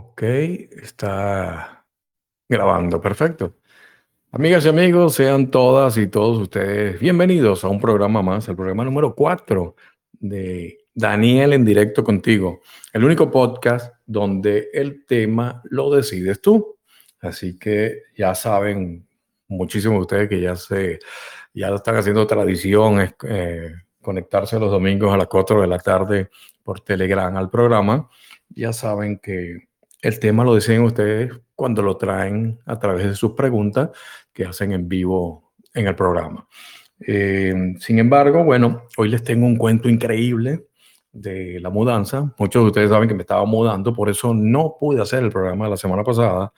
Ok, está grabando, perfecto. Amigas y amigos, sean todas y todos ustedes bienvenidos a un programa más, el programa número 4 de Daniel en directo contigo, el único podcast donde el tema lo decides tú. Así que ya saben, muchísimos de ustedes que ya se ya están haciendo tradición eh, conectarse los domingos a las 4 de la tarde por Telegram al programa. Ya saben que el tema lo deciden ustedes cuando lo traen a través de sus preguntas que hacen en vivo en el programa. Eh, sin embargo, bueno, hoy les tengo un cuento increíble de la mudanza. Muchos de ustedes saben que me estaba mudando, por eso no pude hacer el programa de la semana pasada.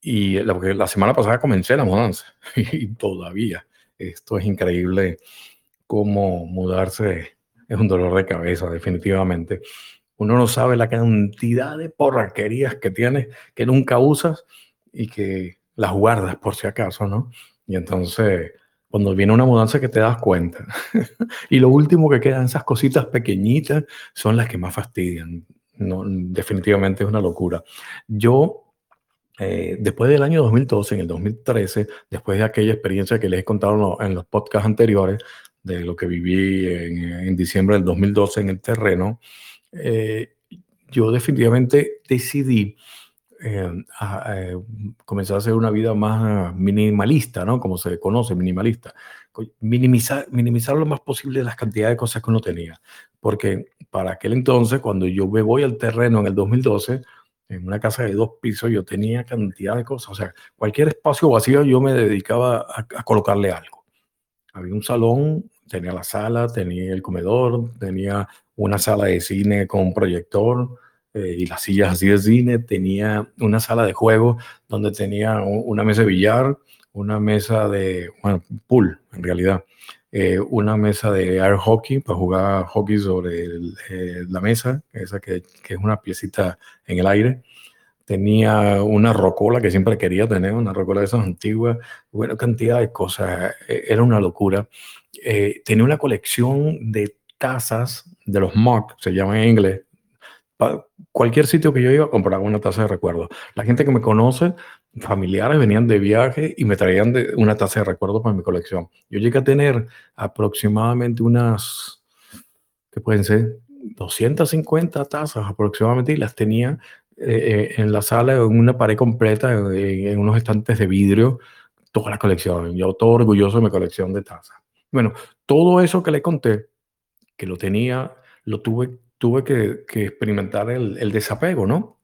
Y la, la semana pasada comencé la mudanza y todavía esto es increíble cómo mudarse es un dolor de cabeza, definitivamente uno no sabe la cantidad de porraquerías que tienes que nunca usas y que las guardas por si acaso, ¿no? Y entonces, cuando viene una mudanza que te das cuenta. y lo último que quedan, esas cositas pequeñitas, son las que más fastidian. No, definitivamente es una locura. Yo, eh, después del año 2012, en el 2013, después de aquella experiencia que les he contado en los podcasts anteriores, de lo que viví en, en diciembre del 2012 en el terreno, eh, yo definitivamente decidí eh, eh, comenzar a hacer una vida más minimalista, ¿no? Como se conoce, minimalista. Minimizar, minimizar lo más posible las cantidades de cosas que uno tenía. Porque para aquel entonces, cuando yo me voy al terreno en el 2012, en una casa de dos pisos, yo tenía cantidad de cosas. O sea, cualquier espacio vacío yo me dedicaba a, a colocarle algo. Había un salón, tenía la sala, tenía el comedor, tenía una sala de cine con un proyector eh, y las sillas así de cine, tenía una sala de juego donde tenía una mesa de billar, una mesa de, pool en realidad, eh, una mesa de air hockey para jugar hockey sobre eh, la mesa, esa que, que, es una piecita en el aire. Tenía una rocola que siempre quería tener, una rocola de esas antiguas, bueno, cantidad de cosas, era una locura. tenía una colección de tazas de los mock, se llama en inglés. cualquier sitio que yo iba compraba una taza de recuerdo. La gente que me conoce, familiares, venían de viaje y me traían de una taza de recuerdo para mi colección. Yo llegué a tener aproximadamente unas, que pueden ser 250 tazas aproximadamente y las tenía eh, eh, en la sala, en una pared completa, en, en, unos estantes de vidrio, toda la colección. Yo todo orgulloso de mi colección de tazas. Bueno, todo eso que le conté que lo tenía, lo tuve, tuve que, que experimentar el, el, desapego, ¿no?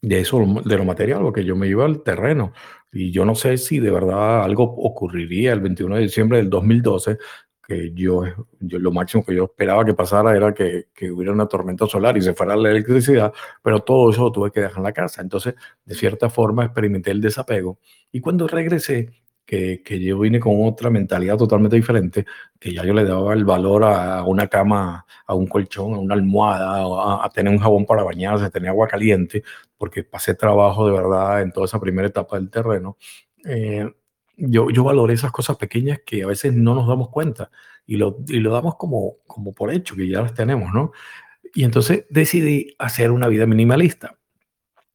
De eso, de lo material, porque yo me iba al terreno. Y yo no sé si de verdad algo ocurriría el 21 de diciembre del 2012, que yo, yo lo máximo que yo esperaba que pasara era que, que, hubiera una tormenta solar y se fuera la electricidad, pero todo eso lo tuve que dejar en la casa. Entonces, de cierta forma, experimenté el desapego. Y cuando regresé, que, que, yo vine con otra mentalidad totalmente diferente, que ya yo le daba el valor a, una cama, a un colchón, a una almohada, a, a, tener un jabón para bañarse, a tener agua caliente, porque pasé trabajo de verdad en toda esa primera etapa del terreno. Eh, yo, yo valoré esas cosas pequeñas que a veces no nos damos cuenta y lo, y lo damos como, como por hecho, que ya las tenemos, ¿no? Y entonces decidí hacer una vida minimalista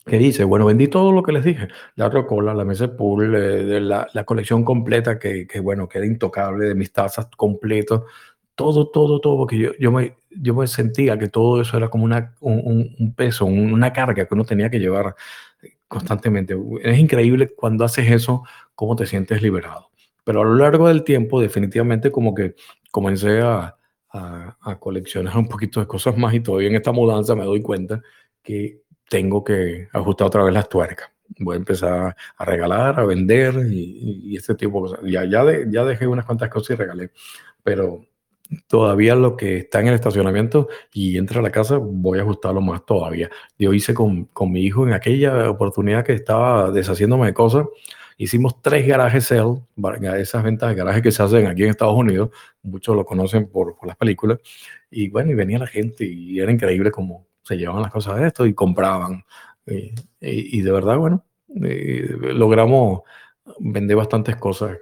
que dice, bueno, vendí todo lo que les dije, la rocola, la mesa de pool, eh, la, la, colección completa que, que, bueno, queda intocable, de mis tazas completos, todo, todo, todo, porque yo, yo, me, yo me sentía que todo eso era como una, un, un peso, una carga que uno tenía que llevar constantemente. Es increíble cuando haces eso, cómo te sientes liberado. Pero a lo largo del tiempo, definitivamente como que comencé a, a, a coleccionar un poquito de cosas más y todavía en esta mudanza me doy cuenta que tengo que ajustar otra vez las tuercas. Voy a empezar a regalar, a vender y, y este tipo de cosas. Ya, ya, de, ya dejé unas cuantas cosas y regalé, pero todavía lo que está en el estacionamiento y entra a la casa, voy a ajustarlo más todavía. Yo hice con, con mi hijo en aquella oportunidad que estaba deshaciéndome de cosas, hicimos tres garajes sale, esas ventas de garaje que se hacen aquí en Estados Unidos, muchos lo conocen por, por las películas, y bueno, y venía la gente y era increíble como se llevaban las cosas de esto y compraban. Eh, y, y, de verdad, bueno, logramos vender bastantes cosas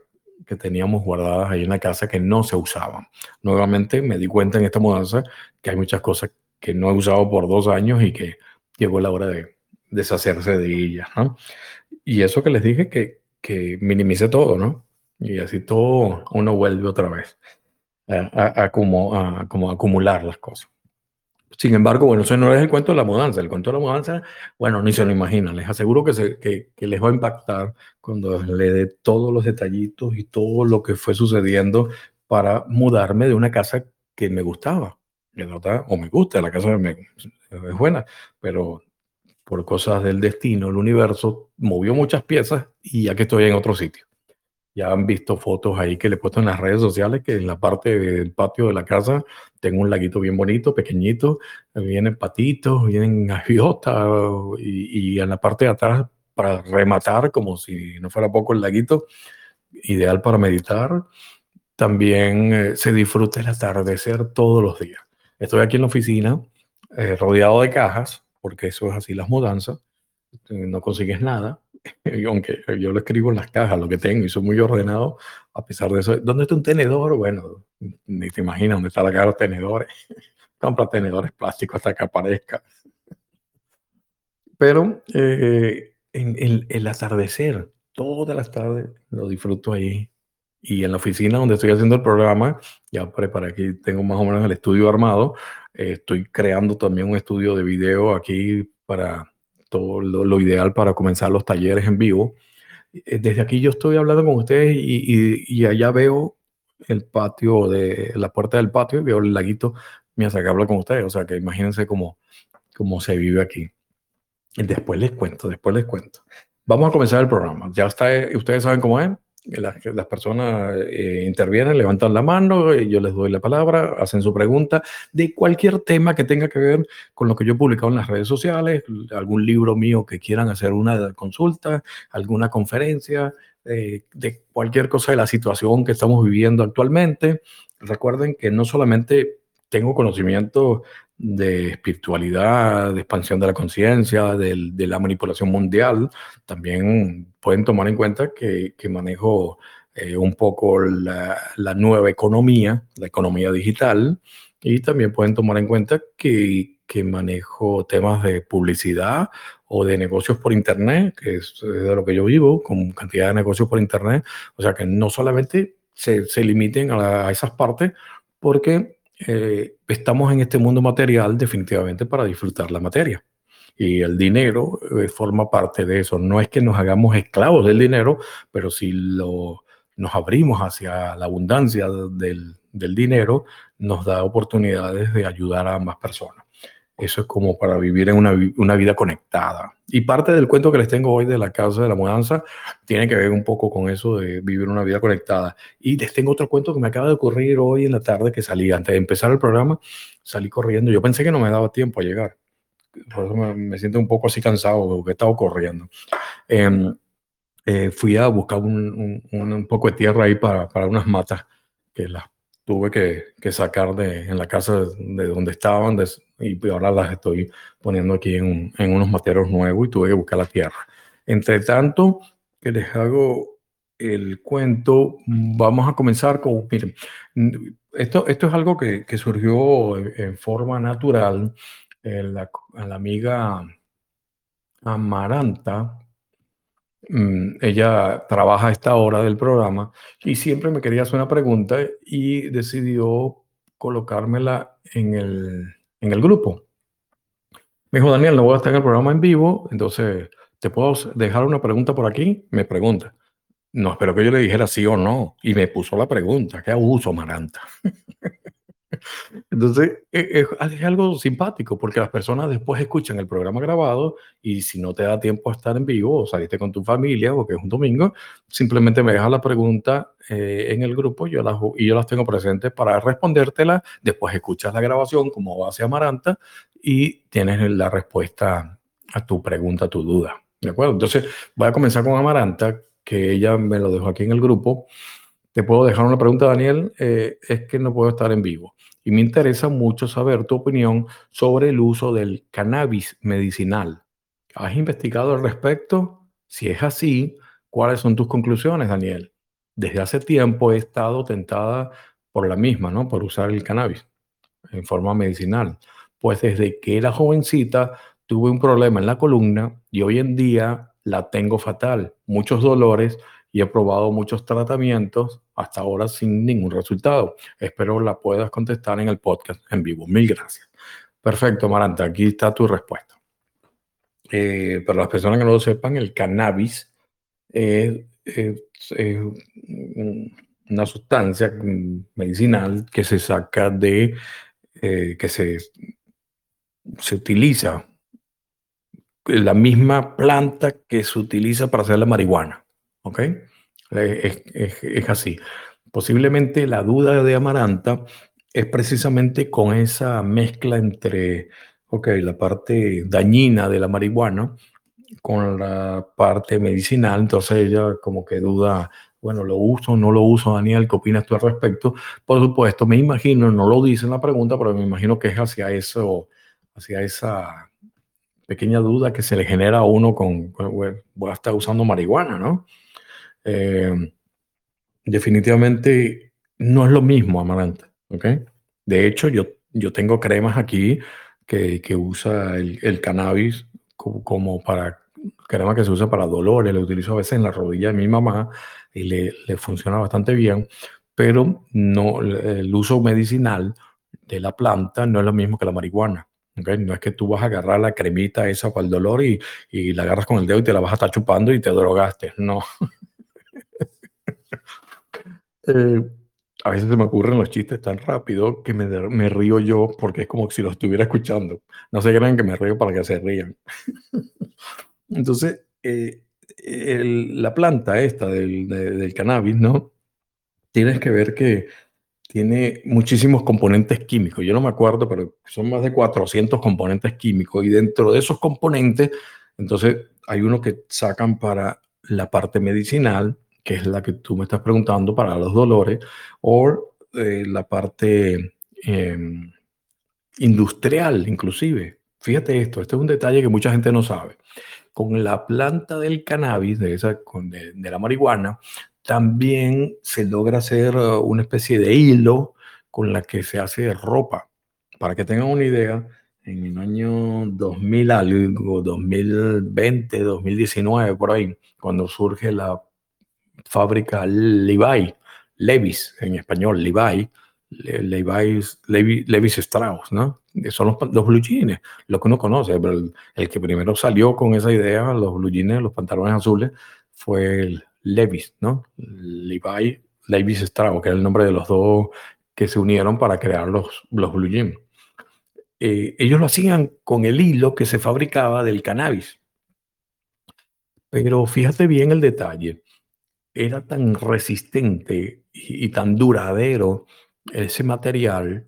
que teníamos guardadas ahí en la casa que no se usaban. Nuevamente me di cuenta en esta mudanza que hay muchas cosas que no he usado por dos años y que llegó la hora de, deshacerse de ella, ¿no? Y eso que les dije que, que minimice todo, ¿no? Y así todo uno vuelve otra vez a, como, a, como acumular las cosas. Sin embargo, bueno, eso no es el cuento de la mudanza. El cuento de la mudanza, bueno, ni se lo imaginan. Les aseguro que, se, que, que, les va a impactar cuando le dé todos los detallitos y todo lo que fue sucediendo para mudarme de una casa que me gustaba. O me gusta, la casa me, es buena, pero por cosas del destino, el universo movió muchas piezas y ya que estoy en otro sitio. Ya han visto fotos ahí que le he puesto en las redes sociales, que en la parte del patio de la casa tengo un laguito bien bonito, pequeñito, vienen patitos, vienen gaviotas y, y en la parte de atrás para rematar, como si no fuera poco el laguito, ideal para meditar. También eh, se disfruta el atardecer todos los días. Estoy aquí en la oficina, eh, rodeado de cajas, porque eso es así las mudanzas, no consigues nada, y aunque yo lo escribo en las cajas, lo que tengo, y soy muy ordenado, a pesar de eso. ¿Dónde está un tenedor? Bueno, ni te imaginas dónde está la caja de los tenedores. Compra tenedores plásticos hasta que aparezca. Pero eh, en, el atardecer, todas las tardes, lo disfruto ahí. Y en la oficina donde estoy haciendo el programa, ya preparé aquí, tengo más o menos el estudio armado. Eh, estoy creando también un estudio de video aquí para todo lo, ideal para comenzar los talleres en vivo. Eh, desde aquí yo estoy hablando con ustedes y, y, allá veo el patio, de la puerta del patio y veo el laguito mientras que hablo con ustedes. O sea que imagínense cómo, cómo se vive aquí. Después les cuento, después les cuento. Vamos a comenzar el programa. Ya está, ustedes saben cómo es las, las personas eh, intervienen, levantan la mano, yo les doy la palabra, hacen su pregunta de cualquier tema que tenga que ver con lo que yo he publicado en las redes sociales, algún libro mío que quieran hacer una consulta, alguna conferencia, eh, de cualquier cosa de la situación que estamos viviendo actualmente. Recuerden que no solamente tengo conocimiento de espiritualidad, de expansión de la conciencia, de, de, la manipulación mundial, también pueden tomar en cuenta que, manejo eh, un poco la, la, nueva economía, la economía digital, y también pueden tomar en cuenta que, manejo temas de publicidad o de negocios por Internet, que es de lo que yo vivo, con cantidad de negocios por Internet, o sea que no solamente se, se limiten a, a esas partes, porque eh, estamos en este mundo material definitivamente para disfrutar la materia. Y el dinero eh, forma parte de eso. No es que nos hagamos esclavos del dinero, pero si lo, nos abrimos hacia la abundancia del, del dinero, nos da oportunidades de ayudar a más personas. Eso es como para vivir en una, una, vida conectada. Y parte del cuento que les tengo hoy de la causa de la mudanza tiene que ver un poco con eso de vivir una vida conectada. Y les tengo otro cuento que me acaba de ocurrir hoy en la tarde que salí, antes de empezar el programa, salí corriendo. Yo pensé que no me daba tiempo a llegar. Por eso me, siento un poco así cansado porque he estado corriendo. Eh, eh, fui a buscar un, un, un, poco de tierra ahí para, para unas matas que las tuve que, sacar de, en la casa de donde estaban y ahora las estoy poniendo aquí en, en, unos materiales nuevos y tuve que buscar la tierra. Entre tanto, que les hago el cuento, vamos a comenzar con, miren, esto, esto es algo que, surgió en, forma natural. La, la amiga Amaranta, ella trabaja a esta hora del programa y siempre me quería hacer una pregunta y decidió colocármela en el, en el grupo. Me dijo, Daniel, no voy a estar en el programa en vivo, entonces, ¿te puedo dejar una pregunta por aquí? Me pregunta. No, espero que yo le dijera sí o no. Y me puso la pregunta, ¿qué abuso, Maranta? Entonces, e, es, algo simpático porque las personas después escuchan el programa grabado y si no te da tiempo a estar en vivo o saliste con tu familia porque es un domingo, simplemente me dejas la pregunta eh, en el grupo yo las, y yo las tengo presentes para respondértela. Después escuchas la grabación como hace Amaranta y tienes la respuesta a tu pregunta, a tu duda. ¿De acuerdo? Entonces, voy a comenzar con Amaranta, que ella me lo dejó aquí en el grupo. Te puedo dejar una pregunta, Daniel. Eh, es que no puedo estar en vivo y me interesa mucho saber tu opinión sobre el uso del cannabis medicinal. ¿Has investigado al respecto? Si es así, ¿cuáles son tus conclusiones, Daniel? Desde hace tiempo he estado tentada por la misma, ¿no? Por usar el cannabis en forma medicinal. Pues desde que era jovencita tuve un problema en la columna y hoy en día la tengo fatal, muchos dolores y he probado muchos tratamientos hasta ahora sin ningún resultado. Espero la puedas contestar en el podcast en vivo. Mil gracias. Perfecto, Maranta, aquí está tu respuesta. Eh, para las personas que no lo sepan, el cannabis es, una sustancia medicinal que se saca de, eh, que se, se utiliza la misma planta que se utiliza para hacer la marihuana. ¿Ok? Es, es, así. Posiblemente la duda de Amaranta es precisamente con esa mezcla entre, ok, la parte dañina de la marihuana con la parte medicinal. Entonces ella como que duda, bueno, ¿lo uso no lo uso, Daniel? ¿Qué opinas tú al respecto? Por supuesto, me imagino, no lo dice en la pregunta, pero me imagino que es hacia eso, hacia esa pequeña duda que se le genera a uno con, voy a estar usando marihuana, ¿no? Eh, definitivamente no es lo mismo, Amaranta, ¿ok? De hecho, yo, yo tengo cremas aquí que, que usa el, el cannabis como, como, para, crema que se usa para dolores, le utilizo a veces en la rodilla de mi mamá y le, le funciona bastante bien, pero no, el uso medicinal de la planta no es lo mismo que la marihuana. No es que tú vas a agarrar la cremita esa para el dolor y, y, la agarras con el dedo y te la vas a estar chupando y te drogaste. No. eh, a veces se me ocurren los chistes tan rápido que me, me, río yo porque es como si los estuviera escuchando. No se crean que me río para que se rían. Entonces, eh, el, la planta esta del, del cannabis, ¿no? Tienes que ver que tiene muchísimos componentes químicos. Yo no me acuerdo, pero son más de 400 componentes químicos. Y dentro de esos componentes, entonces hay uno que sacan para la parte medicinal, que es la que tú me estás preguntando, para los dolores, o eh, la parte eh, industrial, inclusive. Fíjate esto, este es un detalle que mucha gente no sabe. Con la planta del cannabis, de, esa, de, de la marihuana, también se logra hacer uh, una especie de hilo con la que se hace ropa. Para que tengan una idea, en el año 2000 algo, 2020, 2019, por ahí, cuando surge la fábrica Levi, Levis en español, Levi, Levi's, Levi, Levis Strauss, ¿no? Son los, los blue jeans, lo que uno conoce, pero el, el, que primero salió con esa idea, los blue jeans, los pantalones azules, fue el, Levis, ¿no? Levi, Levis Strauss, que era el nombre de los dos que se unieron para crear los, los Blue Jeans. Eh, ellos lo hacían con el hilo que se fabricaba del cannabis. Pero fíjate bien el detalle. Era tan resistente y, tan duradero ese material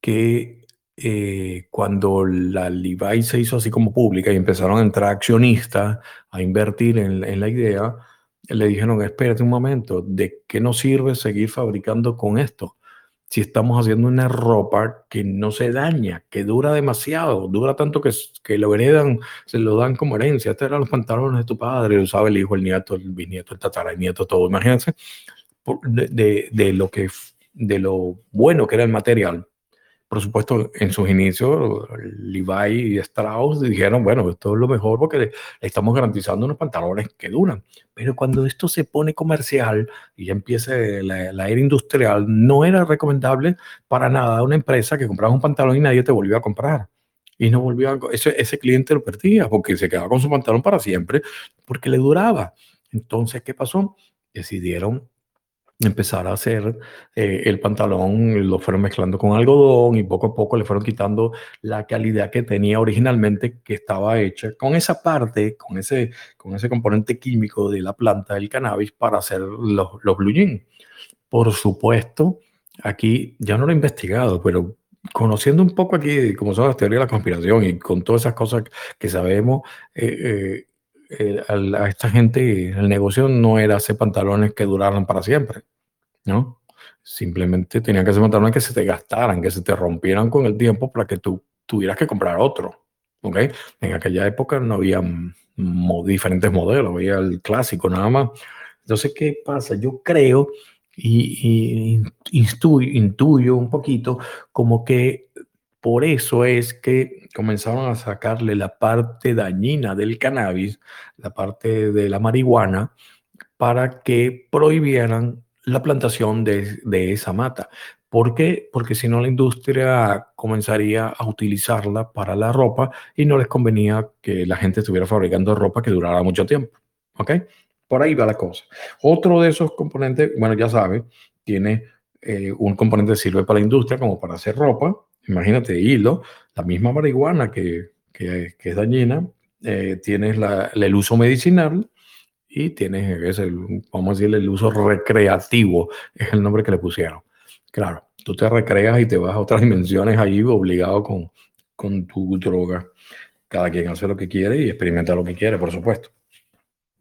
que eh, cuando la Levi se hizo así como pública y empezaron a entrar accionistas a invertir en, en la idea, le dijeron, espérate un momento, ¿de qué nos sirve seguir fabricando con esto? Si estamos haciendo una ropa que no se daña, que dura demasiado, dura tanto que, que lo heredan, se lo dan como herencia. Estos eran los pantalones de tu padre, lo sabe el hijo, el nieto, el bisnieto, el tataranieto, todo. Imagínense de, de, lo que, de lo bueno que era el material por supuesto, en sus inicios, Levi y Strauss dijeron, bueno, esto es lo mejor porque le, estamos garantizando unos pantalones que duran. Pero cuando esto se pone comercial y ya empieza la, era industrial, no era recomendable para nada una empresa que compraba un pantalón y nadie te volvió a comprar. Y no volvió ese cliente lo perdía porque se quedaba con su pantalón para siempre porque le duraba. Entonces, ¿qué pasó? Decidieron empezar a hacer eh, el pantalón, lo fueron mezclando con algodón y poco a poco le fueron quitando la calidad que tenía originalmente, que estaba hecha con esa parte, con ese, con ese componente químico de la planta del cannabis para hacer los, los blue jeans. Por supuesto, aquí ya no lo he investigado, pero conociendo un poco aquí cómo son las teorías de la conspiración y con todas esas cosas que sabemos, eh, eh, eh, a, a, esta gente el negocio no era hacer pantalones que duraran para siempre, ¿no? Simplemente tenían que hacer pantalones que se te gastaran, que se te rompieran con el tiempo para que tú tuvieras que comprar otro, ¿ok? En aquella época no había mo diferentes modelos, había el clásico nada más. Entonces, ¿qué pasa? Yo creo y, y intuyo, intuyo un poquito como que Por eso es que comenzaron a sacarle la parte dañina del cannabis, la parte de la marihuana, para que prohibieran la plantación de, esa mata. ¿Por qué? Porque si no la industria comenzaría a utilizarla para la ropa y no les convenía que la gente estuviera fabricando ropa que durara mucho tiempo. ¿Ok? Por ahí va la cosa. Otro de esos componentes, bueno, ya sabe, tiene eh, un componente que sirve para la industria como para hacer ropa. Imagínate, hilo, la misma marihuana que, que, es dañina, eh, tienes la, el uso medicinal y tienes, el, vamos a decirle, el uso recreativo, es el nombre que le pusieron. Claro, tú te recreas y te vas a otras dimensiones ahí obligado con, con tu droga. Cada quien hace lo que quiere y experimenta lo que quiere, por supuesto.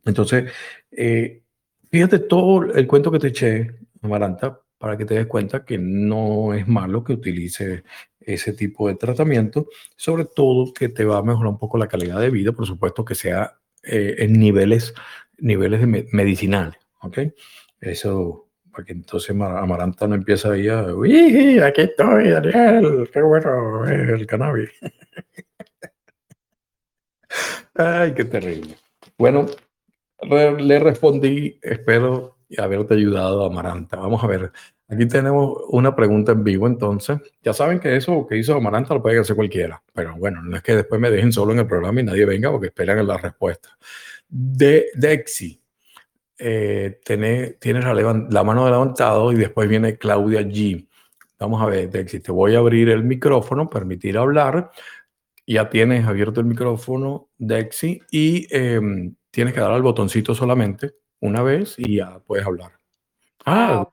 Entonces, eh, fíjate todo el cuento que te eché, Amaranta, para que te des cuenta que no es malo que utilice ese tipo de tratamiento, sobre todo que te va a mejorar un poco la calidad de vida, por supuesto que sea eh, en niveles, niveles de medicinales, ¿ok? Eso porque entonces Amaranta no empieza ahí a, uy, aquí estoy, Daniel, qué bueno el cannabis. Ay, qué terrible. Bueno, le respondí, espero haberte ayudado, Amaranta. Vamos a ver, aquí tenemos una pregunta en vivo, entonces. Ya saben que eso que hizo Amaranta lo puede hacer cualquiera, pero bueno, no es que después me dejen solo en el programa y nadie venga porque esperan la respuesta. De Dexi eh, tienes la, mano levantado y después viene Claudia G. Vamos a ver, Dexi, te voy a abrir el micrófono, permitir hablar. Ya tienes abierto el micrófono, Dexi, y em, tienes que dar al botoncito solamente una vez y ya puedes hablar. Ah, ah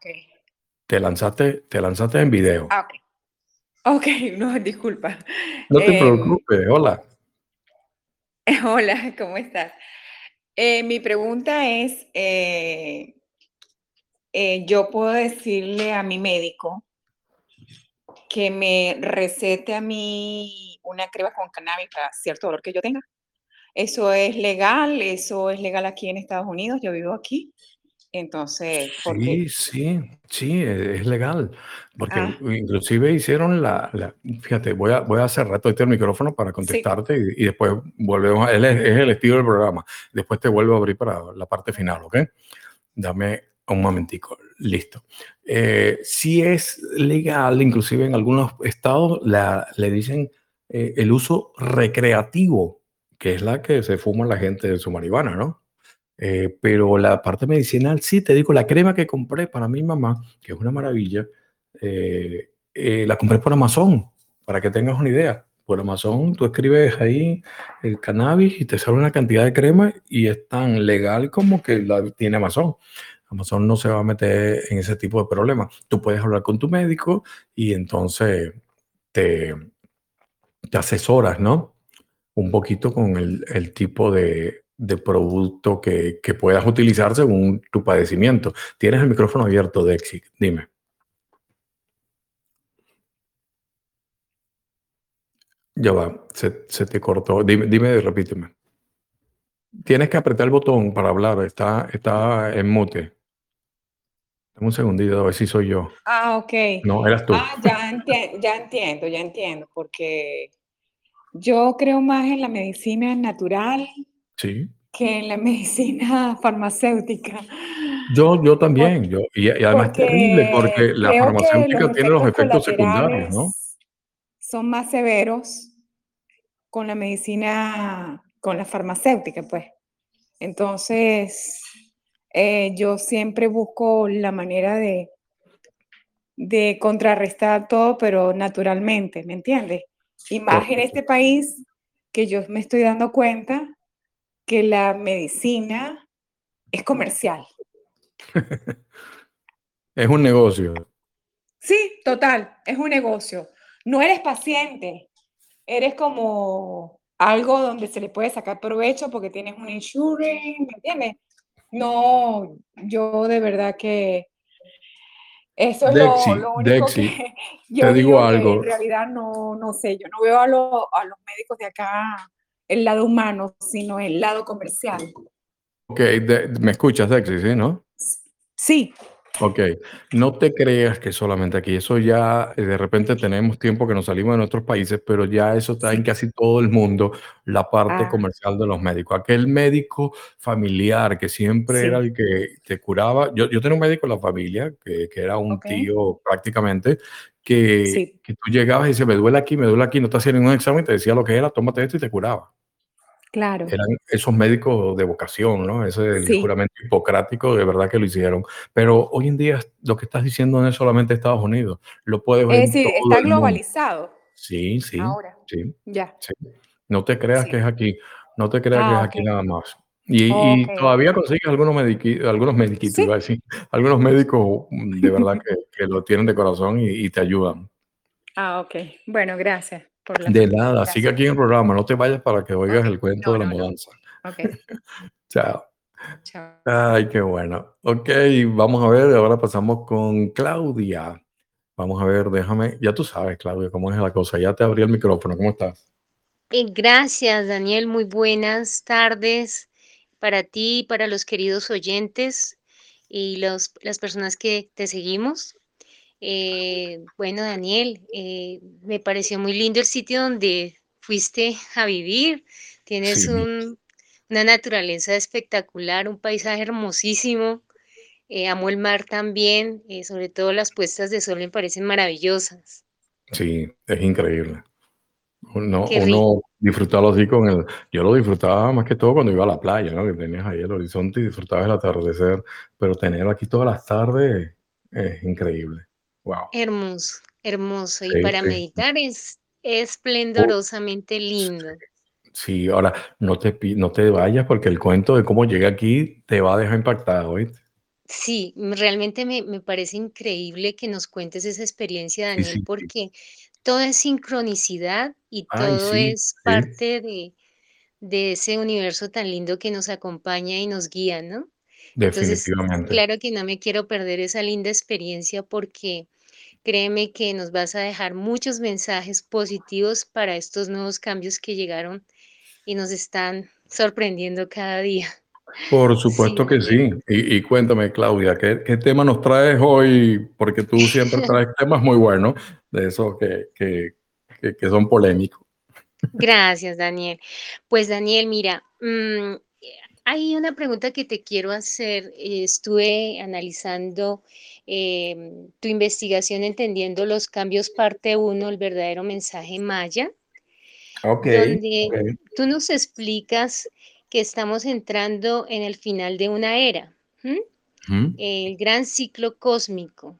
Te lanzaste, te lanzaste en video. Ah, ok. Ok, no, disculpa. No te em, preocupes, hola. Hola, ¿cómo estás? Eh, mi pregunta es, eh, eh, yo puedo decirle a mi médico que me recete a mí una crema con cannabis para cierto dolor que yo tenga. Eso es legal, eso es legal aquí en Estados Unidos, yo vivo aquí. Entonces, sí, sí, sí, e, es legal, porque ah. inclusive hicieron la, fíjate, voy a, voy a cerrar todo este micrófono para contestarte y, después volvemos, él es, el estilo del programa, después te vuelvo a abrir para la parte final, ¿ok? Dame un momentico, listo. Eh, si es legal, inclusive en algunos estados la, le dicen eh, el uso recreativo, que es la que se fuma la gente de su marihuana, ¿no? Eh, pero la parte medicinal, sí, te digo, la crema que compré para mi mamá, que es una maravilla, eh, eh, la compré por Amazon, para que tengas una idea. Por Amazon tú escribes ahí el cannabis y te sale una cantidad de crema y es tan legal como que la tiene Amazon. Amazon no se va a meter en ese tipo de problemas. Tú puedes hablar con tu médico y entonces te, te asesoras, ¿no? Un poquito con el, el tipo de, de producto que, que, puedas utilizar según tu padecimiento. Tienes el micrófono abierto, Dexi. Dime. Ya va, se, te cortó. Dime, dime, repíteme. Tienes que apretar el botón para hablar. Está, está en mute. Dame un segundito, a ver si soy yo. Ah, ok. No, eras tú. Ah, ya, ya entiendo, ya entiendo, porque yo creo más en la medicina natural Sí. Que en la medicina farmacéutica. Yo, yo también, yo, y, además es terrible porque la farmacéutica tiene los efectos secundarios, ¿no? Son más severos con la medicina, con la farmacéutica, pues. Entonces, eh, yo siempre busco la manera de, de contrarrestar todo, pero naturalmente, ¿me entiendes? Y más en este país que yo me estoy dando cuenta que la medicina es comercial. es un negocio. Sí, total, es un negocio. No eres paciente, eres como algo donde se le puede sacar provecho porque tienes un insurance, ¿me entiendes? No, yo de verdad que eso es lo, único que yo te digo, algo. en realidad no, no sé, yo no veo a, a los médicos de acá el lado humano, sino el lado comercial. Ok, me escuchas, Dexi, ¿sí, no? Sí. Ok, no te creas que solamente aquí, eso ya eh, de repente tenemos tiempo que nos salimos de nuestros países, pero ya eso está en Sí. casi todo el mundo, la parte Ah, comercial de los médicos. Aquel médico familiar que siempre era sí. el que te curaba. Yo, yo tenía un médico en la familia que, que era un Ok. tío prácticamente, que, Sí, que tú llegabas y decías, me duele aquí, me duele aquí, no te hacía ningún examen, te decía lo que era, tómate esto y te curaba. Claro. Eran esos médicos de vocación, ¿no? Ese Sí. juramento hipocrático, de verdad que lo hicieron. Pero hoy en día lo que estás diciendo no es solamente Estados Unidos, lo puedes ver Es en decir, todo está el mundo. globalizado Sí, sí, ahora. sí, Ya. sí. No te creas que es aquí, no te creas que es Ah, aquí nada más. Y todavía consigues algunos mediqui algunos mediquitos, iba a Sí. decir, algunos médicos, de verdad que que lo tienen de corazón y y te ayudan. Ah, ok. Bueno, gracias De nada, sigue aquí en el programa, no te vayas para que oigas el cuento No, de la no, no. mudanza. Ok. Chao. Chao. Ay, qué bueno. Ok, vamos a ver, ahora pasamos con Claudia. Vamos a ver, déjame, ya tú sabes, Claudia, cómo es la cosa. Ya te abrí el micrófono, ¿cómo estás? Eh, gracias, Daniel. Muy buenas tardes para ti y para los queridos oyentes y los, las personas que te seguimos. Eh, bueno, Daniel, eh, me pareció muy lindo el sitio donde fuiste a vivir. Tienes Sí, un- una naturaleza espectacular, un paisaje hermosísimo. Eh, amo el mar también, eh, sobre todo las puestas de sol me parecen maravillosas. sí, es increíble. Uno, uno disfrutarlo así con el... Yo lo disfrutaba más que todo cuando iba a la playa, ¿no? Que tenías ahí el horizonte y disfrutabas el atardecer, pero tenerlo aquí todas las tardes es increíble. Wow. Hermoso, hermoso. Y para sí. meditar es esplendorosamente lindo. Sí, ahora no te, no te vayas porque el cuento de cómo llegué aquí te va a dejar impactado, ¿oíste? Sí, realmente me, me parece increíble que nos cuentes esa experiencia, Daniel, sí, porque todo es sincronicidad y Ay, todo es parte de, de ese universo tan lindo que nos acompaña y nos guía, ¿no? Entonces, definitivamente. claro que no me quiero perder esa linda experiencia porque créeme que nos vas a dejar muchos mensajes positivos para estos nuevos cambios que llegaron y nos están sorprendiendo cada día. Por Sí, supuesto que sí. Y, y cuéntame, Claudia, ¿qué, qué tema nos traes hoy? Porque tú siempre traes temas muy buenos, de esos que, que, que, que son polémicos. Gracias, Daniel. Pues, Daniel, mira, mm, eh, hay una pregunta que te quiero hacer. Estuve analizando em, tu investigación entendiendo los cambios parte uno, el verdadero mensaje maya, Ok, donde tú nos explicas que estamos entrando en el final de una era, el gran ciclo cósmico.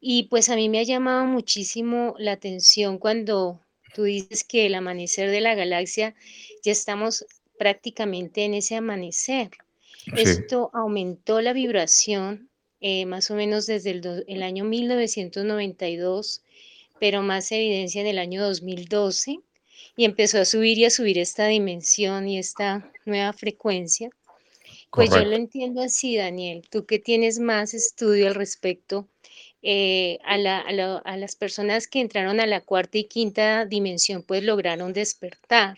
Y pues a mí me ha llamado muchísimo la atención cuando tú dices que el amanecer de la galaxia ya estamos prácticamente en ese amanecer. Sí, Esto aumentó la vibración eh, más o menos desde el, do- el año 1992, pero más evidencia en el año 2012 y empezó a subir y a subir esta dimensión y esta nueva frecuencia. Pues yo lo entiendo así, Daniel. Tú que tienes más estudio al respecto, eh, a, la- a la- a las personas que entraron a la cuarta y quinta dimensión, pues lograron despertar.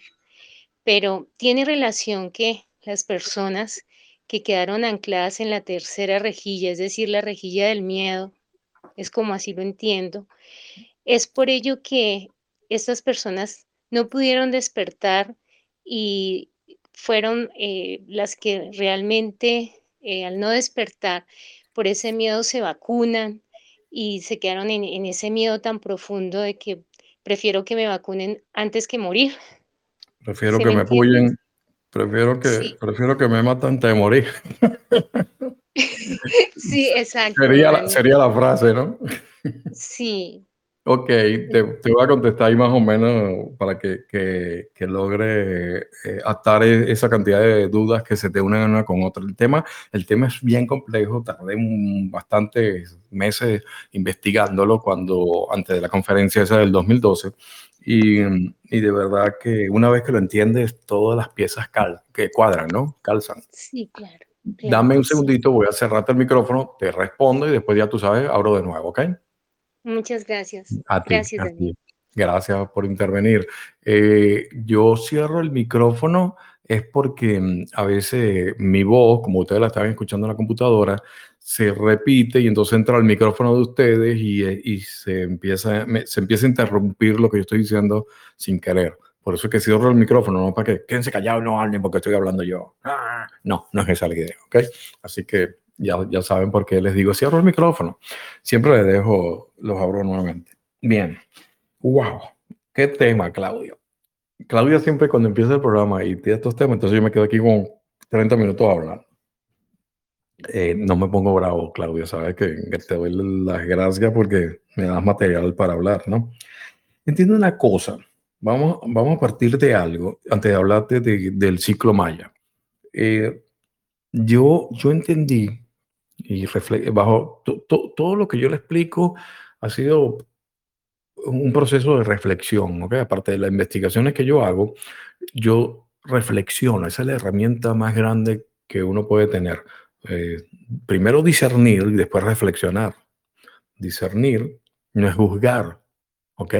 Pero tiene relación que las personas que quedaron ancladas en la tercera rejilla, es decir, la rejilla del miedo, es como así lo entiendo, es por ello que estas personas no pudieron despertar y fueron eh, las que realmente, eh, al no despertar, por ese miedo se vacunan y se quedaron en, en ese miedo tan profundo de que prefiero que me vacunen antes que morir. Prefiero ¿Se que me apoyen, prefiero que, Sí, prefiero que me maten antes de morir. sí, exacto, Sería la, sería la frase, ¿no? Sí, Ok, te, te voy a contestar ahí más o menos para que, que, que logre eh, atar e- esa cantidad de dudas que se te unen una con otra. El tema, el tema es bien complejo, tardé un- bastantes meses investigándolo cuando, antes de la conferencia esa del 2012, y, y de verdad que una vez que lo entiendes, todas las piezas cal, que cuadran, ¿no? Calzan. sí, claro, claro Dame un sí. segundito, voy a cerrarte el micrófono, te respondo y después ya tú sabes, abro de nuevo, ¿ok? Muchas gracias. A ti, Gracias, a Daniel. ti. Gracias por intervenir. Eh, yo cierro el micrófono es porque mm, a veces mi voz, como ustedes la estaban escuchando en la computadora, se repite y entonces entra al micrófono de ustedes y, eh, y se, empieza, se empieza a interrumpir lo que yo estoy diciendo sin querer. Por eso es que cierro el micrófono, no para que quédense callados, no hablen porque estoy hablando yo. Ah, no, no es esa la idea, ¿ok? Así que ya, ya saben por qué les digo, cierro el micrófono. Siempre les dejo, los abro nuevamente. Bien. Wow. ¿Qué tema, Claudio? Claudia siempre cuando empieza el programa y tiene estos temas, entonces yo me quedo aquí con 30 minutos hablando. Eh, no me pongo bravo, Claudia, sabes que, te doy las gracias porque me das material para hablar, ¿no? Entiendo una cosa, vamos, vamos a partir de algo antes de hablarte del ciclo maya. Eh, yo, yo entendí y bajo todo lo que yo le explico ha sido un proceso de reflexión, ¿ok? Aparte de las investigaciones que yo hago, yo reflexiono, esa es la herramienta más grande que uno puede tener. Eh, primero discernir y después reflexionar. Discernir no es juzgar, ¿ok?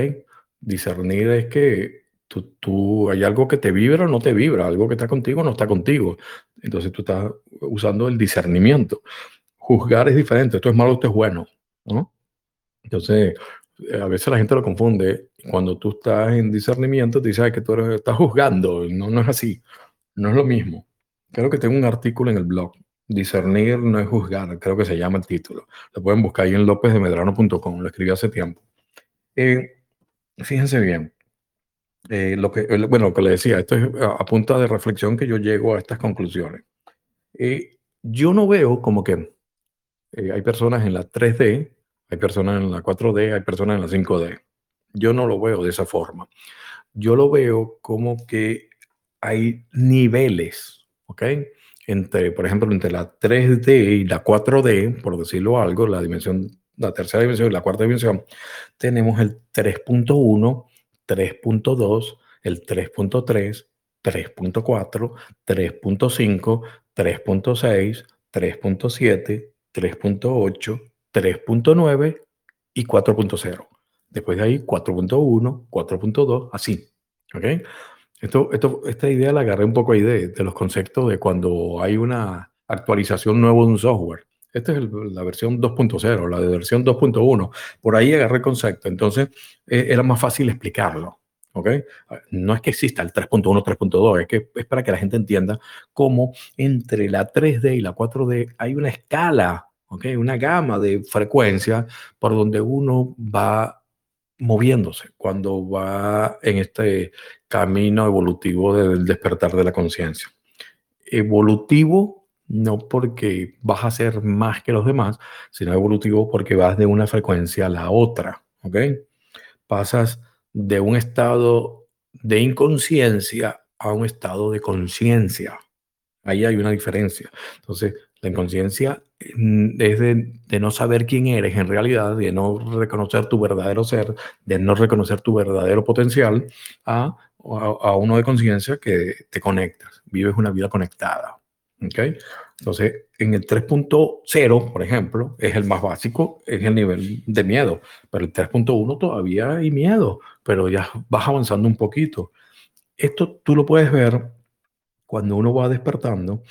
Discernir es que tú, tú, hay algo que te vibra o no te vibra, algo que está contigo o no está contigo. Entonces tú estás usando el discernimiento. Juzgar es diferente, esto es malo, esto es bueno, ¿no? Entonces, eh, a veces la gente lo confunde. Cuando tú estás en discernimiento, te dices que tú estás juzgando. No, no es así. No es lo mismo. Creo que tengo un artículo en el blog. Discernir no es juzgar, creo que se llama el título. Lo pueden buscar ahí en lópezdemedrano.com. Lo escribí hace tiempo. Eh, fíjense bien. Eh, lo que, bueno, lo que le decía, esto es a, punta de reflexión que yo llego a estas conclusiones. yo no veo como que hay personas en la 3D hay personas en la 4D, hay personas en la 5D. Yo no lo veo de esa forma. Yo lo veo como que hay niveles, ¿ok? Entre, por ejemplo, entre la 3D y la 4D, por decirlo algo, la dimensión, la tercera dimensión y la cuarta dimensión, tenemos el 3.1, 3.2, el 3.3, 3.4, 3.5, 3.6, 3.7, 3.8, 3.9 y 4.0. Después de ahí 4.1, 4.2, así. ¿Ok? Esto, esto, esta idea la agarré un poco ahí de, de, los conceptos de cuando hay una actualización nueva de un software. Esta es la versión 2.0, la de versión 2.1. Por ahí agarré el concepto. Entonces eh, era más fácil explicarlo. ¿Ok? No es que exista el 3.1, 3.2, es que es para que la gente entienda cómo entre la 3D y la 4D hay una escala una gama de frecuencias por donde uno va moviéndose cuando va en este camino evolutivo del despertar de la conciencia. Evolutivo no porque vas a ser más que los demás, sino evolutivo porque vas de una frecuencia a la otra, ¿ok? Pasas de un estado de inconsciencia a un estado de conciencia. Ahí hay una diferencia. Entonces, la inconsciencia mm, es de, no saber quién eres en realidad, de no reconocer tu verdadero ser, de no reconocer tu verdadero potencial, a, a, uno de conciencia que te conectas, vives una vida conectada. ¿okay? Entonces, en el 3.0, por ejemplo, es el más básico, es el nivel de miedo, pero el 3.1 todavía hay miedo, pero ya vas avanzando un poquito. Esto tú lo puedes ver cuando uno va despertando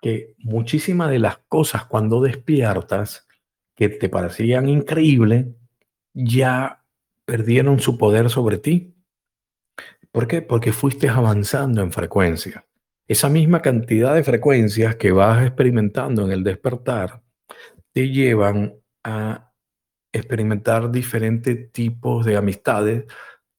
que muchísimas de las cosas cuando despiertas que te parecían increíbles ya perdieron su poder sobre ti. ¿Por qué? Porque fuiste avanzando en frecuencia. Esa misma cantidad de frecuencias que vas experimentando en el despertar te llevan a experimentar diferentes tipos de amistades,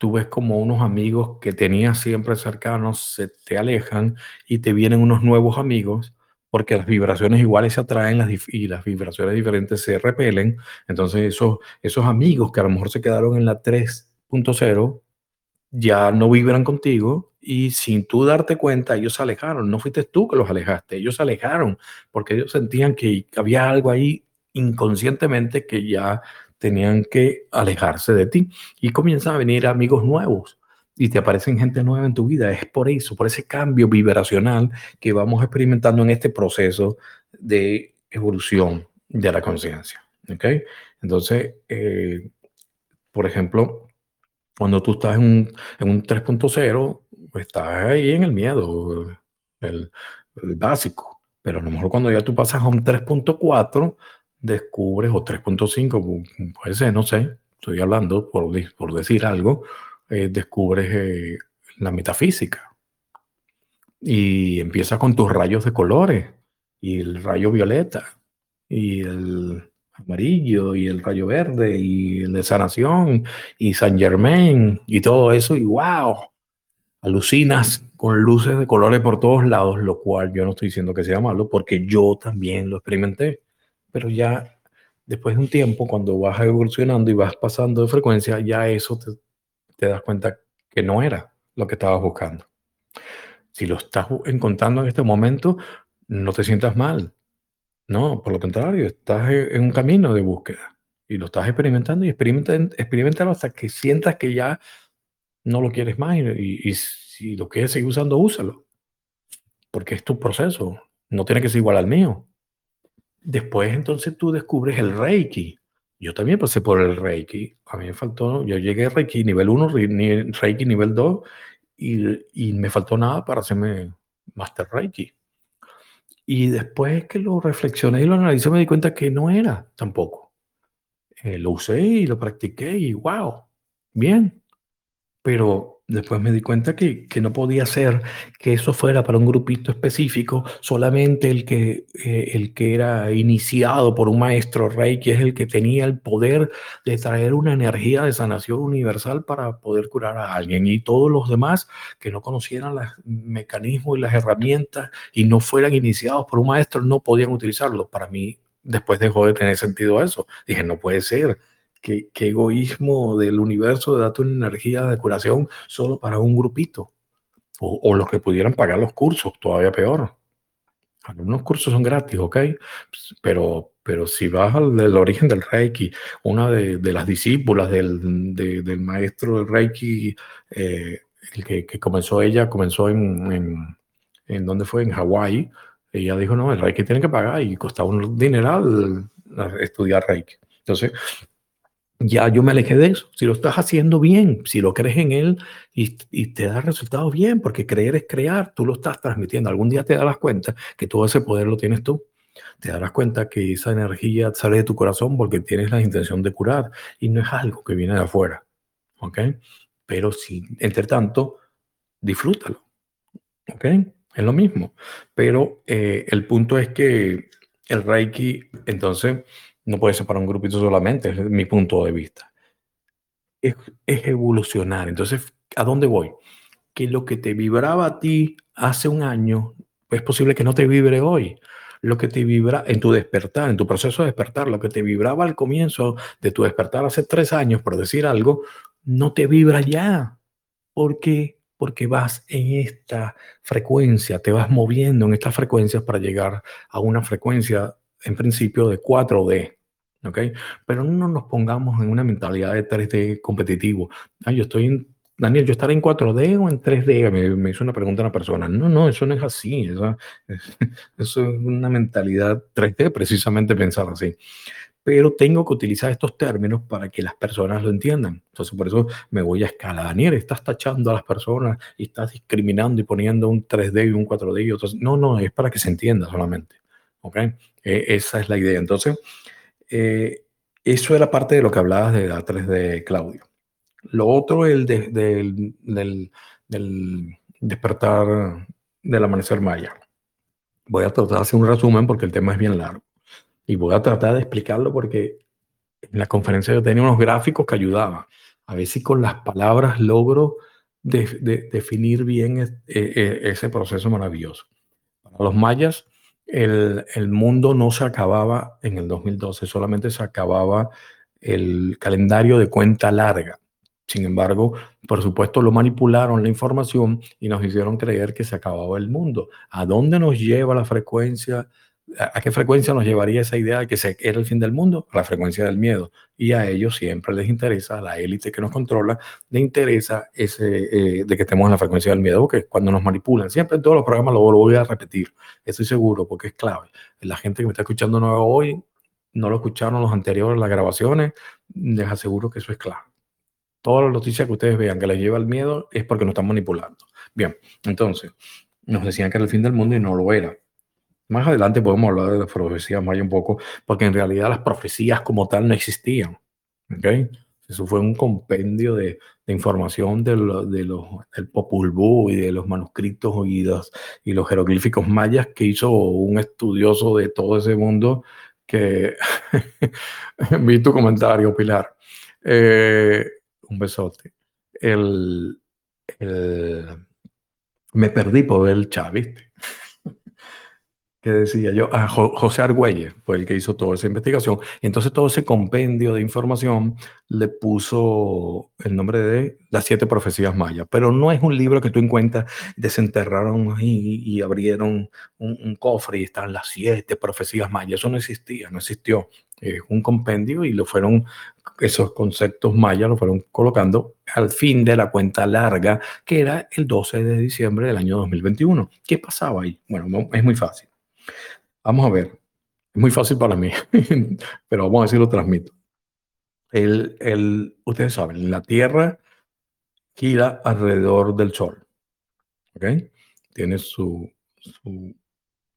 tú ves como unos amigos que tenías siempre cercanos se te alejan y te vienen unos nuevos amigos porque las vibraciones iguales se atraen las y las vibraciones diferentes se repelen. Entonces esos, esos amigos que a lo mejor se quedaron en la 3.0 ya no vibran contigo y sin tú darte cuenta ellos se alejaron. No fuiste tú que los alejaste, ellos se alejaron porque ellos sentían que había algo ahí inconscientemente que ya tenían que alejarse de ti y comienzan a venir amigos nuevos y te aparecen gente nueva en tu vida. Es por eso, por ese cambio vibracional que vamos experimentando en este proceso de evolución de la conciencia. ¿Ok? Entonces, eh, por ejemplo, cuando tú estás en un, en un 3.0, pues estás ahí en el miedo. el, básico. Pero a lo mejor cuando ya tú pasas a un 3.4, descubres, o 3.5, puede ser, no sé, estoy hablando por, por decir algo, eh, descubres eh, la metafísica. Y empieza con tus rayos de colores, y el rayo violeta, y el amarillo, y el rayo verde, y el de sanación, y San Germain, y todo eso, y wow, alucinas con luces de colores por todos lados, lo cual yo no estoy diciendo que sea malo, porque yo también lo experimenté, pero ya después de un tiempo, cuando vas evolucionando y vas pasando de frecuencia, ya eso te, te das cuenta que no era lo que estabas buscando. Si lo estás encontrando en este momento, no te sientas mal. No, por lo contrario, estás en un camino de búsqueda y lo estás experimentando y experimentalo hasta que sientas que ya no lo quieres más y, y, si lo quieres seguir usando, úsalo. Porque es tu proceso, no tiene que ser igual al mío. Después entonces tú descubres el Reiki. Yo también pasé por el Reiki. A mí me faltó, yo llegué a Reiki nivel 1, Reiki nivel 2 y, y me faltó nada para hacerme Master Reiki. Y después que lo reflexioné y lo analicé, me di cuenta que no era tampoco. Eh, lo usé y lo practiqué y wow, bien. Pero después me di cuenta que, que, no podía ser que eso fuera para un grupito específico, solamente el que, eh, el que era iniciado por un maestro rey, que es el que tenía el poder de traer una energía de sanación universal para poder curar a alguien. Y todos los demás que no conocieran los mecanismos y las herramientas y no fueran iniciados por un maestro no podían utilizarlo. Para mí, después dejó de tener sentido eso. Dije, no puede ser qué, egoísmo del universo de darte una energía de curación solo para un grupito. O, los que pudieran pagar los cursos, todavía peor. Algunos cursos son gratis, ¿ok? Pero, pero si vas al origen del Reiki, una de, las discípulas del, del, maestro del Reiki, eh, el que, que, comenzó ella, comenzó en, en, en ¿dónde fue? En Hawái. Ella dijo, no, el Reiki tiene que pagar y costaba un dineral estudiar Reiki. Entonces, ya yo me alejé de eso. Si lo estás haciendo bien, si lo crees en él y, te da resultados bien, porque creer es crear, tú lo estás transmitiendo. Algún día te darás cuenta que todo ese poder lo tienes tú. Te darás cuenta que esa energía sale de tu corazón porque tienes la intención de curar y no es algo que viene de afuera. ¿Ok? Pero si, entre tanto, disfrútalo. ¿Ok? Es lo mismo. Pero eh, el punto es que el Reiki, entonces, no puede ser para un grupito solamente, es mi punto de vista. Es, evolucionar. Entonces, ¿a dónde voy? Que lo que te vibraba a ti hace un año, es posible que no te vibre hoy. Lo que te vibra en tu despertar, en tu proceso de despertar, lo que te vibraba al comienzo de tu despertar hace tres años, por decir algo, no te vibra ya. ¿Por qué? Porque vas en esta frecuencia, te vas moviendo en estas frecuencias para llegar a una frecuencia en principio de 4D, ¿ok? Pero no nos pongamos en una mentalidad de 3D competitivo. Ah, yo estoy en, Daniel, ¿yo estaré en 4D o en 3D? Me, hizo una pregunta una persona. No, no, eso no es así. Eso, eso es una mentalidad 3D, precisamente pensar así pero tengo que utilizar estos términos para que las personas lo entiendan. Entonces, por eso me voy a escala. Daniel, estás tachando a las personas y estás discriminando y poniendo un 3D y un 4D y otros. No, no, es para que se entienda solamente. ¿Ok? E, esa es la idea. Entonces, eh, eso era parte de lo que hablabas de la 3D, Claudio. Lo otro, el de, del, del despertar del amanecer maya. Voy a tratar de hacer un resumen porque el tema es bien largo. Y voy a tratar de explicarlo porque en la conferencia yo tenía unos gráficos que ayudaban. A ver si con las palabras logro de, definir bien e, e, ese proceso maravilloso. Para los mayas, el, mundo no se acababa en el 2012, solamente se acababa el calendario de cuenta larga. Sin embargo, por supuesto, lo manipularon la información y nos hicieron creer que se acababa el mundo. ¿A dónde nos lleva la frecuencia ¿A qué frecuencia nos llevaría esa idea de que era el fin del mundo? A la frecuencia del miedo. Y a ellos siempre les interesa, a la élite que nos controla, le interesa ese, eh, de que estemos en la frecuencia del miedo, porque cuando nos manipulan, siempre en todos los programas lo, voy a repetir, estoy seguro, porque es clave. La gente que me está escuchando nuevo hoy, no lo escucharon los anteriores, las grabaciones, les aseguro que eso es clave. Todas las noticias que ustedes vean que les lleva el miedo es porque nos están manipulando. Bien, entonces, nos decían que era el fin del mundo y no lo era. Más adelante podemos hablar de las profecías mayas un poco, porque en realidad las profecías como tal no existían. ¿okay? Eso fue un compendio de, de información de, de los, del Popul Vuh y de los manuscritos y los, y los jeroglíficos mayas que hizo un estudioso de todo ese mundo que vi tu comentario, Pilar. Eh, un besote. El, el, me perdí por ver el chat, ¿viste? Que decía yo, a José Argüelles fue el que hizo toda esa investigación. Entonces todo ese compendio de información le puso el nombre de Las siete profecías mayas. Pero no es un libro que tú encuentras, desenterraron y, y abrieron un, un, cofre y están las siete profecías mayas. Eso no existía, no existió. Es un compendio y lo fueron, esos conceptos mayas lo fueron colocando al fin de la cuenta larga, que era el 12 de diciembre del año 2021. ¿Qué pasaba ahí? Bueno, es muy fácil. Vamos a ver. Es muy fácil para mí, pero vamos a decir lo transmito. El, el, ustedes saben, la Tierra gira alrededor del Sol. ¿Ok? Tiene su,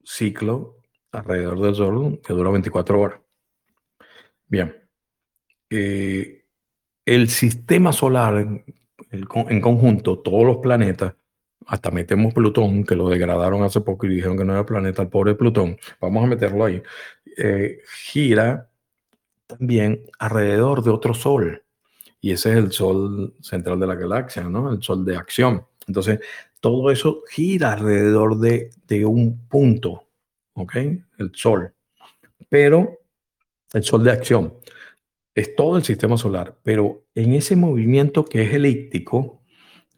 ciclo alrededor del Sol que dura 24 horas. Bien. Eh, el sistema solar el, en conjunto, todos los planetas, hasta metemos Plutón, que lo degradaron hace poco y dijeron que no era planeta, el pobre Plutón, vamos a meterlo ahí, eh, gira también alrededor de otro sol. Y ese es el sol central de la galaxia, ¿no? El sol de acción. Entonces, todo eso gira alrededor de, de un punto, ¿ok? El sol. Pero el sol de acción es todo el sistema solar, pero en ese movimiento que es elíptico,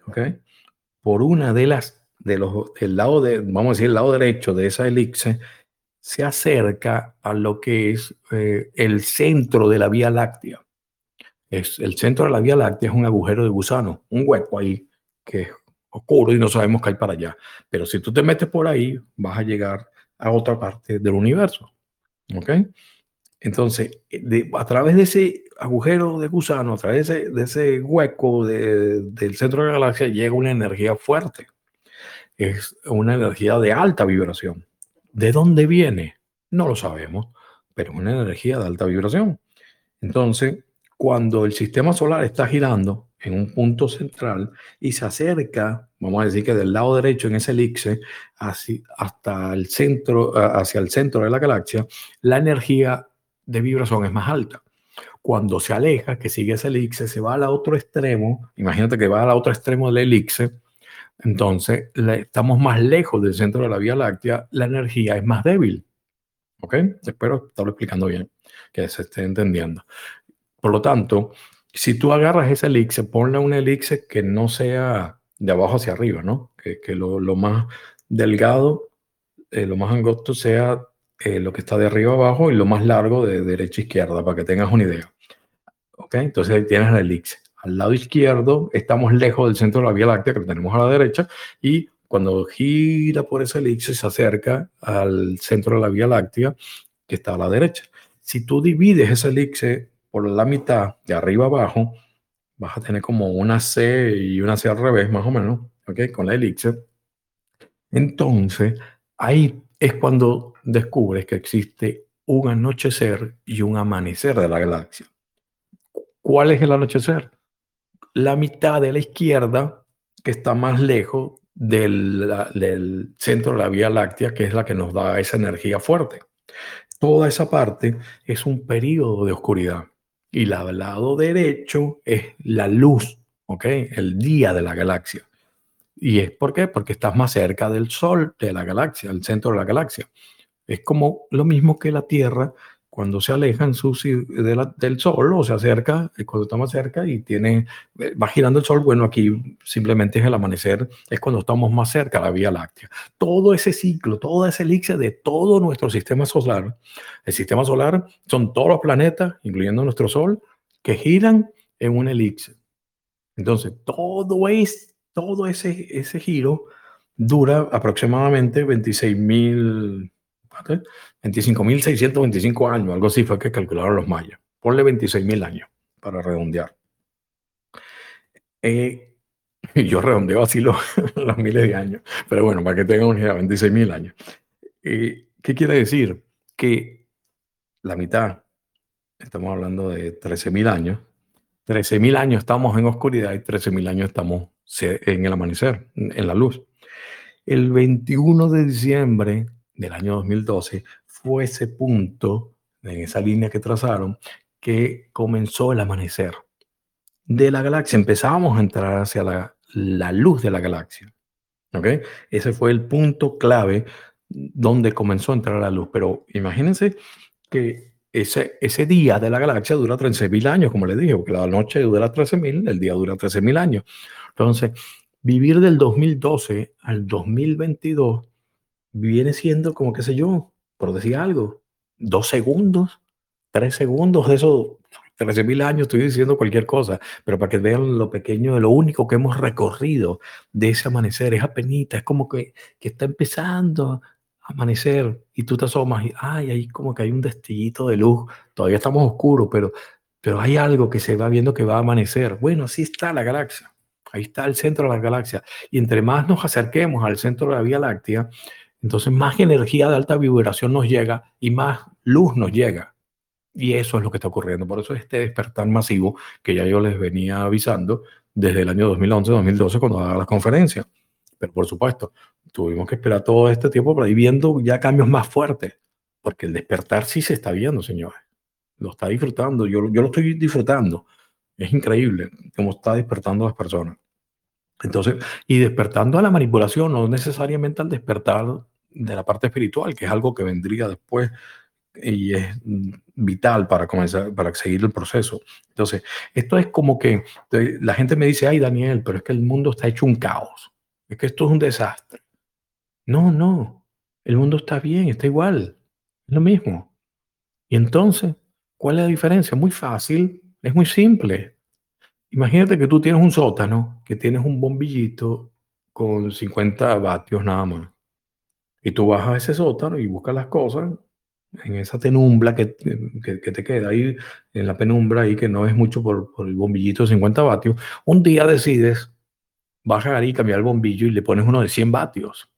¿ok? Por una de las, de los, el lado de, vamos a decir, el lado derecho de esa elipse, se acerca a lo que es eh, el centro de la Vía Láctea. Es, el centro de la Vía Láctea es un agujero de gusano, un hueco ahí que es oscuro y no sabemos qué hay para allá. Pero si tú te metes por ahí, vas a llegar a otra parte del universo. ¿Ok? Entonces, de, a través de ese agujero de gusano, a través de ese, hueco de, del centro de la galaxia, llega una energía fuerte. Es una energía de alta vibración. ¿De dónde viene? No lo sabemos, pero es una energía de alta vibración. Entonces, cuando el sistema solar está girando en un punto central y se acerca, vamos a decir que del lado derecho en ese elixir, hasta el centro, hacia el centro de la galaxia, la energía de vibración es más alta. Cuando se aleja, que sigue ese elixir, se va al otro extremo, imagínate que va al otro extremo del elixir, entonces estamos más lejos del centro de la Vía Láctea, la energía es más débil. ¿Ok? Espero estarlo explicando bien, que se esté entendiendo. Por lo tanto, si tú agarras ese elixir, ponle un elixir que no sea de abajo hacia arriba, ¿no? Que, que lo, lo, más delgado, eh, lo más angosto sea eh, lo que está de arriba abajo y lo más largo de derecha a izquierda, para que tengas una idea. ¿Ok? Entonces ahí tienes el elixir. Al lado izquierdo estamos lejos del centro de la Vía Láctea, que lo tenemos a la derecha, y cuando gira por ese elixir se acerca al centro de la Vía Láctea, que está a la derecha. Si tú divides ese elixir por la mitad, de arriba abajo, vas a tener como una C y una C al revés, más o menos, ¿ok? Con la elixir. Entonces, ahí es cuando descubres que existe un anochecer y un amanecer de la galaxia. ¿Cuál es el anochecer? La mitad de la izquierda, que está más lejos del, centro de la Vía Láctea, que es la que nos da esa energía fuerte. Toda esa parte es un periodo de oscuridad. Y el lado derecho es la luz, ¿ok? El día de la galaxia. ¿Y es por qué? Porque estás más cerca del Sol, de la galaxia, el centro de la galaxia. Es como lo mismo que la Tierra cuando se aleja en su, de la, del Sol o se acerca, cuando está más cerca y tiene, eh, va girando el Sol, bueno, aquí simplemente es el amanecer, es cuando estamos más cerca la Vía Láctea. Todo ese ciclo, toda esa elixir de todo nuestro sistema solar, el sistema solar son todos los planetas, incluyendo nuestro Sol, que giran en un elixir. Entonces, todo es todo ese, ese giro dura aproximadamente 26.000, 25.625 años, algo así fue que calcularon los mayas. Ponle 26.000 años para redondear. Eh, y yo redondeo así los, los miles de años, pero bueno, para que tengan una idea, 26 mil años. Eh, ¿Qué quiere decir? Que la mitad, estamos hablando de 13 mil años, 13 mil años estamos en oscuridad y 13 mil años estamos en el amanecer, en la luz. El 21 de diciembre del año 2012 fue ese punto, en esa línea que trazaron, que comenzó el amanecer de la galaxia. Empezábamos a entrar hacia la, la luz de la galaxia. ¿Ok? Ese fue el punto clave donde comenzó a entrar la luz. Pero imagínense que ese, ese día de la galaxia dura 13.000 años, como les dije, porque la noche dura 13.000, el día dura 13.000 años. Entonces, vivir del 2012 al 2022 viene siendo como, qué sé yo, por decir algo, dos segundos, tres segundos, de esos 13.000 años estoy diciendo cualquier cosa, pero para que vean lo pequeño lo único que hemos recorrido de ese amanecer, es apenas, es como que, que está empezando amanecer y tú te asomas y ay, ahí como que hay un destillito de luz, todavía estamos oscuros, pero, pero hay algo que se va viendo que va a amanecer. Bueno, así está la galaxia, ahí está el centro de la galaxia. Y entre más nos acerquemos al centro de la Vía Láctea, entonces más energía de alta vibración nos llega y más luz nos llega. Y eso es lo que está ocurriendo. Por eso este despertar masivo que ya yo les venía avisando desde el año 2011-2012 cuando daba la conferencia. Pero por supuesto, tuvimos que esperar todo este tiempo para ir viendo ya cambios más fuertes, porque el despertar sí se está viendo, señores. Lo está disfrutando, yo, yo lo estoy disfrutando. Es increíble cómo está despertando las personas. Entonces, y despertando a la manipulación, no necesariamente al despertar de la parte espiritual, que es algo que vendría después y es vital para comenzar, para seguir el proceso. Entonces, esto es como que la gente me dice, ay Daniel, pero es que el mundo está hecho un caos, es que esto es un desastre. No, no. El mundo está bien, está igual. Es lo mismo. Y entonces, ¿cuál es la diferencia? Muy fácil, es muy simple. Imagínate que tú tienes un sótano, que tienes un bombillito con 50 vatios nada más. Y tú vas a ese sótano y buscas las cosas en esa penumbra que, que, te queda ahí, en la penumbra ahí, que no es mucho por, por el bombillito de 50 vatios. Un día decides bajar y cambiar el bombillo y le pones uno de 100 vatios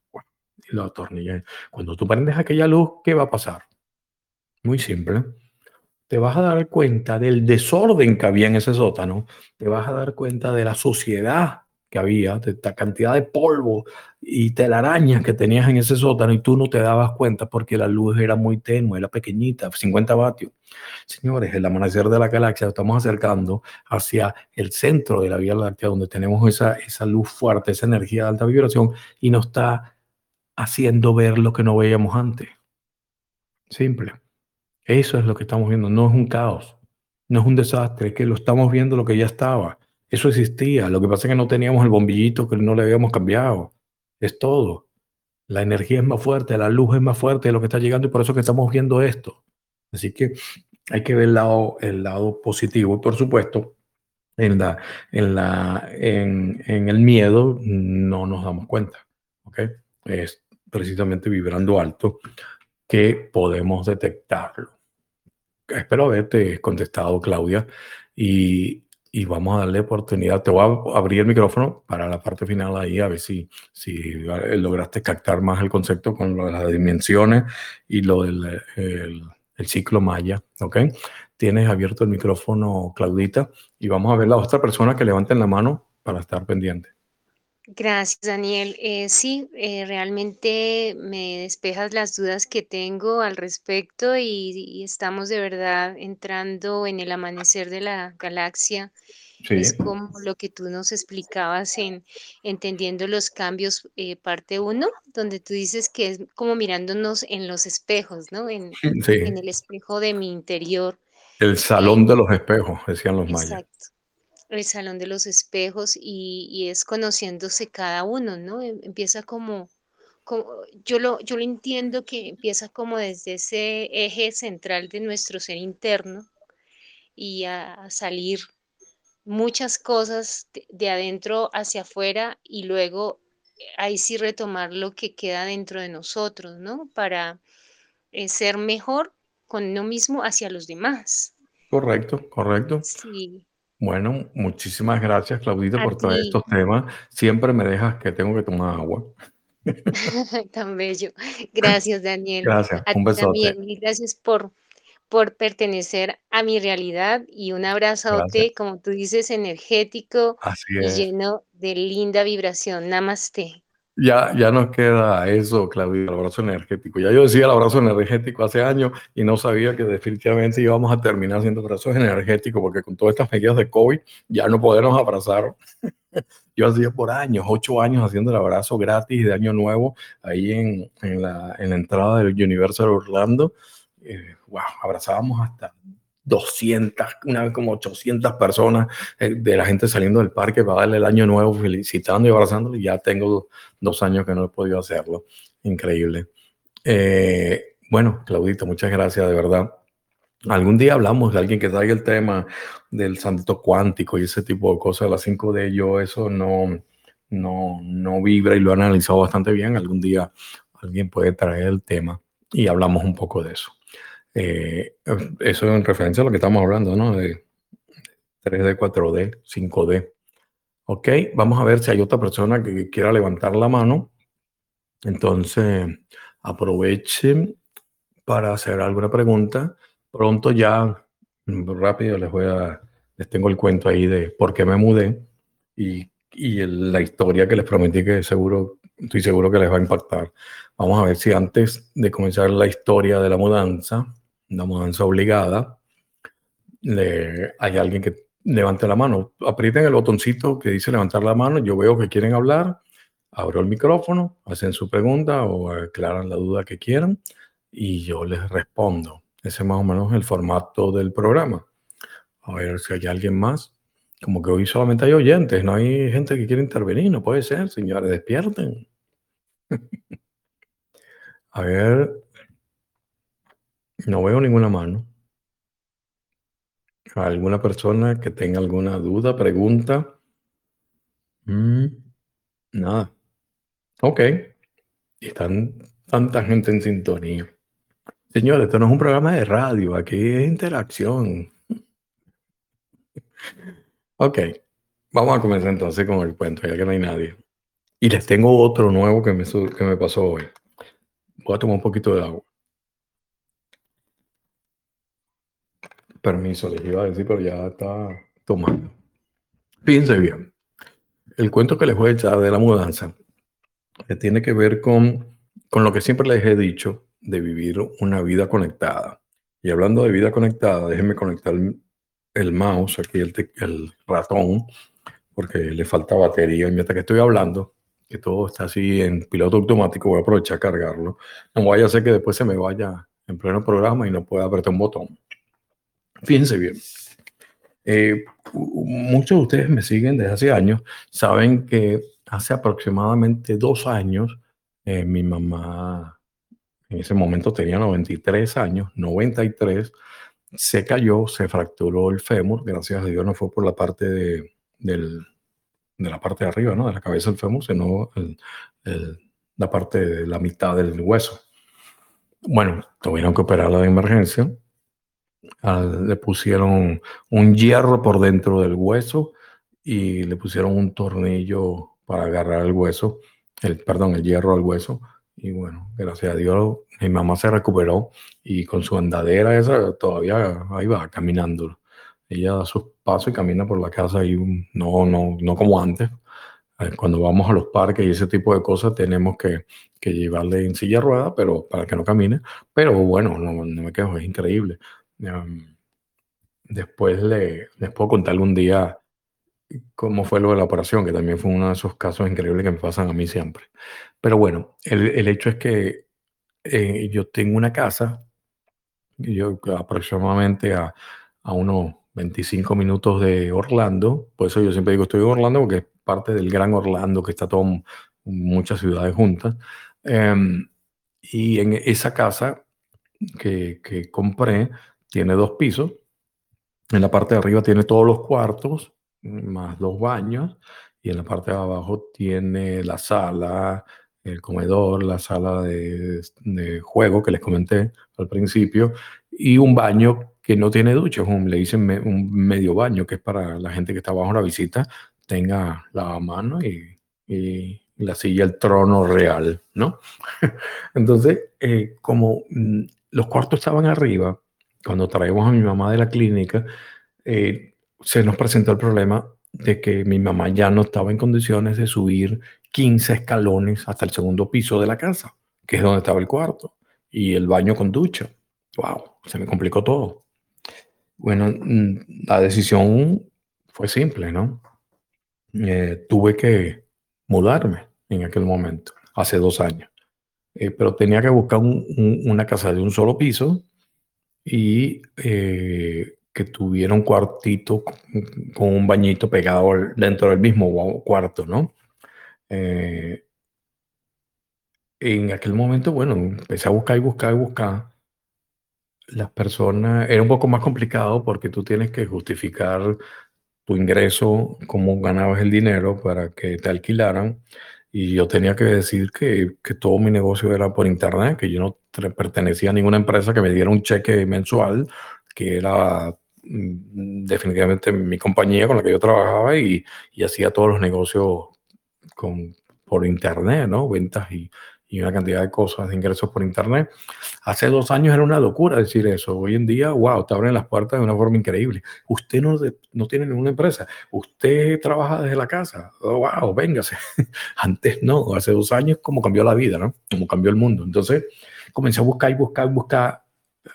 lo atornillas. Cuando tú prendes aquella luz, ¿qué va a pasar? Muy simple. Te vas a dar cuenta del desorden que había en ese sótano, te vas a dar cuenta de la suciedad que había, de la cantidad de polvo y telarañas que tenías en ese sótano y tú no te dabas cuenta porque la luz era muy tenue, era pequeñita, 50 vatios. Señores, el amanecer de la galaxia estamos acercando hacia el centro de la Vía Láctea donde tenemos esa, esa luz fuerte, esa energía de alta vibración y nos está haciendo ver lo que no veíamos antes. Simple. Eso es lo que estamos viendo. No es un caos, no es un desastre, es que lo estamos viendo lo que ya estaba. Eso existía. Lo que pasa es que no teníamos el bombillito que no le habíamos cambiado. Es todo. La energía es más fuerte, la luz es más fuerte de lo que está llegando y por eso que estamos viendo esto. Así que hay que ver el lado, el lado positivo. Por supuesto, en, la, en, la, en, en el miedo no nos damos cuenta. ¿okay? Es precisamente vibrando alto que podemos detectarlo. Espero haberte contestado, Claudia, y, y, vamos a darle oportunidad. Te voy a abrir el micrófono para la parte final ahí, a ver si, si lograste captar más el concepto con lo de las dimensiones y lo del el, el ciclo maya, ¿ok? Tienes abierto el micrófono, Claudita, y vamos a ver la otra persona que levanten la mano para estar pendiente. Gracias, Daniel. Eh, sí, eh, realmente me despejas las dudas que tengo al respecto y, y estamos de verdad entrando en el amanecer de la galaxia. Es Sí, como lo que tú nos explicabas en Entendiendo los cambios, eh, parte uno, donde tú dices que es como mirándonos en los espejos, ¿no? En, el espejo de mi interior. El Eh, salón de los espejos, decían los mayas. exacto. El salón de los espejos y, y es conociéndose cada uno, ¿no? Em- Empieza como, como yo lo, yo lo entiendo que empieza como desde ese eje central de nuestro ser interno y a, a salir muchas cosas de, de adentro hacia afuera y luego eh, ahí sí retomar lo que queda dentro de nosotros, ¿no? Para eh, ser mejor con uno mismo hacia los demás. Correcto, correcto. Sí, Bueno, muchísimas gracias, Claudita, A por todos ti. estos temas. Siempre me dejas que tengo que tomar agua. Tan bello. Gracias, Daniel. Gracias, A un ti besote. también. Mil gracias por, por pertenecer a mi realidad y un Gracias. abrazote, como tú dices, energético Así y lleno de linda vibración. Namaste. Ya, ya nos queda eso, Claudia, el abrazo energético. Ya yo decía el abrazo energético hace años y no sabía que definitivamente íbamos a terminar haciendo abrazos energéticos porque con todas estas medidas de COVID ya no podemos abrazar. Yo hacía por años, ocho años haciendo el abrazo gratis de Año Nuevo ahí en, en, la, en la entrada del Universal Orlando. Eh, wow, abrazábamos hasta 200, una vez como 800 personas eh, de la gente saliendo del parque para darle el año nuevo, felicitando y abrazándolo. Ya tengo dos años que no he podido hacerlo. Increíble. Eh, bueno, Claudito, muchas gracias, de verdad. Algún día hablamos de alguien que traiga el tema del santo cuántico y ese tipo de cosas, las 5D, yo eso no, no, no vibra y lo he analizado bastante bien. Algún día alguien puede traer el tema y hablamos un poco de eso. Eh, eso en referencia a lo que estamos hablando, ¿no? De 3D, 4D, 5D. Ok, vamos a ver si hay otra persona que quiera levantar la mano. Entonces, aprovechen para hacer alguna pregunta. Pronto ya, rápido, les voy a, les tengo el cuento ahí de por qué me mudé y, y el, la historia que les prometí que seguro, estoy seguro que les va a impactar. Vamos a ver si antes de comenzar la historia de la mudanza, una mudanza obligada, hay alguien que levante la mano. Aprieten el botoncito que dice levantar la mano. Yo veo que quieren hablar. Abro el micrófono, hacen su pregunta o aclaran la duda que quieran y yo les respondo. Ese es más o menos el formato del programa. A ver si hay alguien más. Como que hoy solamente hay oyentes, no hay gente que quiere intervenir. No puede ser, señores, despierten. A ver. No veo ninguna mano. ¿Alguna persona que tenga alguna duda, pregunta? Mm, nada. Ok. Están tanta gente en sintonía. Señores, esto no es un programa de radio, aquí es interacción. Ok, vamos a comenzar entonces con el cuento, ya que no hay nadie. Y les tengo otro nuevo que me, que me pasó hoy. Voy a tomar un poquito de agua. Permiso, les iba a decir, pero ya está tomando. Fíjense bien. El cuento que les voy a echar de la mudanza que tiene que ver con, con lo que siempre les he dicho de vivir una vida conectada. Y hablando de vida conectada, déjenme conectar el mouse, aquí el, el ratón, porque le falta batería. Y mientras que estoy hablando, que todo está así en piloto automático, voy a aprovechar a cargarlo. No vaya a ser que después se me vaya en pleno programa y no pueda apretar un botón. Fíjense bien. Eh, muchos de ustedes me siguen desde hace años, saben que hace aproximadamente dos años eh, mi mamá, en ese momento tenía 93 años, 93, se cayó, se fracturó el fémur, gracias a Dios no fue por la parte de, del, de la parte de arriba, ¿no? De la cabeza del fémur, sino el, la parte de la mitad del hueso. Bueno, tuvieron que operarla de emergencia. Uh, le pusieron un hierro por dentro del hueso y le pusieron un tornillo para agarrar el hueso, el, perdón, el hierro al hueso. Y bueno, gracias a Dios, mi mamá se recuperó y con su andadera esa todavía ahí va caminando. Ella da sus pasos y camina por la casa y no, no, no como antes. Eh, cuando vamos a los parques y ese tipo de cosas tenemos que, que llevarle en silla rueda, pero para que no camine. Pero bueno, no, no me quejo, es increíble. Um, después le, les puedo contar algún día cómo fue lo de la operación, que también fue uno de esos casos increíbles que me pasan a mí siempre. Pero bueno, el, el hecho es que eh, yo tengo una casa, yo aproximadamente a, a, unos 25 minutos de Orlando, por eso yo siempre digo estoy en Orlando porque es parte del gran Orlando que está todo muchas ciudades juntas. Eh, y en esa casa que, que compré tiene dos pisos. En la parte de arriba tiene todos los cuartos, más dos baños, y en la parte de abajo tiene la sala, el comedor, la sala de, de, juego que les comenté al principio, y un baño que no tiene ducha, un, le dicen un medio baño, que es para la gente que está bajo la visita, tenga la mano y, y la silla, el trono real, ¿no? Entonces, eh, como mm, los cuartos estaban arriba, cuando traemos a mi mamá de la clínica, eh, se nos presentó el problema de que mi mamá ya no estaba en condiciones de subir 15 escalones hasta el segundo piso de la casa, que es donde estaba el cuarto, y el baño con ducha. ¡Wow! Se me complicó todo. Bueno, mm, la decisión fue simple, ¿no? Eh, tuve que mudarme en aquel momento, hace dos años. Eh, pero tenía que buscar una casa de un solo piso y eh, que tuviera un cuartito con, un bañito pegado dentro del mismo cuarto, ¿no? Eh, en aquel momento, bueno, empecé a buscar y buscar y buscar. Las personas, era un poco más complicado porque tú tienes que justificar tu ingreso, cómo ganabas el dinero para que te alquilaran. Y yo tenía que decir que, que todo mi negocio era por internet, que yo no pertenecía a ninguna empresa que me diera un cheque mensual, que era mm, definitivamente mi compañía con la que yo trabajaba y, y hacía todos los negocios con, por internet, ¿no? Ventas y, y una cantidad de cosas, de ingresos por Internet. Hace dos años era una locura decir eso. Hoy en día, wow, te abren las puertas de una forma increíble. Usted no, no tiene ninguna empresa. Usted trabaja desde la casa. Oh, wow, véngase. Antes no. Hace dos años, como cambió la vida, ¿no? Como cambió el mundo. Entonces, comencé a buscar y buscar y buscar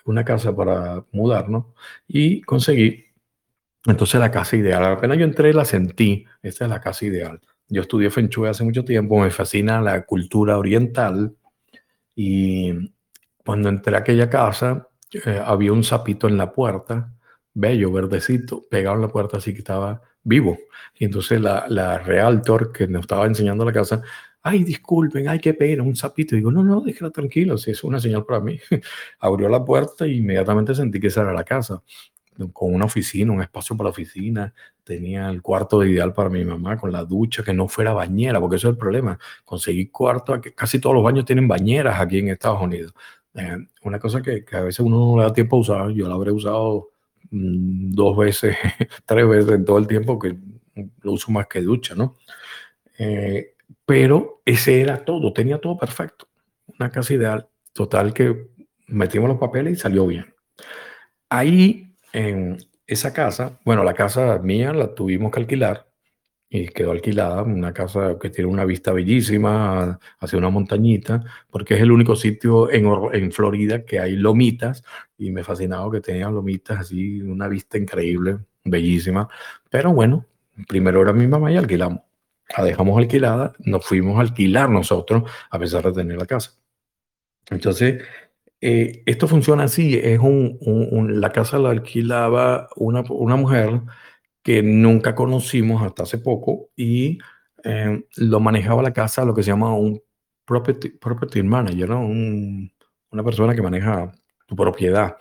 una casa para mudar, ¿no? Y conseguí. Entonces, la casa ideal. Apenas yo entré, la sentí. Esta es la casa ideal yo estudié Feng Shui hace mucho tiempo, me fascina la cultura oriental y cuando entré a aquella casa eh, había un sapito en la puerta, bello, verdecito, pegado en la puerta, así que estaba vivo. Y entonces la, la realtor que nos estaba enseñando la casa, ay, disculpen, ay, qué pena, un sapito. Y digo, no, no, déjala tranquilo, si es una señal para mí. Abrió la puerta e inmediatamente sentí que esa era la casa con una oficina, un espacio para la oficina, tenía el cuarto ideal para mi mamá, con la ducha, que no fuera bañera, porque eso es el problema. Conseguir cuarto, casi todos los baños tienen bañeras aquí en Estados Unidos. Eh, una cosa que, a veces uno no le da tiempo a usar, yo la habré usado mm, dos veces, tres veces en todo el tiempo, que lo uso más que ducha, ¿no? Eh, pero ese era todo, tenía todo perfecto. Una casa ideal, total que metimos los papeles y salió bien. Ahí en esa casa, bueno, la casa mía la tuvimos que alquilar y quedó alquilada, una casa que tiene una vista bellísima hacia una montañita, porque es el único sitio en, en Florida que hay lomitas y me fascinaba que tenían lomitas así, una vista increíble, bellísima. Pero bueno, primero era mi mamá y alquilamos. La dejamos alquilada, nos fuimos a alquilar nosotros a pesar de tener la casa. Entonces, eh, esto funciona así, es un, la casa la alquilaba una, una, mujer que nunca conocimos hasta hace poco y eh, lo manejaba la casa lo que se llama un property, property manager, ¿no? una persona que maneja tu propiedad.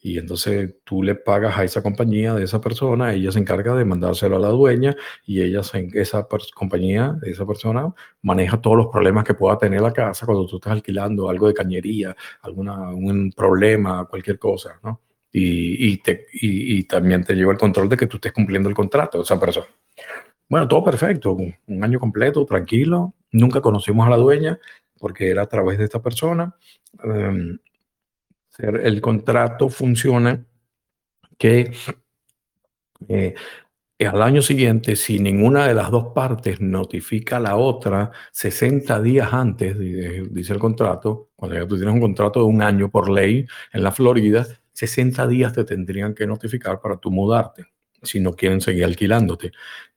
Y entonces tú le pagas a esa compañía de esa persona, ella se encarga de mandárselo a la dueña y ella, esa compañía de esa persona, maneja todos los problemas que pueda tener la casa cuando tú estás alquilando algo de cañería, alguna, un problema, cualquier cosa, ¿no? Y, y, te, y, también te lleva el control de que tú estés cumpliendo el contrato de esa persona. Bueno, todo perfecto, un año completo, tranquilo. Nunca conocimos a la dueña porque era a través de esta persona. Em, el contrato funciona que eh, al año siguiente, si ninguna de las dos partes notifica a la otra 60 días antes, dice el contrato, cuando ya tú tienes un contrato de un año por ley en la Florida, 60 días te tendrían que notificar para tú mudarte, si no quieren seguir alquilándote.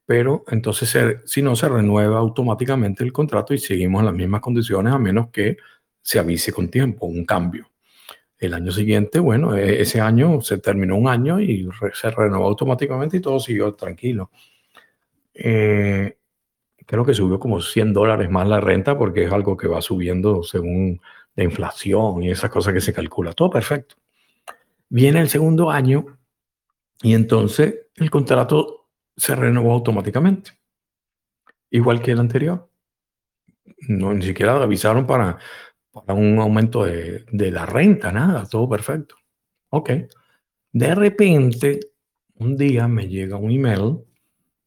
Pero entonces, si no, se renueva automáticamente el contrato y seguimos en las mismas condiciones a menos que se avise con tiempo un cambio. El año siguiente, bueno, e, ese año se terminó un año y se renovó automáticamente y todo siguió tranquilo. Eh, creo que subió como 100 dólares más la renta porque es algo que va subiendo según la inflación y esas cosas que se calcula. Todo perfecto. Viene el segundo año y entonces el contrato se renovó automáticamente, igual que el anterior. No, ni siquiera avisaron para, para un aumento de, la renta, nada, todo perfecto. Ok. De repente, un día me llega un email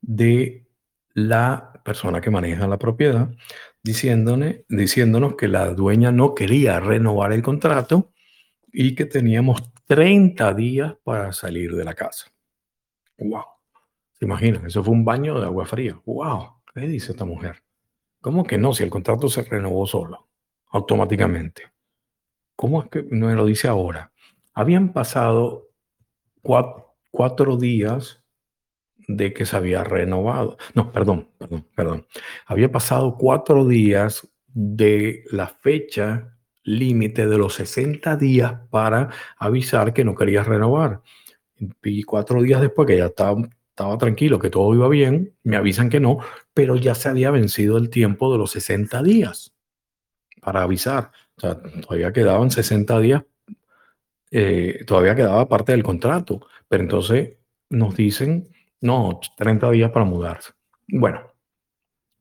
de la persona que maneja la propiedad diciéndonos que la dueña no quería renovar el contrato y que teníamos 30 días para salir de la casa. ¡Wow! ¿Se imaginan? Eso fue un baño de agua fría. ¡Wow! ¿Qué dice esta mujer? ¿Cómo que no? Si el contrato se renovó solo, automáticamente. ¿Cómo es que me lo dice ahora? Habían pasado cuatro, días de que se había renovado. No, perdón, perdón, perdón. Había pasado cuatro días de la fecha límite de los 60 días para avisar que no quería renovar. Y cuatro días después que ya estaba, estaba tranquilo, que todo iba bien, me avisan que no, pero ya se había vencido el tiempo de los 60 días para avisar. O sea, todavía quedaban 60 días, eh, todavía quedaba parte del contrato, pero entonces nos dicen, no, 30 días para mudarse. Bueno,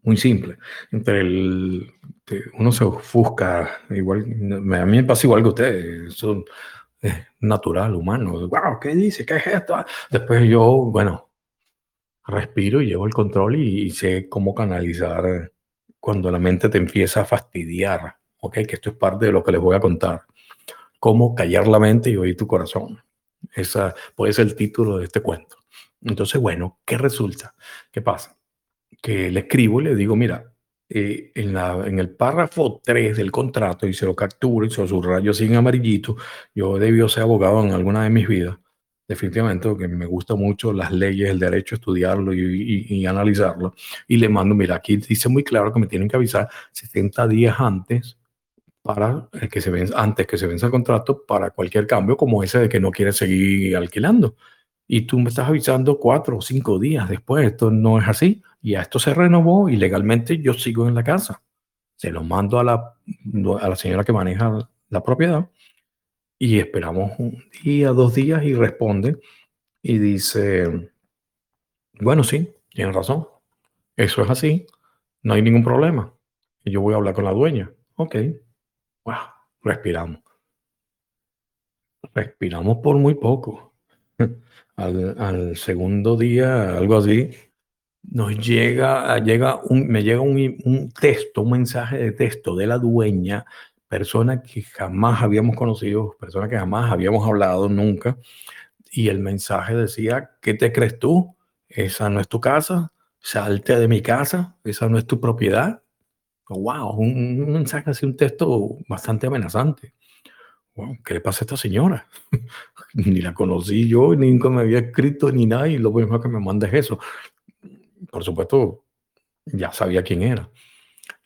muy simple. Entre el, uno se ofusca, igual, a mí me pasa igual que usted, eso es natural, humano. Wow, ¿qué dice? ¿Qué es esto? Después yo, bueno, respiro y llevo el control y, y sé cómo canalizar cuando la mente te empieza a fastidiar ¿ok? Que esto es parte de lo que les voy a contar. Cómo callar la mente y oír tu corazón. Esa puede ser el título de este cuento. Entonces, bueno, ¿qué resulta? ¿Qué pasa? Que le escribo y le digo, mira, eh, en, la, en, el párrafo 3 del contrato, y se lo capturo y se lo subrayo así en amarillito, yo debió ser abogado en alguna de mis vidas, definitivamente, porque me gusta mucho las leyes, el derecho a estudiarlo y, analizarlo, y le mando, mira, aquí dice muy claro que me tienen que avisar 70 días antes para que se venza, antes que se venza el contrato para cualquier cambio como ese de que no quiere seguir alquilando. Y tú me estás avisando cuatro o cinco días después, esto no es así. Y a esto se renovó y legalmente yo sigo en la casa. Se lo mando a la, a la señora que maneja la propiedad y esperamos un día, dos días y responde y dice, bueno, sí, tiene razón, eso es así, no hay ningún problema. Yo voy a hablar con la dueña. Ok, Wow, respiramos. Respiramos por muy poco. Al, segundo día, algo así, nos llega, llega me llega un, texto, un mensaje de texto de la dueña, persona que jamás habíamos conocido, persona que jamás habíamos hablado nunca, y el mensaje decía, ¿qué te crees tú? Esa no es tu casa, salte de mi casa, esa no es tu propiedad, wow, un, mensaje así, un texto bastante amenazante. ¿Qué le pasa a esta señora? ni la conocí yo, ni nunca me había escrito ni nada, y lo mismo que me mandes eso. Por supuesto, ya sabía quién era.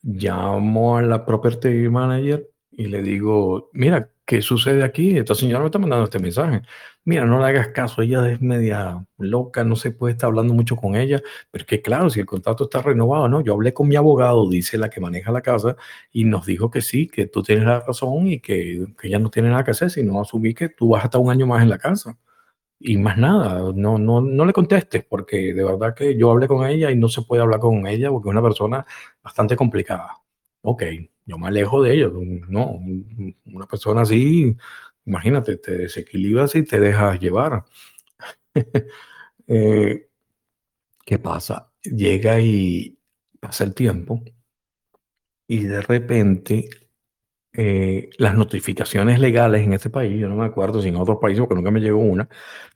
Llamo a la property manager y le digo, mira, ¿qué sucede aquí? Esta señora me está mandando este mensaje. Mira, no le hagas caso, ella es media loca, no se puede estar hablando mucho con ella, pero es que claro, si el contrato está renovado, ¿no? Yo hablé con mi abogado, dice la que maneja la casa, y nos dijo que sí, que tú tienes la razón y que, que ella no tiene nada que hacer, sino asumir que tú vas a estar un año más en la casa. Y más nada, no, no, no le contestes, porque de verdad que yo hablé con ella y no se puede hablar con ella porque es una persona bastante complicada. Ok, yo me alejo de ella, no, una persona así Imagínate, te desequilibras y te dejas llevar. Eh, ¿Qué pasa? Llega y pasa el tiempo y de repente eh, las notificaciones legales en este país, yo no me acuerdo si en otros países, porque nunca me llegó una,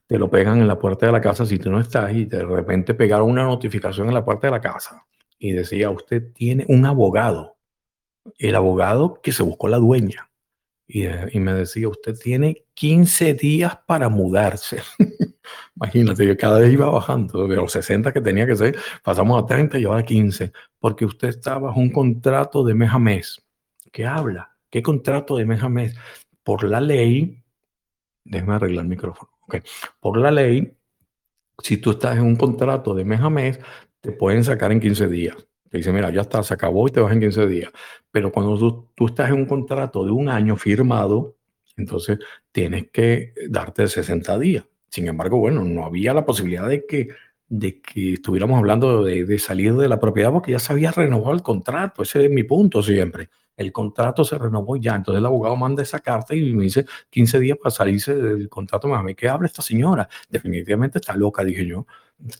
te lo pegan en la puerta de la casa si tú no estás y de repente pegaron una notificación en la puerta de la casa y decía, usted tiene un abogado, el abogado que se buscó la dueña. Eh, y, me decía, usted tiene 15 días para mudarse. Imagínate, yo cada vez iba bajando, de los 60 que tenía que ser, pasamos a 30 y ahora a 15, porque usted está bajo un contrato de mes a mes. ¿Qué habla? ¿Qué contrato de mes a mes? Por la ley, déjeme arreglar el micrófono. Okay. Por la ley, si tú estás en un contrato de mes a mes, te pueden sacar en 15 días. Te dice, mira, ya está, se acabó y te vas en 15 días. Pero cuando tú, estás en un contrato de un año firmado, entonces tienes que darte 60 días. Sin embargo, bueno, no había la posibilidad de que, de que estuviéramos hablando de, de, salir de la propiedad porque ya se había renovado el contrato. Ese es mi punto siempre. el contrato se renovó ya. Entonces el abogado manda esa carta y me dice 15 días para salirse del contrato. Mami, ¿qué habla esta señora? Definitivamente está loca, dije yo.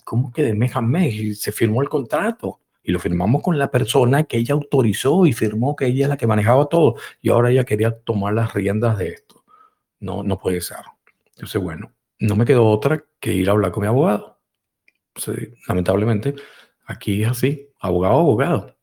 ¿Cómo que de mes a mes? Y se firmó el contrato. Y lo firmamos con la persona que ella autorizó y firmó que ella es la que manejaba todo. Y ahora ella quería tomar las riendas de esto. No, no puede ser. Entonces, bueno, no me quedó otra que ir a hablar con mi abogado. lamentablemente, aquí es así, abogado, abogado.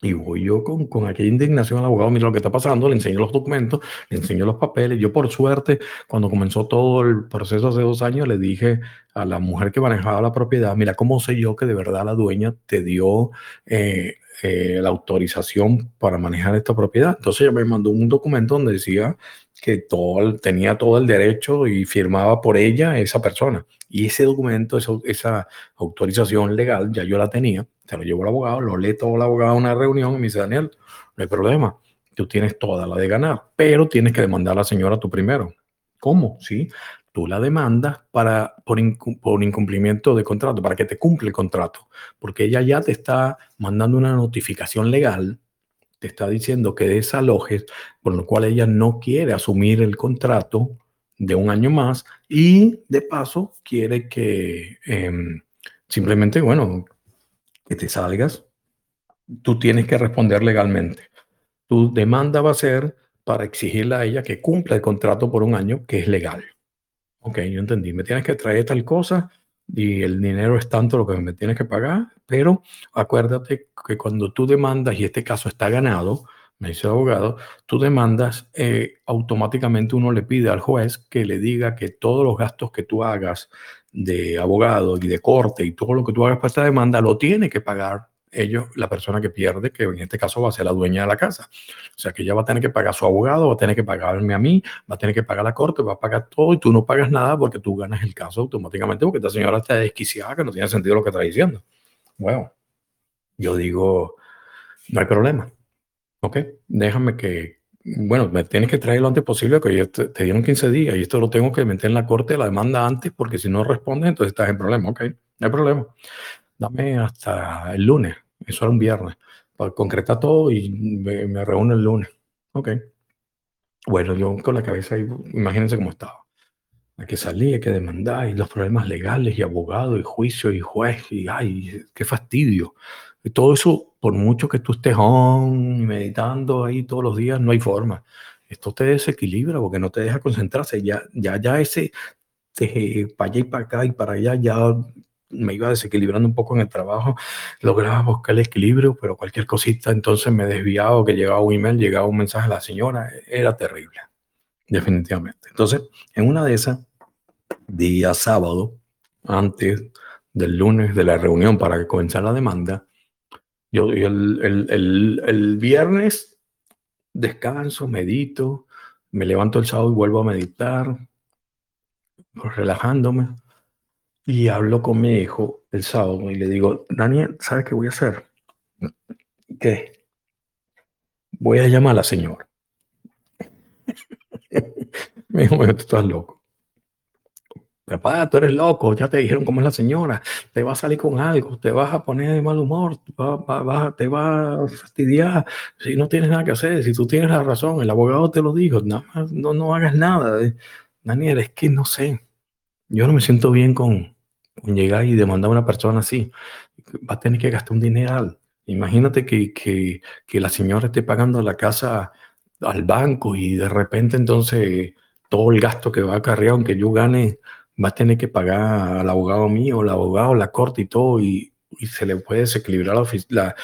Y voy yo con, con aquella indignación al abogado, mira lo que está pasando, le enseño los documentos, le enseño los papeles. Yo por suerte, cuando comenzó todo el proceso hace dos años, le dije a la mujer que manejaba la propiedad, mira, ¿cómo sé yo que de verdad la dueña te dio eh, eh, la autorización para manejar esta propiedad? Entonces ella me mandó un documento donde decía que todo, tenía todo el derecho y firmaba por ella esa persona. Y ese documento, esa, esa autorización legal, ya yo la tenía se lo llevo al abogado, lo lee todo el abogado a una reunión y me dice, Daniel, no hay problema, tú tienes toda la de ganar, pero tienes que demandar a la señora tú primero. ¿Cómo? Sí, tú la demandas para, por, por, incumplimiento de contrato, para que te cumple el contrato, porque ella ya te está mandando una notificación legal, te está diciendo que desalojes, por lo cual ella no quiere asumir el contrato de un año más y de paso quiere que em, simplemente, bueno, que te salgas, tú tienes que responder legalmente. Tu demanda va a ser para exigirle a ella que cumpla el contrato por un año, que es legal. Ok, yo entendí. Me tienes que traer tal cosa y el dinero es tanto lo que me tienes que pagar, pero acuérdate que cuando tú demandas, y este caso está ganado, me dice el abogado, tú demandas, eh, automáticamente uno le pide al juez que le diga que todos los gastos que tú hagas de abogado y de corte y todo lo que tú hagas para esta demanda lo tiene que pagar ellos, la persona que pierde, que en este caso va a ser la dueña de la casa. O sea que ella va a tener que pagar a su abogado, va a tener que pagarme a mí, va a tener que pagar la corte, va a pagar todo y tú no pagas nada porque tú ganas el caso automáticamente porque esta señora está desquiciada, que no tiene sentido lo que está diciendo. Bueno, yo digo, no hay problema. Ok, déjame que, bueno, me tienes que traer lo antes posible, que te, te, dieron 15 días y esto lo tengo que meter en la corte la demanda antes, porque si no responde, entonces estás en problema. Ok, no hay problema. Dame hasta el lunes, eso era un viernes, para concretar todo y me, me reúno el lunes. Ok. Bueno, yo con la cabeza ahí, imagínense cómo estaba. Hay que salir, hay que demandar, y los problemas legales, y abogado, y juicio, y juez, y ay, qué fastidio. Y todo eso, por mucho que tú estés on, meditando ahí todos los días, no hay forma. Esto te desequilibra porque no te deja concentrarse. Ya, ya, ya ese te, para allá y para acá y para allá, ya me iba desequilibrando un poco en el trabajo. Lograba buscar el equilibrio, pero cualquier cosita, entonces me desviaba, que llegaba un email, llegaba un mensaje a la señora. Era terrible, definitivamente. Entonces, en una de esas, día sábado, antes del lunes de la reunión para comenzar la demanda, yo el, el, el, viernes descanso, medito, me levanto el sábado y vuelvo a meditar, relajándome. Y hablo con mi hijo el sábado y le digo, Daniel, ¿sabes qué voy a hacer? ¿Qué? Voy a llamar a la señora. me dijo, tú estás loco. Papá, tú eres loco, ya te dijeron cómo es la señora, te va a salir con algo, te vas a poner de mal humor, te va, a fastidiar, si no tienes nada que hacer, si tú tienes la razón, el abogado te lo dijo, nada más, no, no hagas nada. Daniel, es que no sé, yo no me siento bien con, llegar y demandar a una persona así, va a tener que gastar un dineral. Imagínate que, que, que la señora esté pagando la casa al banco y de repente entonces todo el gasto que va a acarrear, aunque yo gane va a tener que pagar al abogado mío, el abogado, la corte y todo, y, se le puede desequilibrar la, la,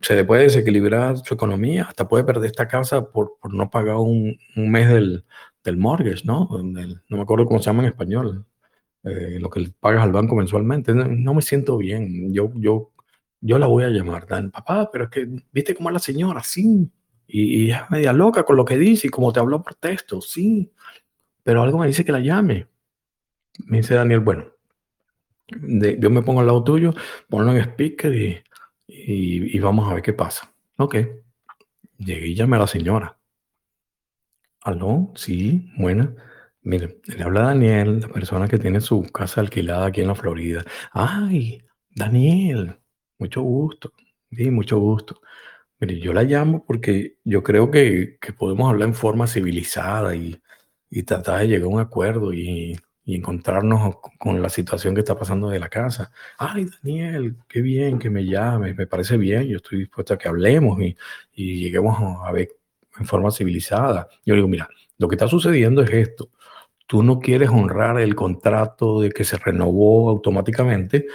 se le puede desequilibrar su economía, hasta puede perder esta casa por, por no pagar un, un mes del, del mortgage, ¿no? No me acuerdo cómo se llama en español, eh, lo que pagas al banco mensualmente. No, no, me siento bien. Yo, yo, yo la voy a llamar, Dan, papá, pero es que, ¿viste cómo es la señora? Sí. Y, y es media loca con lo que dice y como te habló por texto, sí. Pero algo me dice que la llame. Me dice Daniel, bueno, de, yo me pongo al lado tuyo, ponlo en speaker y, y, vamos a ver qué pasa. Ok. Llegué y llamé a la señora. ¿Aló? Sí, buena. Mire, le habla Daniel, la persona que tiene su casa alquilada aquí en la Florida. Ay, Daniel, mucho gusto. Sí, mucho gusto. Mire, yo la llamo porque yo creo que, que podemos hablar en forma civilizada y, y tratar de llegar a un acuerdo y, y encontrarnos con la situación que está pasando de la casa. Ay, Daniel, qué bien que me llames, me parece bien, yo estoy dispuesto a que hablemos y, y lleguemos a ver en forma civilizada. Yo digo, mira, lo que está sucediendo es esto. Tú no quieres honrar el contrato de que se renovó automáticamente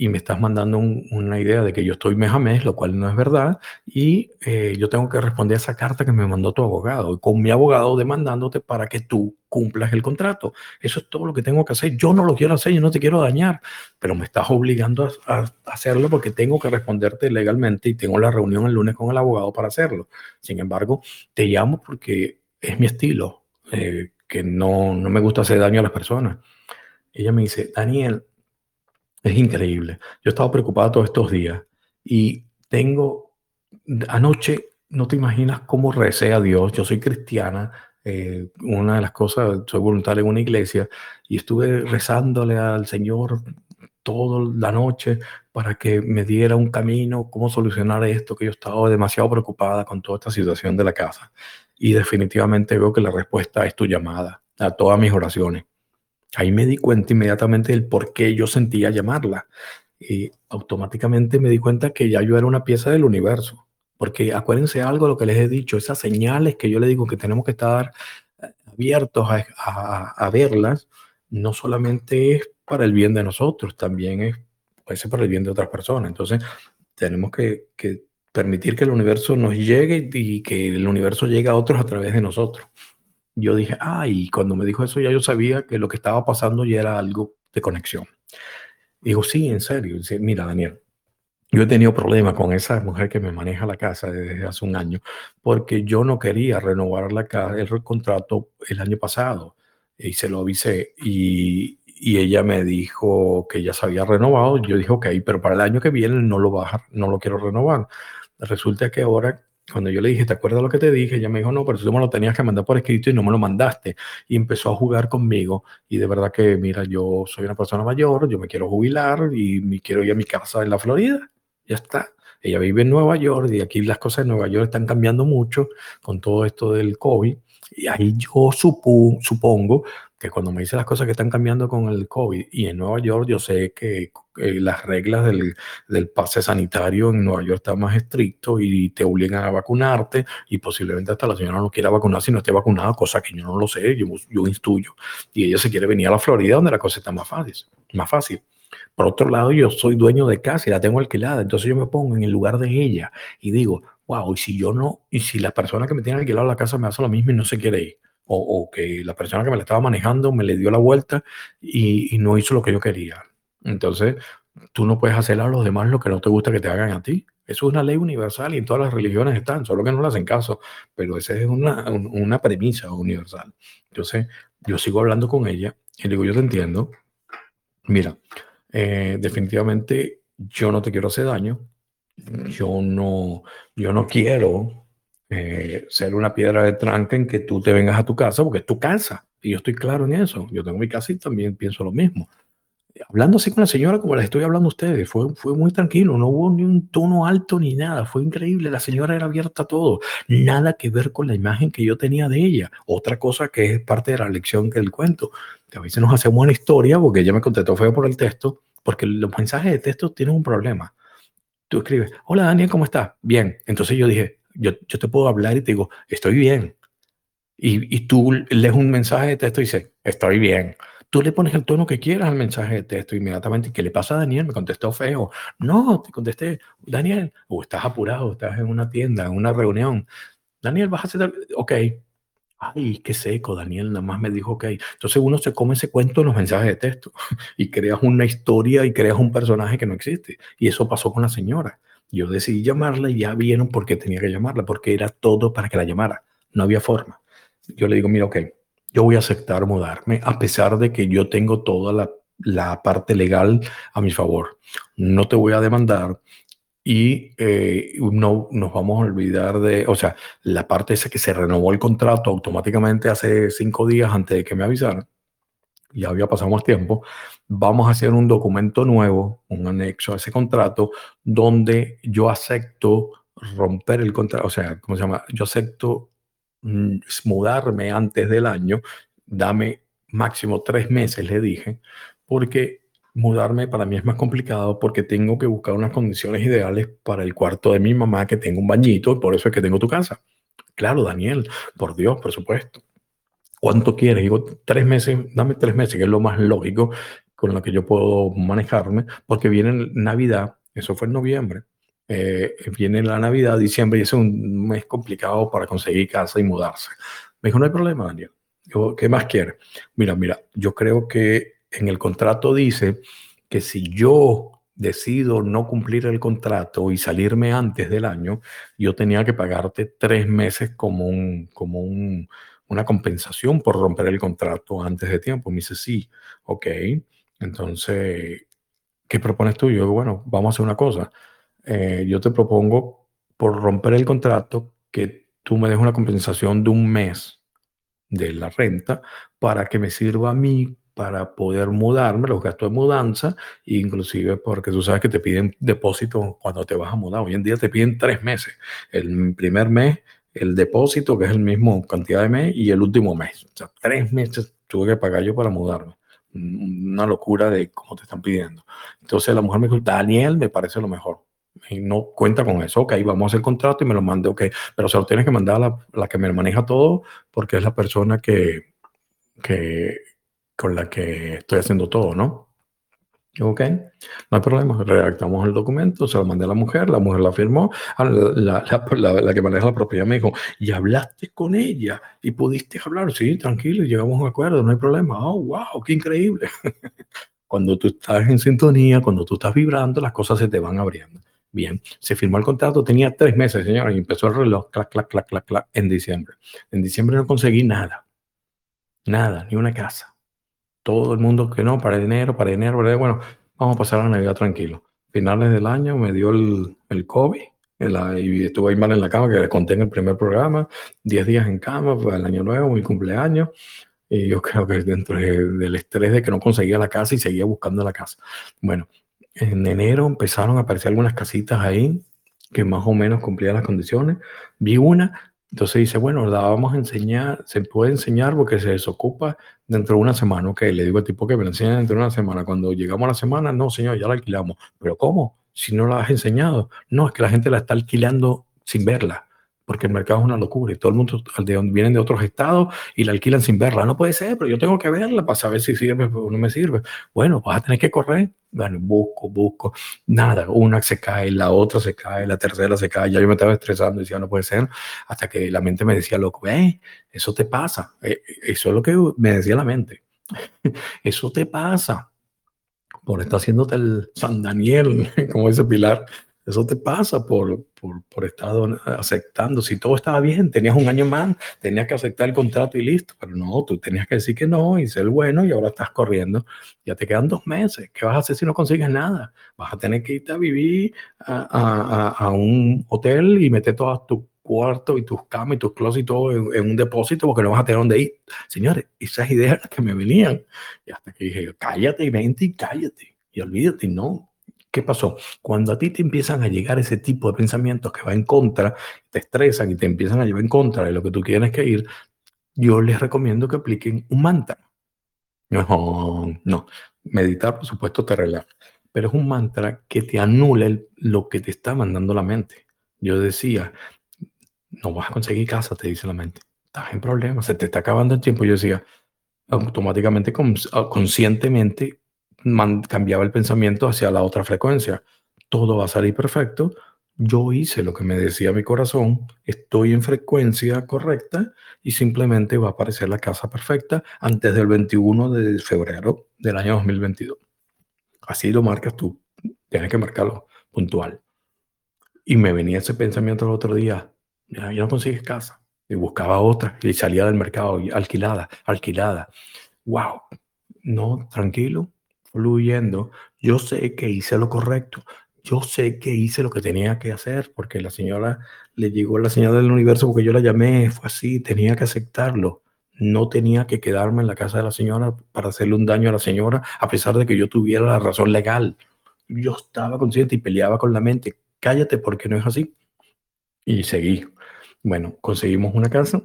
y me estás mandando una idea de que yo estoy mes a mes, lo cual no es verdad, y eh, yo tengo que responder a esa carta que me mandó tu abogado, con mi abogado demandándote para que tú cumplas el contrato. Eso es todo lo que tengo que hacer. Yo no lo quiero hacer, yo no te quiero dañar, pero me estás obligando a, hacerlo porque tengo que responderte legalmente y tengo la reunión el lunes con el abogado para hacerlo. Sin embargo, te llamo porque es mi estilo, eh, que no, no me gusta hacer daño a las personas. Ella me dice, Daniel, es increíble. Yo he estado preocupado todos estos días y tengo, anoche, no te imaginas cómo recé a Dios. Yo soy cristiana, eh, una de las cosas, soy voluntaria en una iglesia y estuve rezándole al Señor toda la noche para que me diera un camino, cómo solucionar esto, que yo estaba demasiado preocupada con toda esta situación de la casa. Y definitivamente veo que la respuesta es tu llamada a todas mis oraciones. Ahí me di cuenta inmediatamente del por qué yo sentía llamarla. Y automáticamente me di cuenta que ya yo era una pieza del universo. Porque acuérdense algo lo que les he dicho, esas señales que yo les digo que tenemos que estar eh, abiertos a, verlas, no solamente es para el bien de nosotros, también es puede ser para el bien de otras personas. Entonces, tenemos que, que permitir que el universo nos llegue y que el universo llegue a otros a través de nosotros yo dije, ay, cuando me dijo eso ya yo sabía que lo que estaba pasando ya era algo de conexión. Digo, sí, en serio. Dice, Mira, Daniel, yo he tenido problemas con esa mujer que me maneja la casa desde hace un año, porque yo no quería renovar la casa, el contrato el año pasado y se lo avisé y, y ella me dijo que ya se había renovado. Yo dije, ok, pero para el año que viene no lo, va, no lo quiero renovar. Resulta que ahora cuando yo le dije, ¿te acuerdas lo que te dije? Ella me dijo, no, pero tú me lo tenías que mandar por escrito y no me lo mandaste. Y empezó a jugar conmigo. Y de verdad que, mira, yo soy una persona mayor, yo me quiero jubilar y me quiero ir a mi casa en la Florida. Ya está. Ella vive en Nueva York y aquí las cosas en Nueva York están cambiando mucho con todo esto del COVID. Y ahí yo supongo que cuando me dice las cosas que están cambiando con el COVID y en Nueva York, yo sé que eh, las reglas del, del, pase sanitario en Nueva York están más estricto y te obligan a vacunarte y posiblemente hasta la señora no quiera vacunar si no esté vacunada, cosa que yo no lo sé, yo, yo instruyo. Y ella se quiere venir a la Florida donde la cosa está más fácil, más fácil. Por otro lado, yo soy dueño de casa y la tengo alquilada, entonces yo me pongo en el lugar de ella y digo, wow, y si yo no, y si la persona que me tiene alquilado la casa me hace lo mismo y no se quiere ir o, que la persona que me la estaba manejando me le dio la vuelta y, no hizo lo que yo quería. Entonces, tú no puedes hacer a los demás lo que no te gusta que te hagan a ti. Eso es una ley universal y en todas las religiones están, solo que no le hacen caso, pero esa es una, una premisa universal. Entonces, yo sigo hablando con ella y le digo, yo te entiendo. Mira, eh, definitivamente yo no te quiero hacer daño. Yo no, yo no quiero eh, ser una piedra de tranca en que tú te vengas a tu casa, porque es tu casa. Y yo estoy claro en eso. Yo tengo mi casa y también pienso lo mismo. Hablando así con la señora, como les estoy hablando a ustedes, fue, fue muy tranquilo, no hubo ni un tono alto ni nada, fue increíble. La señora era abierta a todo, nada que ver con la imagen que yo tenía de ella. Otra cosa que es parte de la lección que el cuento, que a veces nos hacemos una historia, porque ella me contestó feo por el texto, porque los mensajes de texto tienen un problema. Tú escribes, hola Daniel, ¿cómo estás? Bien. Entonces yo dije, yo, yo, te puedo hablar y te digo, estoy bien. Y, y tú lees un mensaje de texto y dices, estoy bien. Tú le pones el tono que quieras al mensaje de texto inmediatamente. ¿Qué le pasa a Daniel? Me contestó feo. No, te contesté, Daniel, o estás apurado, estás en una tienda, en una reunión. Daniel, vas a hacer, ok. Ay, qué seco, Daniel nada más me dijo ok. Entonces uno se come ese cuento en los mensajes de texto y creas una historia y creas un personaje que no existe. Y eso pasó con la señora. Yo decidí llamarla y ya vieron por qué tenía que llamarla, porque era todo para que la llamara. No había forma. Yo le digo, mira, ok, yo voy a aceptar mudarme a pesar de que yo tengo toda la, la parte legal a mi favor. No te voy a demandar y eh, no nos vamos a olvidar de, o sea, la parte esa que se renovó el contrato automáticamente hace cinco días antes de que me avisaran ya había pasado más tiempo, vamos a hacer un documento nuevo, un anexo a ese contrato, donde yo acepto romper el contrato, o sea, ¿cómo se llama? Yo acepto mm, mudarme antes del año, dame máximo tres meses, le dije, porque mudarme para mí es más complicado porque tengo que buscar unas condiciones ideales para el cuarto de mi mamá, que tengo un bañito, y por eso es que tengo tu casa. Claro, Daniel, por Dios, por supuesto. ¿Cuánto quieres? Digo, tres meses, dame tres meses, que es lo más lógico con lo que yo puedo manejarme, porque viene Navidad, eso fue en noviembre, eh, viene la Navidad, diciembre, y es un mes complicado para conseguir casa y mudarse. Me dijo, no hay problema, Daniel. ¿qué más quieres? Mira, mira, yo creo que en el contrato dice que si yo decido no cumplir el contrato y salirme antes del año, yo tenía que pagarte tres meses como, un, como un, una compensación por romper el contrato antes de tiempo. Me dice, sí, ok. Entonces, ¿qué propones tú? Yo bueno, vamos a hacer una cosa. Eh, yo te propongo, por romper el contrato, que tú me des una compensación de un mes de la renta para que me sirva a mí para poder mudarme, los gastos de mudanza, inclusive porque tú sabes que te piden depósito cuando te vas a mudar. Hoy en día te piden tres meses. El primer mes, el depósito, que es el mismo cantidad de mes, y el último mes. O sea, tres meses tuve que pagar yo para mudarme. Una locura de cómo te están pidiendo. Entonces la mujer me dijo, Daniel, me parece lo mejor. Y no cuenta con eso. Ok, vamos a hacer el contrato y me lo mande, ok. Pero se lo tienes que mandar a la, la que me maneja todo porque es la persona que, que con la que estoy haciendo todo, ¿no? Ok, no hay problema. Redactamos el documento, se lo mandé a la mujer, la mujer la firmó. Ah, la, la, la, que maneja la propiedad me dijo, ¿y hablaste con ella? ¿Y pudiste hablar? Sí, tranquilo, llegamos a un acuerdo, no hay problema. Oh, wow, qué increíble. cuando tú estás en sintonía, cuando tú estás vibrando, las cosas se te van abriendo. Bien, se firmó el contrato, tenía tres meses, señora, y empezó el reloj, clac, clac, clac, clac, clac, en diciembre. En diciembre no conseguí nada, nada, ni una casa todo el mundo que no, para enero, para enero, bueno, vamos a pasar la Navidad tranquilo. Finales del año me dio el, el COVID y estuve ahí mal en la cama, que les conté en el primer programa, 10 días en cama, fue el año nuevo, mi cumpleaños, y yo creo que dentro del estrés de que no conseguía la casa y seguía buscando la casa. Bueno, en enero empezaron a aparecer algunas casitas ahí que más o menos cumplían las condiciones. Vi una entonces dice, bueno, la vamos a enseñar, se puede enseñar porque se desocupa dentro de una semana. Ok, le digo al tipo que me la enseñe dentro de una semana. Cuando llegamos a la semana, no, señor, ya la alquilamos. ¿Pero cómo? Si no la has enseñado. No, es que la gente la está alquilando sin verla porque el mercado es una locura y todo el mundo vienen de otros estados y la alquilan sin verla. No puede ser, pero yo tengo que verla para saber si sirve o no me sirve. Bueno, vas a tener que correr. Bueno, busco, busco. Nada, una se cae, la otra se cae, la tercera se cae. Ya yo me estaba estresando y decía, no puede ser. Hasta que la mente me decía, loco, eh, eso te pasa. Eh, eso es lo que me decía la mente. eso te pasa por estar haciéndote el San Daniel, como dice Pilar. Eso te pasa por, por, por, estar aceptando. Si todo estaba bien, tenías un año más, tenías que aceptar el contrato y listo. Pero no, tú tenías que decir que no y ser bueno y ahora estás corriendo. Ya te quedan dos meses. ¿Qué vas a hacer si no consigues nada? Vas a tener que irte a vivir a, a, a un hotel y meter todas tus cuartos y tus camas y tus closets y todo en, en, un depósito porque no vas a tener dónde ir. Señores, esas ideas que me venían. Y hasta que dije, cállate y vente y cállate. Y olvídate, no, ¿Qué pasó? Cuando a ti te empiezan a llegar ese tipo de pensamientos que va en contra, te estresan y te empiezan a llevar en contra de lo que tú quieres que ir, yo les recomiendo que apliquen un mantra. No, no. Meditar, por supuesto, te relaja, pero es un mantra que te anula lo que te está mandando la mente. Yo decía, no vas a conseguir casa, te dice la mente. Estás en problemas, se te está acabando el tiempo. Yo decía, automáticamente, conscientemente, cambiaba el pensamiento hacia la otra frecuencia. Todo va a salir perfecto. Yo hice lo que me decía mi corazón, estoy en frecuencia correcta y simplemente va a aparecer la casa perfecta antes del 21 de febrero del año 2022. Así lo marcas tú. Tienes que marcarlo puntual. Y me venía ese pensamiento el otro día, ya no consigues casa. Y buscaba otra y salía del mercado alquilada, alquilada. ¡Wow! No, tranquilo, fluyendo, yo sé que hice lo correcto, yo sé que hice lo que tenía que hacer, porque la señora le llegó la señal del universo porque yo la llamé, fue así, tenía que aceptarlo. No tenía que quedarme en la casa de la señora para hacerle un daño a la señora, a pesar de que yo tuviera la razón legal. Yo estaba consciente y peleaba con la mente. Cállate porque no es así. y seguí. Bueno, conseguimos una casa,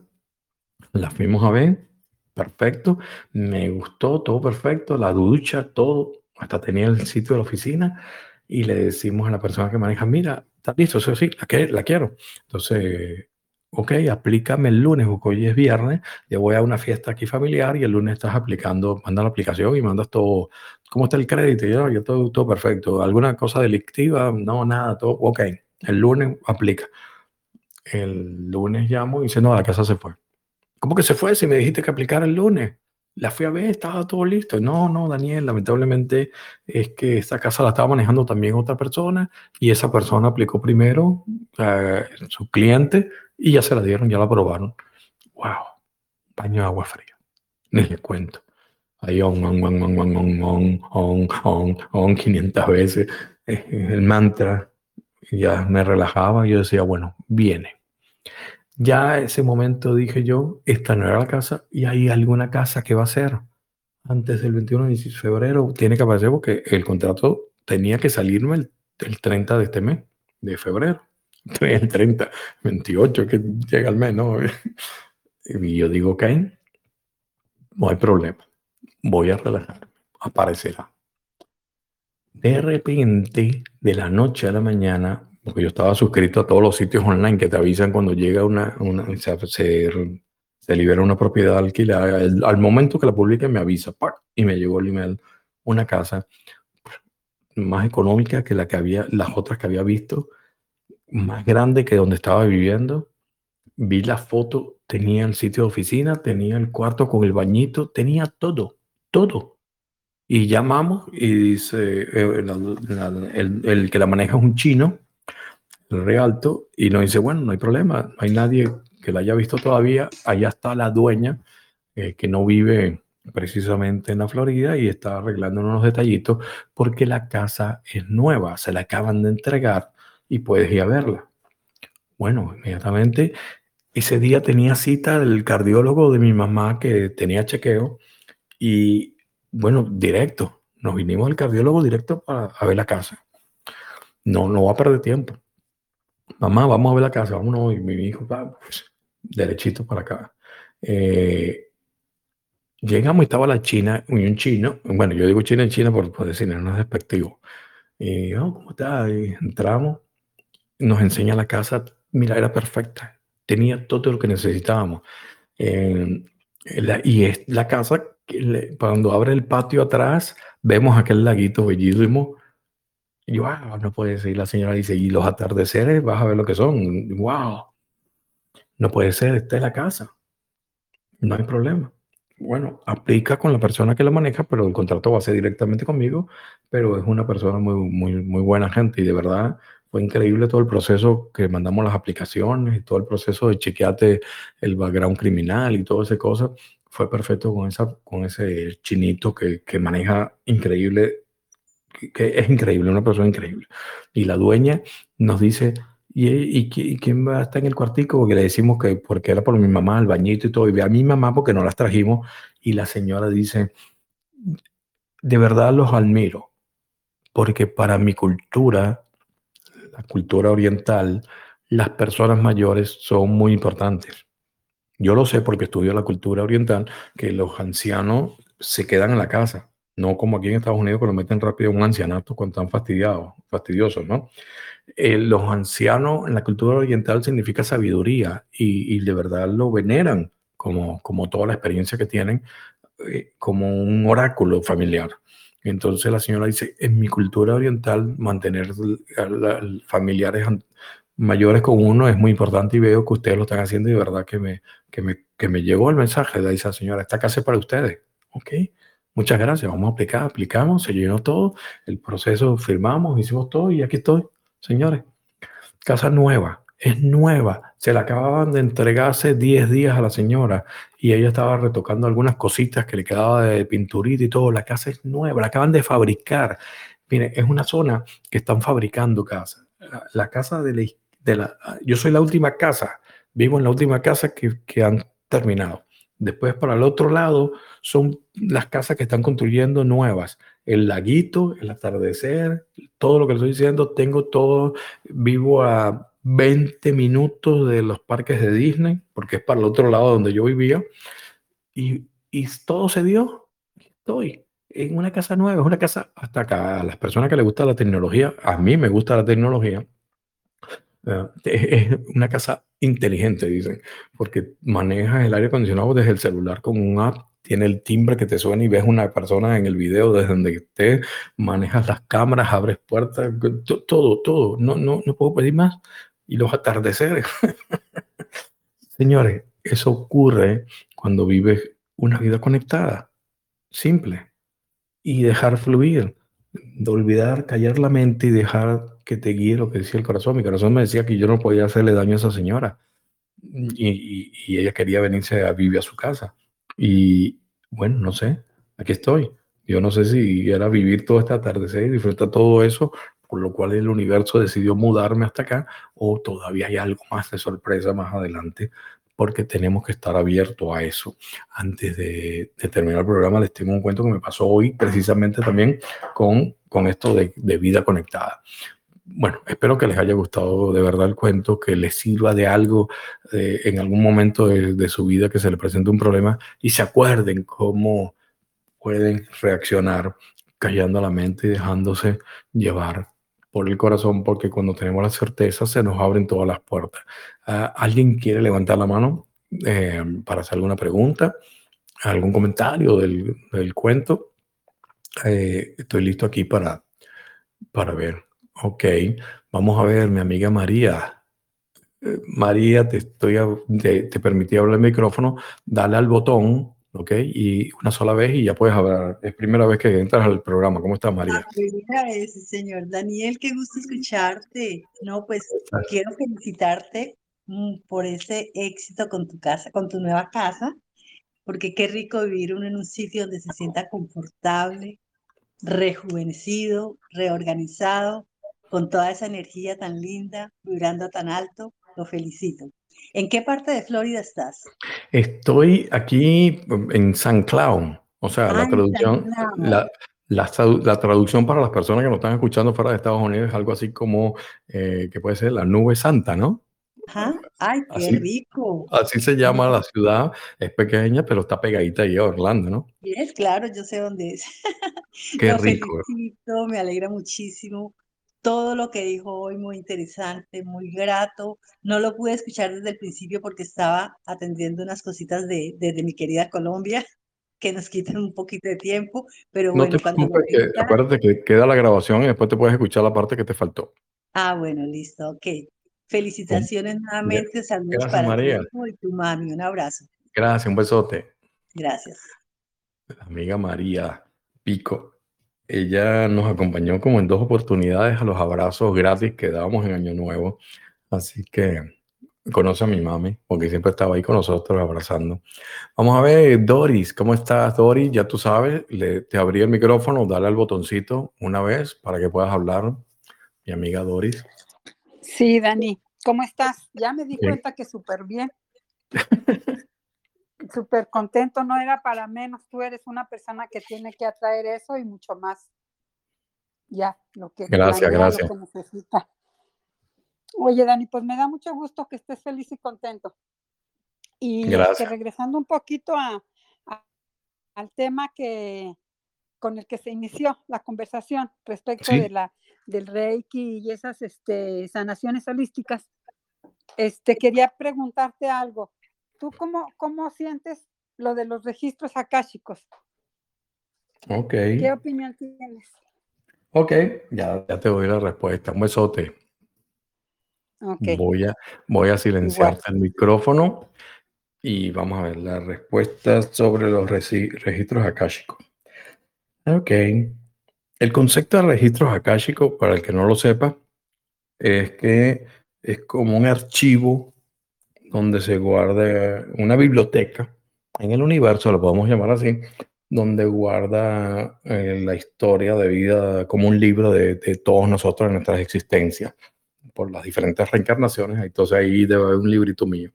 la fuimos a ver, perfecto, me gustó, todo perfecto, la ducha, todo, hasta tenía el sitio de la oficina y le decimos a la persona que maneja, mira, está listo, eso sí, la, quiero. Entonces, ok, aplícame el lunes, porque hoy es viernes, yo voy a una fiesta aquí familiar y el lunes estás aplicando, mandas la aplicación y mandas todo, ¿cómo está el crédito? yo, yo todo, todo perfecto. ¿Alguna cosa delictiva? No, nada, todo, ok. El lunes aplica. El lunes llamo y dice, no, la casa se fue. ¿Cómo que se fue? Si me dijiste que aplicara el lunes. La fui a ver, estaba todo listo. No, no, Daniel, lamentablemente es que esta casa la estaba manejando también otra persona y esa persona aplicó primero, eh, su cliente, y ya se la dieron, ya la aprobaron. ¡Wow! Baño de agua fría. Ni le cuento. Ahí on, on, on, on, on, on, on, on, on, 500 veces. El mantra. Ya me relajaba y yo decía, bueno, viene. Ya ese momento dije yo, esta no era la casa y hay alguna casa que va a ser antes del 21 de febrero. Tiene que aparecer porque el contrato tenía que salirme el, el 30 de este mes, de febrero. el 30, 28 que llega al mes, ¿no? Y yo digo, ok, no hay problema, voy a relajarme, aparecerá. De repente, de la noche a la mañana, porque yo estaba suscrito a todos los sitios online que te avisan cuando llega una, una se, se, libera una propiedad alquilada, al momento que la publiquen me avisa, y me llegó el email, una casa más económica que la que había, las otras que había visto, más grande que donde estaba viviendo. Vi la foto, tenía el sitio de oficina, tenía el cuarto con el bañito, tenía todo, todo. Y llamamos y dice, eh, el, que la maneja es un chino, realto, y nos dice, bueno, no hay problema, no hay nadie que la haya visto todavía, allá está la dueña, eh, que no vive precisamente en la Florida y está arreglando unos detallitos porque la casa es nueva, se la acaban de entregar y puedes ir a verla. Bueno, inmediatamente ese día tenía cita el cardiólogo de mi mamá que tenía chequeo y bueno, directo, nos vinimos al cardiólogo directo para ver la casa. No, no va a perder tiempo. Mamá, vamos a ver la casa, vámonos. Y mi hijo, pues, derechito para acá. Eh, llegamos y estaba la china un chino. Bueno, yo digo china en China por, por decir, no es despectivo. Y, oh, ¿cómo está? Y entramos nos enseña la casa, mira, era perfecta, tenía todo lo que necesitábamos. Eh, y es la casa, que cuando abre el patio atrás, vemos aquel laguito bellísimo. Y wow, no puede ser. la señora dice, y los atardeceres, vas a ver lo que son. Wow, no puede ser, esta es la casa. No hay problema. Bueno, aplica con la persona que la maneja, pero el contrato va a ser directamente conmigo, pero es una persona muy, muy, muy buena gente y de verdad fue increíble todo el proceso que mandamos las aplicaciones y todo el proceso de chequearte el background criminal y toda esa cosa. Fue perfecto con, esa, con ese chinito que, que maneja increíble, que, es increíble, una persona increíble. Y la dueña nos dice, ¿Y, y, quién va a estar en el cuartico? Porque le decimos que porque era por mi mamá, el bañito y todo. Y ve a mi mamá porque no las trajimos. Y la señora dice, de verdad los admiro, porque para mi cultura la cultura oriental, las personas mayores son muy importantes. Yo lo sé porque estudio la cultura oriental, que los ancianos se quedan en la casa, no como aquí en Estados Unidos que lo meten rápido en un ancianato cuando están fastidiados, fastidiosos, ¿no? Eh, los ancianos en la cultura oriental significa sabiduría y, de verdad lo veneran como, como toda la experiencia que tienen, eh, como un oráculo familiar. Entonces la señora dice, en mi cultura oriental mantener familiares mayores con uno es muy importante y veo que ustedes lo están haciendo y de verdad que me, que me, que me llegó el mensaje de esa señora, esta casa es para ustedes. Ok, muchas gracias, vamos a aplicar, aplicamos, se llenó todo, el proceso firmamos, hicimos todo y aquí estoy, señores. Casa nueva, es nueva. Se la acababan de entregar hace 10 días a la señora y ella estaba retocando algunas cositas que le quedaba de pinturita y todo. La casa es nueva, la acaban de fabricar. Mire, es una zona que están fabricando casas. La, casa de la, de la, Yo soy la última casa, vivo en la última casa que, que han terminado. Después, para el otro lado, son las casas que están construyendo nuevas. El laguito, el atardecer, todo lo que estoy diciendo, tengo todo, vivo a 20 minutos de los parques de Disney, porque es para el otro lado donde yo vivía, y, y todo se dio. Estoy en una casa nueva, es una casa hasta acá. A las personas que les gusta la tecnología, a mí me gusta la tecnología, eh, es una casa inteligente, dicen, porque manejas el aire acondicionado desde el celular con un app, tiene el timbre que te suena y ves una persona en el video desde donde estés, manejas las cámaras, abres puertas, todo, todo. No, no, no puedo pedir más. Y los atardeceres. Señores, eso ocurre cuando vives una vida conectada, simple, y dejar fluir, de olvidar, callar la mente y dejar que te guíe lo que decía el corazón. Mi corazón me decía que yo no podía hacerle daño a esa señora y, y, ella quería venirse a vivir a su casa. Y bueno, no sé, aquí estoy. Yo no sé si era vivir todo este atardecer y disfrutar todo eso, por lo cual el universo decidió mudarme hasta acá, o todavía hay algo más de sorpresa más adelante, porque tenemos que estar abiertos a eso. Antes de, terminar el programa, les tengo un cuento que me pasó hoy, precisamente también con, con esto de, de vida conectada bueno, espero que les haya gustado de verdad el cuento, que les sirva de algo eh, en algún momento de, su vida que se le presente un problema y se acuerden cómo pueden reaccionar callando la mente y dejándose llevar por el corazón, porque cuando tenemos la certeza se nos abren todas las puertas. Ah, ¿Alguien quiere levantar la mano eh, para hacer alguna pregunta, algún comentario del, cuento? Eh, estoy listo aquí para, para ver. Ok, vamos a ver, mi amiga María. Eh, María, te, estoy te, te, permití hablar el micrófono, dale al botón, ok, y una sola vez y ya puedes hablar. Es primera vez que entras al programa. ¿Cómo estás, María? Ah, señor. Daniel, qué gusto escucharte. No, pues quiero felicitarte mm, por ese éxito con tu casa, con tu nueva casa, porque qué rico vivir uno en un sitio donde se sienta confortable, rejuvenecido, reorganizado con toda esa energía tan linda, vibrando tan alto. Lo felicito. ¿En qué parte de Florida estás? Estoy aquí en San Cloud. O sea, la traducción, la, la, traducción para las personas que nos están escuchando fuera de Estados Unidos es algo así como eh, que puede ser la nube santa, ¿no? Ajá. Ay, qué rico. Así se llama la ciudad, es pequeña, pero está pegadita ahí a Orlando, ¿no? Es claro, yo sé dónde es. Qué rico. Felicito, me alegra muchísimo todo lo que dijo hoy, muy interesante, muy grato. No lo pude escuchar desde el principio porque estaba atendiendo unas cositas de, mi querida Colombia que nos quitan un poquito de tiempo, pero no bueno, cuando que, acuérdate que queda la grabación y después te puedes escuchar la parte que te faltó. Ah, bueno, listo, ok. Felicitaciones nuevamente, saludos para María. ti y tu mami, un abrazo. Gracias, un besote. Gracias. amiga María Pico. Ella nos acompañó como en dos oportunidades a los abrazos gratis que dábamos en Año Nuevo. Así que conoce a mi mami, porque siempre estaba ahí con nosotros abrazando. Vamos a ver, Doris, ¿cómo estás, Doris? Ya tú sabes, le, te abrí el micrófono, dale al botoncito una vez para que puedas hablar. Mi amiga Doris. Sí, Dani, ¿cómo estás? Ya me di cuenta que súper bien. súper contento, no era para menos. Tú eres una persona que tiene que atraer eso y mucho más. Ya, lo que, gracias, gracias. necesita. Oye, Dani, pues me da mucho gusto que estés feliz y contento. Y este, regresando un poquito a, al tema que con el que se inició la conversación respecto de la del Reiki y esas este, sanaciones holísticas, este, quería preguntarte algo. ¿Tú cómo, cómo sientes lo de los registros akáshicos? Ok. ¿Qué opinión tienes? Ok, ya, ya te doy la respuesta. Un besote. Okay. Voy, a, voy a silenciarte el micrófono y vamos a ver la respuesta sobre los registros akáshicos. Ok. El concepto de registros akáshicos, para el que no lo sepa, es que es como un archivo donde se guarda una biblioteca en el universo, lo podemos llamar así, donde guarda eh, la historia de vida como un libro de, todos nosotros en nuestras existencias, por las diferentes reencarnaciones. Entonces ahí debe haber un librito mío,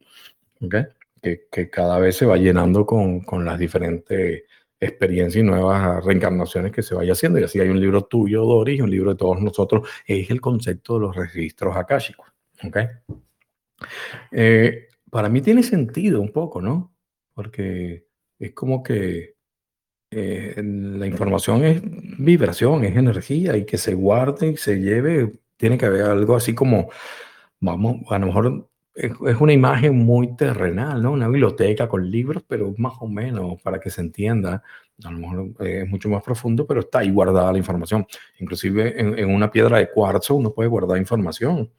¿okay? que, que, cada vez se va llenando con, con las diferentes experiencias y nuevas reencarnaciones que se vaya haciendo. Y así hay un libro tuyo, Doris, un libro de todos nosotros. Es el concepto de los registros akáshicos. ¿Ok? Eh, para mí tiene sentido un poco, ¿no? Porque es como que eh, la información es vibración, es energía y que se guarde y se lleve, tiene que haber algo así como, vamos, a lo mejor es, una imagen muy terrenal, ¿no? Una biblioteca con libros, pero más o menos para que se entienda. A lo mejor es mucho más profundo, pero está ahí guardada la información. Inclusive en, una piedra de cuarzo uno puede guardar información.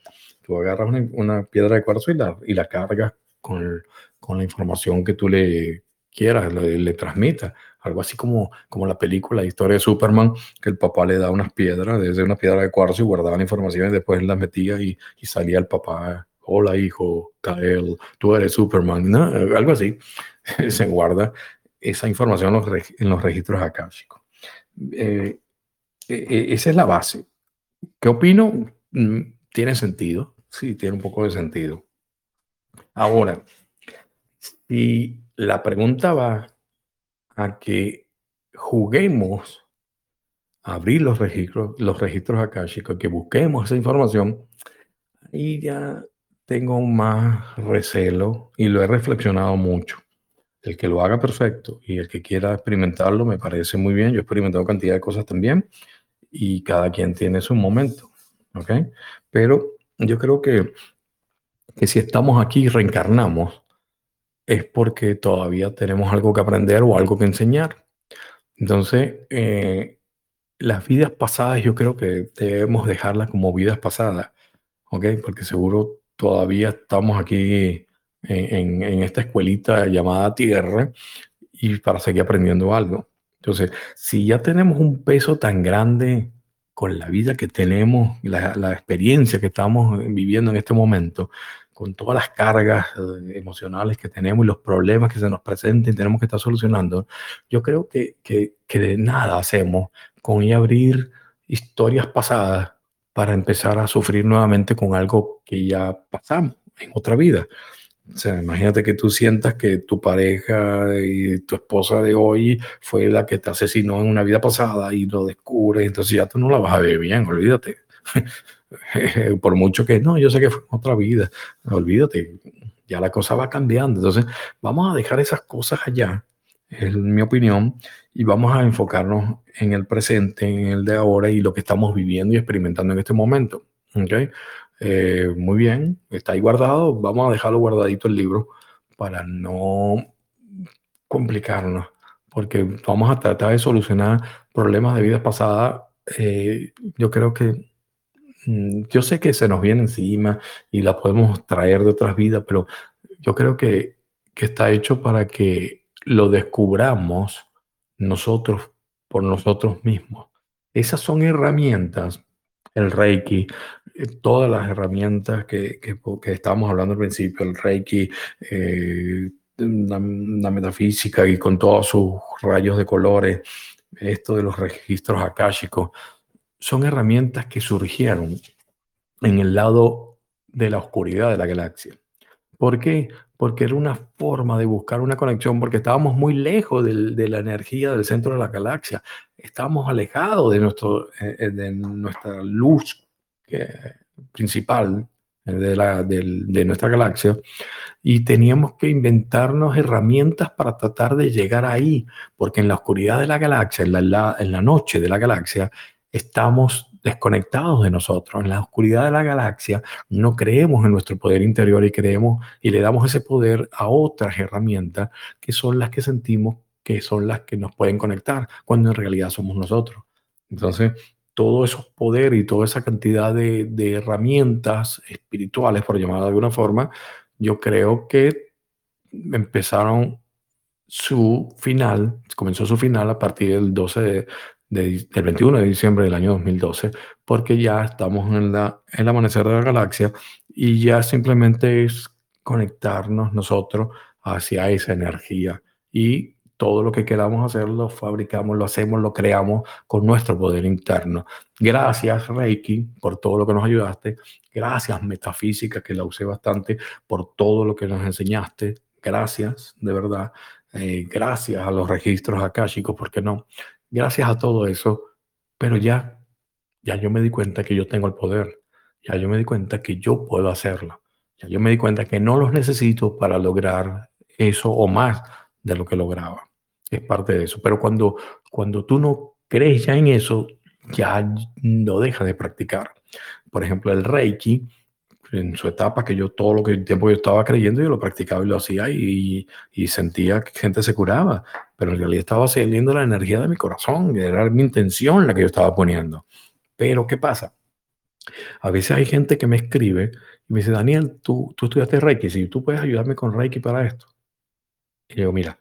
Tú agarras una, piedra de cuarzo y la, y la cargas con, con la información que tú le quieras, le, le transmitas algo así como, como la película, la historia de Superman, que el papá le da unas piedras, desde una piedra de cuarzo y guardaba la información y después las metía y, y salía el papá hola hijo, Kael, tú eres Superman, ¿no? algo así, se guarda esa información en los, registros akáshicos. Eh, e, e, esa es la base. ¿Qué opino? Mm, tiene sentido, sí, tiene un poco de sentido. Ahora, si la pregunta va a que juguemos a abrir los registros, los registros akáshicos, que busquemos esa información, y ya tengo más recelo y lo he reflexionado mucho. El que lo haga perfecto y el que quiera experimentarlo me parece muy bien. Yo he experimentado cantidad de cosas también y cada quien tiene su momento. ¿Ok? Pero yo creo que, que si estamos aquí y reencarnamos es porque todavía tenemos algo que aprender o algo que enseñar. Entonces, eh, las vidas pasadas yo creo que debemos dejarlas como vidas pasadas. ¿Ok? Porque seguro todavía estamos aquí en, esta escuelita llamada Tierra y para seguir aprendiendo algo. Entonces, si ya tenemos un peso tan grande con la vida que tenemos, la, experiencia que estamos viviendo en este momento, con todas las cargas eh, emocionales que tenemos y los problemas que se nos presentan y tenemos que estar solucionando, yo creo que, que, que de nada hacemos con ir a abrir historias pasadas para empezar a sufrir nuevamente con algo que ya pasamos en otra vida. O sea, imagínate que tú sientas que tu pareja y tu esposa de hoy fue la que te asesinó en una vida pasada y lo descubres, entonces ya tú no la vas a ver bien, olvídate. Por mucho que no, yo sé que fue otra vida, olvídate, ya la cosa va cambiando. Entonces, vamos a dejar esas cosas allá, es mi opinión, y vamos a enfocarnos en el presente, en el de ahora y lo que estamos viviendo y experimentando en este momento. ¿okay? Eh, muy bien, está ahí guardado, vamos a dejarlo guardadito el libro para no complicarnos, porque vamos a tratar de solucionar problemas de vidas pasadas. Eh, yo creo que, mm, yo sé que se nos viene encima y la podemos traer de otras vidas, pero yo creo que, que está hecho para que lo descubramos nosotros por nosotros mismos. Esas son herramientas, el Reiki, eh, todas las herramientas que, que, estábamos hablando al principio, el Reiki, eh, la, metafísica y con todos sus rayos de colores, esto de los registros akáshicos, son herramientas que surgieron en el lado de la oscuridad de la galaxia. ¿Por qué? Porque era una forma de buscar una conexión, porque estábamos muy lejos de la energía del centro de la galaxia, estábamos alejados de, nuestro, eh, eh, de nuestra luz principal eh, de, la, de, nuestra galaxia y teníamos que inventarnos herramientas para tratar de llegar ahí, porque en la oscuridad de la galaxia, en la, en la noche de la galaxia, estamos desconectados de nosotros, en la oscuridad de la galaxia, no creemos en nuestro poder interior y creemos y le damos ese poder a otras herramientas que son las que sentimos que son las que nos pueden conectar, cuando en realidad somos nosotros. Entonces, todos esos poderes y toda esa cantidad de, de herramientas espirituales, por llamarlo de alguna forma, yo creo que empezaron su final, comenzó su final a partir del 12 de, del 21 de diciembre del año 2012, porque ya estamos en, la, en el amanecer de la galaxia y ya simplemente es conectarnos nosotros hacia esa energía y todo lo que queramos hacer lo fabricamos, lo hacemos, lo creamos con nuestro poder interno. Gracias Reiki por todo lo que nos ayudaste. Gracias Metafísica, que la usé bastante, por todo lo que nos enseñaste. Gracias, de verdad. Eh, gracias a los registros akáshicos, porque no? Gracias a todo eso, pero ya, ya yo me di cuenta que yo tengo el poder. ya yo me di cuenta que yo puedo hacerlo. Ya yo me di cuenta que no los necesito para lograr eso o más de lo que lograba. Es parte de eso. Pero cuando, cuando tú no crees ya en eso, ya no deja de practicar. Por ejemplo, el Reiki, en su etapa, que yo todo lo que el tiempo yo estaba creyendo, yo lo practicaba y lo hacía y, y, sentía que gente se curaba, pero en realidad estaba saliendo la energía de mi corazón, era mi intención la que yo estaba poniendo. Pero, ¿qué pasa? A veces hay gente que me escribe y me dice, Daniel, tú, tú estudiaste Reiki, si tú puedes ayudarme con Reiki para esto. Y le digo, mira,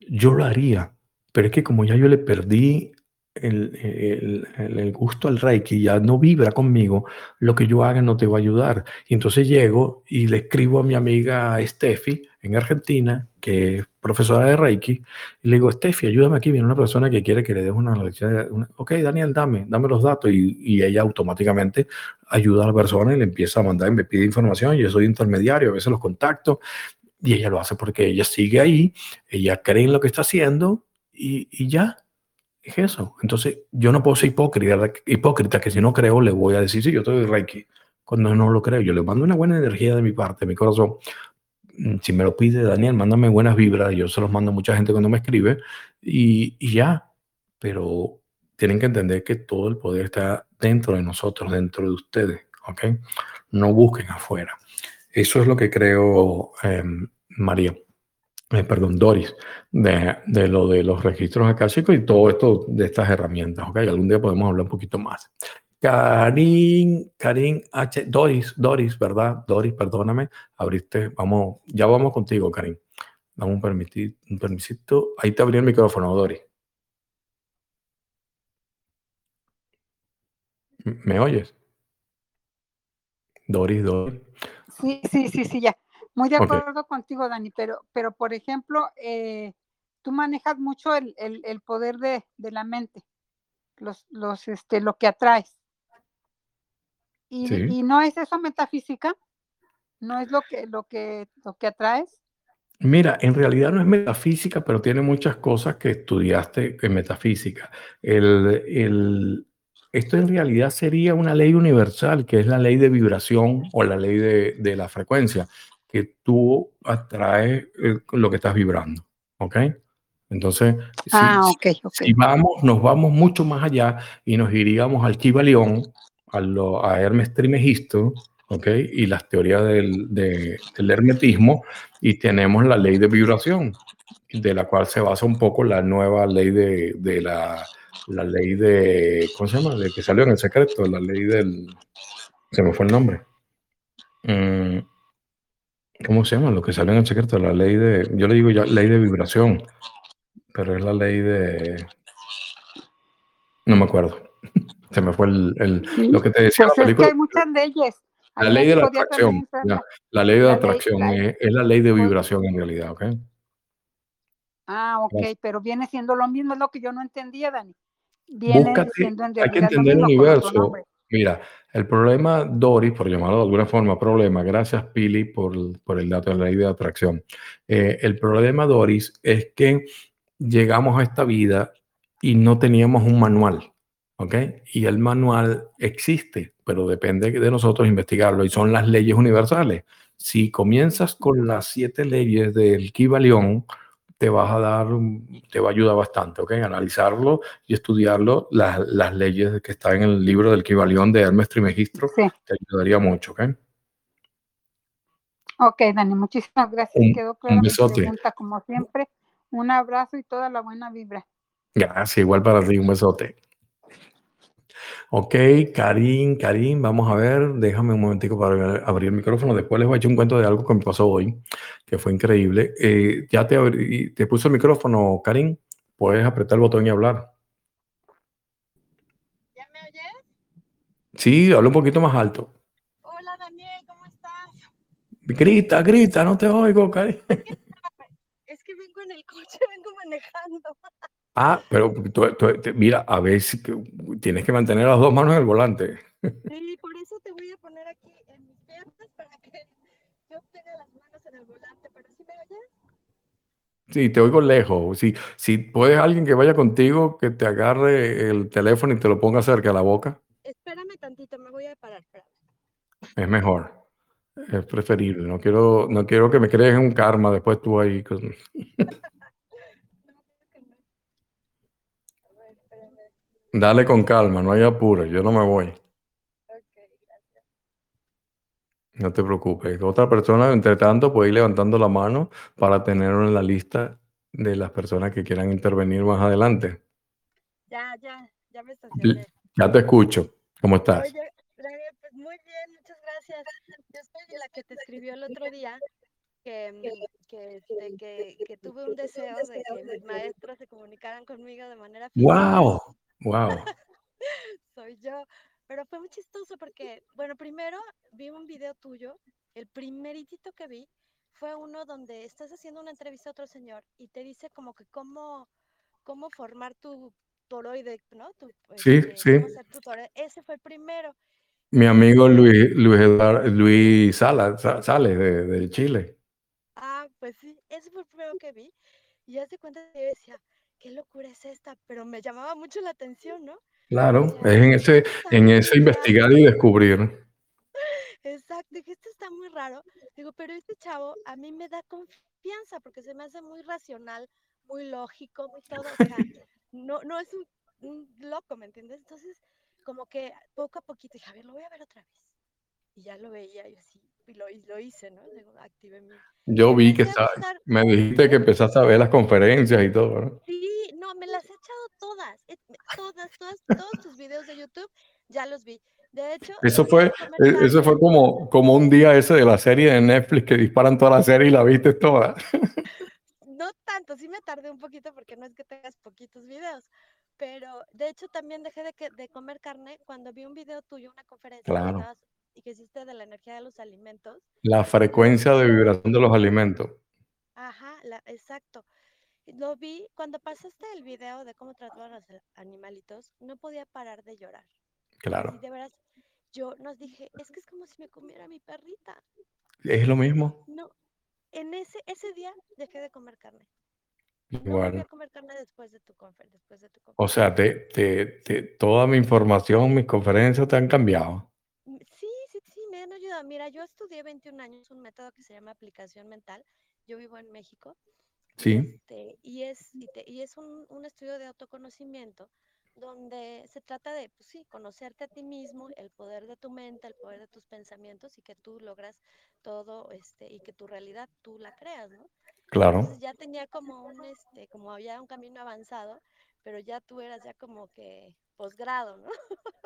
yo lo haría, pero es que como ya yo le perdí el, el, gusto al Reiki ya no vibra conmigo, lo que yo haga no te va a ayudar. Y entonces llego y le escribo a mi amiga Steffi en Argentina, que es profesora de Reiki, y le digo, Steffi, ayúdame aquí, viene una persona que quiere que le des una lección. ok, Daniel, dame, dame los datos. Y, y, ella automáticamente ayuda a la persona y le empieza a mandar, me pide información, yo soy intermediario, a veces los contacto, y ella lo hace porque ella sigue ahí, ella cree en lo que está haciendo y, y ya, es eso. Entonces, yo no puedo ser hipócrita, hipócrita que si no creo le voy a decir, sí, yo estoy Reiki. Cuando no lo creo, yo le mando una buena energía de mi parte, mi corazón. Mm, si me lo pide Daniel, mándame buenas vibras. Yo se los mando a mucha gente cuando me escribe y, ya. Pero tienen que entender que todo el poder está dentro de nosotros, dentro de ustedes. ¿Ok? No busquen afuera. Eso es lo que creo, eh, María. Eh, perdón, Doris, de, de, lo de los registros acásicos y todo esto de estas herramientas. ¿ok? Algún día podemos hablar un poquito más. Karin, Karin H, Doris, Doris, ¿verdad? Doris, perdóname, abriste, vamos, ya vamos contigo, Karin. Dame un, permitir, un permisito. Ahí te abrí el micrófono, Doris. ¿Me oyes? Doris, Doris. Sí, sí, sí, sí, ya. Muy de acuerdo contigo, Dani, pero, pero por ejemplo, eh, tú manejas mucho el, el, poder de, de, la mente, los, los, este, lo que atraes. Y, y, no es eso metafísica, no es lo que, lo que, lo que atraes. Mira, en realidad no es metafísica, pero tiene muchas cosas que estudiaste en metafísica. El, el, esto en realidad sería una ley universal, que es la ley de vibración o la ley de, de la frecuencia que tú atraes eh, lo que estás vibrando. ¿Ok? Entonces, ah, si, vamos, nos vamos mucho más allá y nos iríamos al Kibalión, a, a Hermes Trimegisto, ¿ok? Y las teorías del, del hermetismo, y tenemos la ley de vibración, de la cual se basa un poco la nueva ley de, de la, la ley de, ¿cómo se llama? De que salió en el secreto, la ley del, se me fue el nombre. Mm, ¿Cómo se llama? Lo que sale en el secreto, la ley de, yo le digo ya ley de vibración, pero es la ley de, no me acuerdo. Se me fue el, lo que te decía pues la película. Es que hay muchas leyes. La ley de la atracción. la ley de la atracción es, la ley de vibración en realidad, ¿ok? Ah, ok, pero viene siendo lo mismo, es lo que yo no entendía, Dani. Viene Búscate, siendo en hay que entender el universo. Mira, el problema, Doris, por llamarlo de alguna forma problema, gracias Pili por, por el dato de la ley de atracción. Eh, el problema, Doris, es que llegamos a esta vida y no teníamos un manual, ¿ok? Y el manual existe, pero depende de nosotros investigarlo y son las leyes universales. Si comienzas con las siete leyes del Kibalión, te vas a dar, te va a ayudar bastante, ¿ok? Analizarlo y estudiarlo, las, las leyes que están en el libro del Kibalión de Hermes Trimegistro, te ayudaría mucho, ¿ok? Ok, Dani, muchísimas gracias. Un, Quedó clara un pregunta, como siempre. Un abrazo y toda la buena vibra. Gracias, igual para ti, un besote. Ok, Karim, Karim, vamos a ver, déjame un momentico para abrir el micrófono. Después les voy a echar un cuento de algo que me pasó hoy, que fue increíble. Eh, ya te, te puse el micrófono, Karim. Puedes apretar el botón y hablar. ¿Ya me oyes? Sí, habla un poquito más alto. Hola, Daniel, ¿cómo estás? Grita, grita, no te oigo, Karim. Es que vengo en el coche, vengo manejando. Ah, pero tú, mira, a ver si tienes que mantener las dos manos en el volante. Sí, por eso te voy a poner aquí en mis piernas para que yo tenga las manos en el volante, pero ¿sí me oyes? Sí, te oigo lejos. Si, si puedes alguien que vaya contigo, que te agarre el teléfono y te lo ponga cerca a la boca. Espérame tantito, me voy a parar. Es mejor. Es preferible. No quiero, no quiero que me crees un karma después tú ahí. Dale con calma, no hay apuro, yo no me voy. No te preocupes. Otra persona, entre tanto, puede ir levantando la mano para tenerlo en la lista de las personas que quieran intervenir más adelante. Ya, ya, ya me estacioné. Ya te escucho. ¿Cómo estás? Oye, pues muy bien, muchas gracias. Yo soy la que te escribió el otro día que, que, este, que, que tuve un deseo de que mis maestros se comunicaran conmigo de manera física. ¡Wow! ¡Wow! soy yo. Pero fue muy chistoso porque, bueno, primero vi un video tuyo, el primeritito que vi fue uno donde estás haciendo una entrevista a otro señor y te dice como que cómo, cómo formar tu toroide, ¿no? Tu, sí, este, sí. Ese fue el primero. Mi amigo Luis, Luis, Luis Salas, Sales de, de, Chile. Ah, pues sí, ese fue el primero que vi. Y ya se cuenta que decía, qué locura es esta, pero me llamaba mucho la atención, ¿no? Claro, es en ese, en ese investigar y descubrir. Exacto, dije, esto está muy raro. Digo, pero este chavo a mí me da confianza porque se me hace muy racional, muy lógico, muy todo. O sea, no, no es un, loco, ¿me entiendes? Entonces, como que poco a poquito dije, a ver, lo voy a ver otra vez. Y ya lo veía y así, y lo, lo hice, ¿no? Activé mi... Yo vi que está, me dijiste que empezaste a ver las conferencias y todo, ¿no? Sí, no, me las he echado todas, eh, todas, todas, todos tus videos de YouTube, ya los vi. De hecho, eso fue, e, eso fue como, como un día ese de la serie de Netflix que disparan toda la serie y la viste toda. No tanto, sí me tardé un poquito porque no es que tengas poquitos videos, pero de hecho también dejé de, de comer carne cuando vi un video tuyo, una conferencia claro. Y que hiciste de la energía de los alimentos. La frecuencia de vibración de los alimentos. Ajá, la, exacto. Lo vi cuando pasaste el video de cómo trataban a los animalitos, no podía parar de llorar. Claro. Y de veras, yo nos dije, es que es como si me comiera mi perrita. ¿Es lo mismo? No, en ese, ese día dejé de comer carne. No a comer carne después de tu conferencia. O sea, te, te, te, toda mi información, mis conferencias te han cambiado. Mm, sí, han ayudado. Mira, yo estudié 21 años un método que se llama aplicación mental. Yo vivo en México Sí. Este, y es, y, es un, un, estudio de autoconocimiento donde se trata de, pues sí, conocerte a ti mismo, el poder de tu mente, el poder de tus pensamientos y que tú logras todo, este, y que tu realidad tú la creas, ¿no? Claro. Entonces ya tenía como un, este, como ya un camino avanzado, pero ya tú eras ya como que posgrado, ¿no?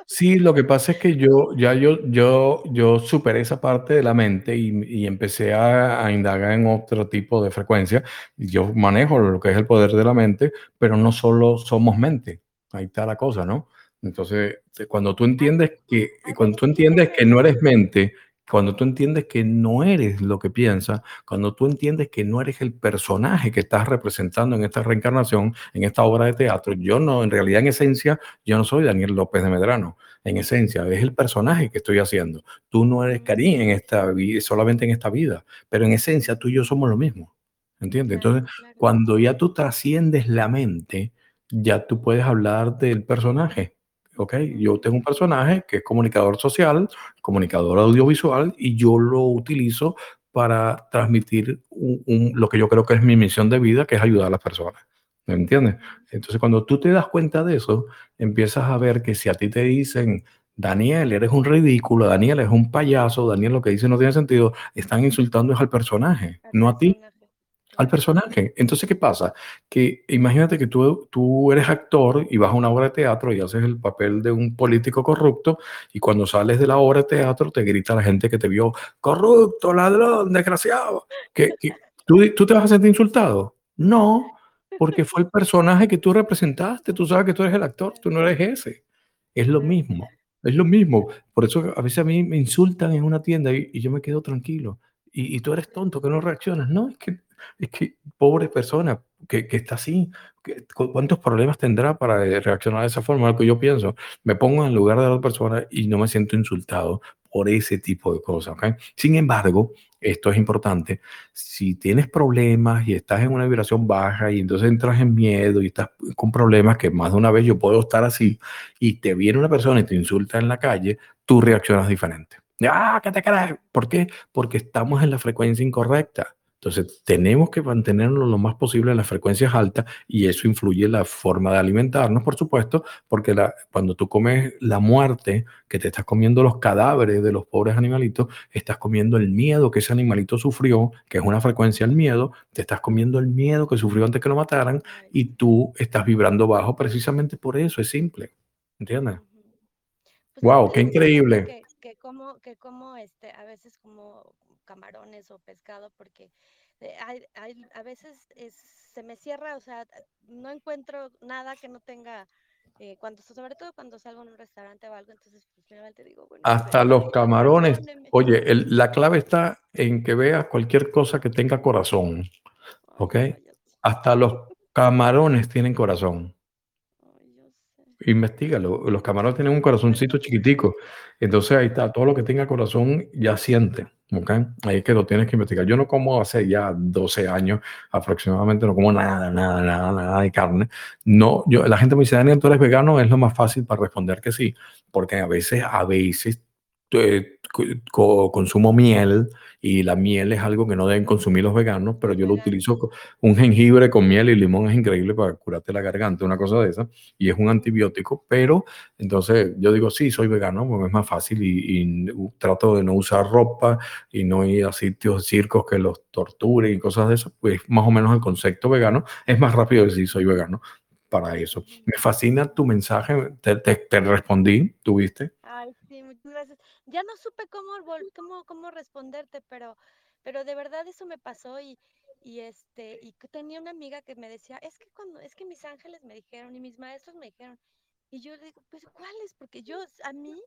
Sí, lo que pasa es que yo ya yo, yo, yo superé esa parte de la mente y, y empecé a, a, indagar en otro tipo de frecuencia. Yo manejo lo que es el poder de la mente, pero no solo somos mente. Ahí está la cosa, ¿no? Entonces, cuando tú entiendes que, cuando tú entiendes que no eres mente, cuando tú entiendes que no eres lo que piensas, cuando tú entiendes que no eres el personaje que estás representando en esta reencarnación, en esta obra de teatro, yo no, en realidad, en esencia, yo no soy Daniel López de Medrano. En esencia, es el personaje que estoy haciendo. Tú no eres Karim en esta vida, solamente en esta vida, pero en esencia tú y yo somos lo mismo. ¿Entiendes? Entonces, cuando ya tú trasciendes la mente, ya tú puedes hablar del personaje ¿ok? Yo tengo un personaje que es comunicador social, comunicador audiovisual, y yo lo utilizo para transmitir lo que yo creo que es mi misión de vida, que es ayudar a las personas. ¿Me entiendes? Entonces, cuando tú te das cuenta de eso, empiezas a ver que si a ti te dicen, Daniel, eres un ridículo, Daniel es un payaso, Daniel lo que dice no tiene sentido, están insultando al personaje, no a ti al personaje. Entonces, ¿qué pasa? Que imagínate que tú, tú eres actor y vas a una obra de teatro y haces el papel de un político corrupto y cuando sales de la obra de teatro te grita la gente que te vio, corrupto, ladrón, desgraciado. que ¿tú, ¿Tú te vas a sentir insultado? No, porque fue el personaje que tú representaste. Tú sabes que tú eres el actor, tú no eres ese. Es lo mismo, es lo mismo. Por eso a veces a mí me insultan en una tienda y, yo me quedo tranquilo. Y, y, tú eres tonto que no reaccionas. No, es que es que pobre persona que, está así, ¿cuántos problemas tendrá para eh, reaccionar de esa forma? Lo que yo pienso, me pongo en lugar de la otra persona y no me siento insultado por ese tipo de cosas. Sin embargo, esto es importante, si tienes problemas y estás en una vibración baja y entonces entras en miedo y estás con problemas, que más de una vez yo puedo estar así, y te viene una persona y te insulta en la calle, tú reaccionas diferente. Ya, ¿qué te crees? ¿Por qué? Porque estamos en la frecuencia incorrecta. Entonces, tenemos que mantenernos lo más posible en las frecuencias altas y eso influye en la forma de alimentarnos, por supuesto, porque la, cuando tú comes la muerte, que te estás comiendo los cadáveres de los pobres animalitos, estás comiendo el miedo que ese animalito sufrió, que es una frecuencia del miedo, te estás comiendo el miedo que sufrió antes que lo mataran y tú estás vibrando bajo precisamente por eso, es simple. ¿Entiendes? wow, pues qué increíble que como, que como este, a veces como camarones o pescado, porque eh, hay, hay, a veces es, se me cierra, o sea, no encuentro nada que no tenga, eh, cuando, sobre todo cuando salgo en un restaurante o algo, entonces pues, finalmente digo, bueno. Hasta los camarones. Oye, el, la clave está en que veas cualquier cosa que tenga corazón, ¿ok? Hasta los camarones tienen corazón. Investígalo. Los camarones tienen un corazoncito chiquitico. Entonces ahí está, todo lo que tenga corazón ya siente. ¿okay? Ahí es que lo tienes que investigar. Yo no como hace ya 12 años aproximadamente, no como nada, nada, nada, nada de carne. No, yo, la gente me dice, Daniel, tú eres vegano, es lo más fácil para responder que sí, porque a veces, a veces eh, consumo miel y la miel es algo que no deben consumir los veganos, pero yo lo utilizo un jengibre con miel y limón es increíble para curarte la garganta, una cosa de esa, y es un antibiótico, pero entonces yo digo, sí, soy vegano, porque es más fácil y, trato de no usar ropa y no ir a sitios, circos que los torturen y cosas de esas, pues más o menos el concepto vegano es más rápido decir soy vegano para eso. Me fascina tu mensaje, te, te, te respondí, ¿tuviste? Gracias ya no supe cómo, cómo, cómo responderte, pero, pero de verdad eso me pasó y, y este, y tenía una amiga que me decía, es que cuando, es que mis ángeles me dijeron y mis maestros me dijeron, y yo le digo, pues ¿cuáles? Porque yo, a mí,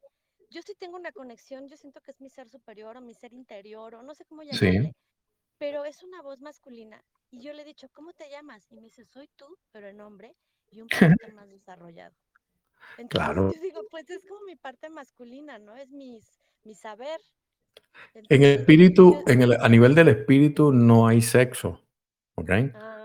yo sí tengo una conexión, yo siento que es mi ser superior o mi ser interior o no sé cómo llamarle, pero es una voz masculina. Y yo le he dicho, ¿cómo te llamas? Y me dice, soy tú, pero en hombre y un poquito más desarrollado. Entonces claro. yo digo, pues es como mi parte masculina, ¿no? Es mi, mi saber. en el espíritu, en el, a nivel del espíritu no hay sexo, ¿ok? Ah.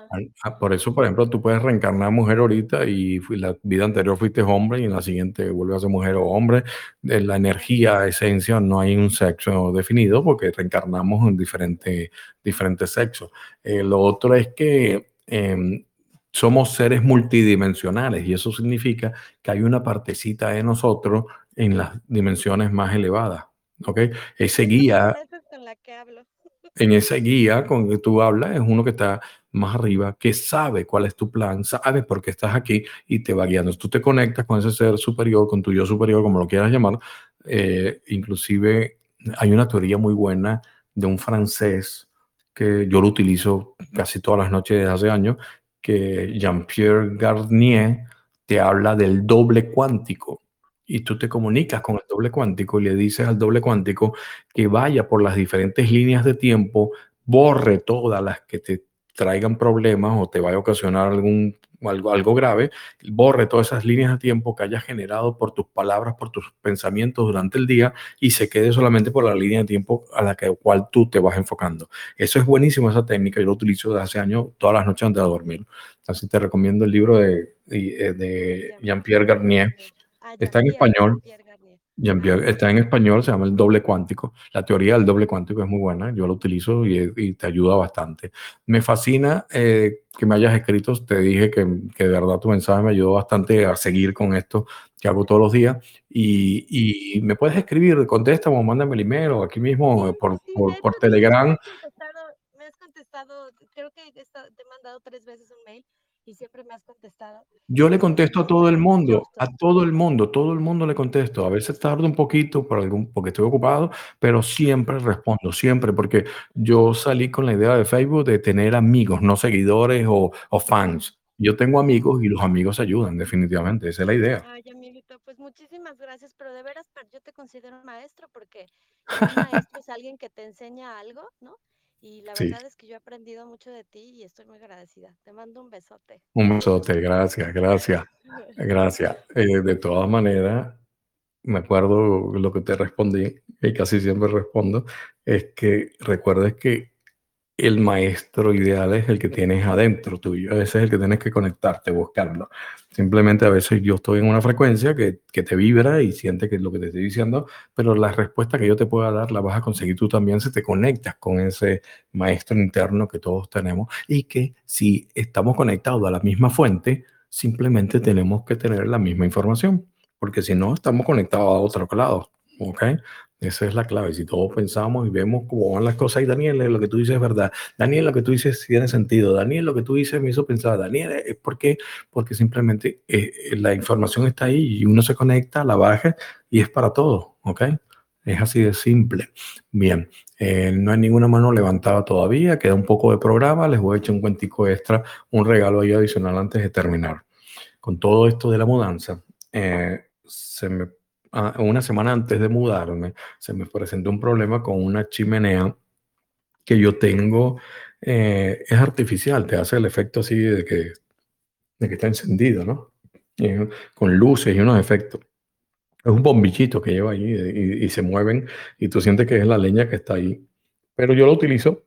Por eso, por ejemplo, tú puedes reencarnar mujer ahorita y la vida anterior fuiste hombre y en la siguiente vuelves a ser mujer o hombre. En la energía, esencia, no hay un sexo definido porque reencarnamos en diferentes diferentes sexos. Eh, lo otro es que em, somos seres multidimensionales y eso significa que hay una partecita de nosotros en las dimensiones más elevadas. ¿Ok? Ese guía. En ese guía con que tú hablas es uno que está más arriba, que sabe cuál es tu plan, sabe por qué estás aquí y te va guiando. Tú te conectas con ese ser superior, con tu yo superior, como lo quieras llamar. Eh, inclusive hay una teoría muy buena de un francés que yo lo utilizo casi todas las noches desde hace años, que Jean-Pierre Garnier te habla del doble cuántico y tú te comunicas con el doble cuántico y le dices al doble cuántico que vaya por las diferentes líneas de tiempo, borre todas las que te traigan problemas o te vaya a ocasionar algún algo, algo grave, borre todas esas líneas de tiempo que hayas generado por tus palabras, por tus pensamientos durante el día y se quede solamente por la línea de tiempo a la que, cual tú te vas enfocando. Eso es buenísimo, esa técnica, yo lo utilizo desde hace años, todas las noches antes de dormir. Así te recomiendo el libro de, de, de Jean-Pierre Garnier. Está en español está en español, se llama el doble cuántico. La teoría del doble cuántico es muy buena, yo lo utilizo y, te ayuda bastante. Me fascina eh, que me hayas escrito, te dije que, que, de verdad tu mensaje me ayudó bastante a seguir con esto que hago todos los días. Y, y me puedes escribir, contesta o mándame el email o aquí mismo por, por, por, Telegram. Me has contestado, creo que te he mandado tres veces un mail y siempre me has contestado. Yo le contesto a todo el mundo, a todo el mundo, todo el mundo le contesto. A veces tardo un poquito por algún, porque estoy ocupado, pero siempre respondo, siempre, porque yo salí con la idea de Facebook de tener amigos, no seguidores o, o fans. Yo tengo amigos y los amigos ayudan, definitivamente, esa es la idea. Ay, amiguito, pues muchísimas gracias, pero de veras yo te considero un maestro porque un maestro es alguien que te enseña algo, ¿no? Y la verdad es que yo he aprendido mucho de ti y estoy muy agradecida. Te mando un besote. Un besote, gracias, gracias, gracias. Eh, de todas maneras, me acuerdo lo que te respondí y casi siempre respondo, es que recuerdes que el maestro ideal es el que tienes adentro tuyo, ese es el que tienes que conectarte, buscarlo. Simplemente a veces yo estoy en una frecuencia que, que te vibra y sientes que es lo que te estoy diciendo, pero la respuesta que yo te pueda dar la vas a conseguir tú también si te conectas con ese maestro interno que todos tenemos y que si estamos conectados a la misma fuente, simplemente tenemos que tener la misma información, porque si no, estamos conectados a otro lado. ¿ok? Esa es la clave. Si todos pensamos y vemos cómo van las cosas, y Daniel, lo que tú dices es verdad. Daniel, lo que tú dices tiene sentido. Daniel, lo que tú dices me hizo pensar. Daniel, es porque, porque simplemente eh, eh, la información está ahí y uno se conecta, la baja y es para todo, ¿ok? Es así de simple. Bien, eh, no hay ninguna mano levantada todavía, queda un poco de programa, les voy a echar un cuentico extra, un regalo ahí adicional antes de terminar. Con todo esto de la mudanza, se me una semana antes de mudarme, se me presentó un problema con una chimenea que yo tengo, eh, es artificial, te hace el efecto así de que, de que está encendido, ¿no? con luces y unos efectos. Es un bombillito que lleva allí y, se mueven y tú sientes que es la leña que está ahí. Pero yo lo utilizo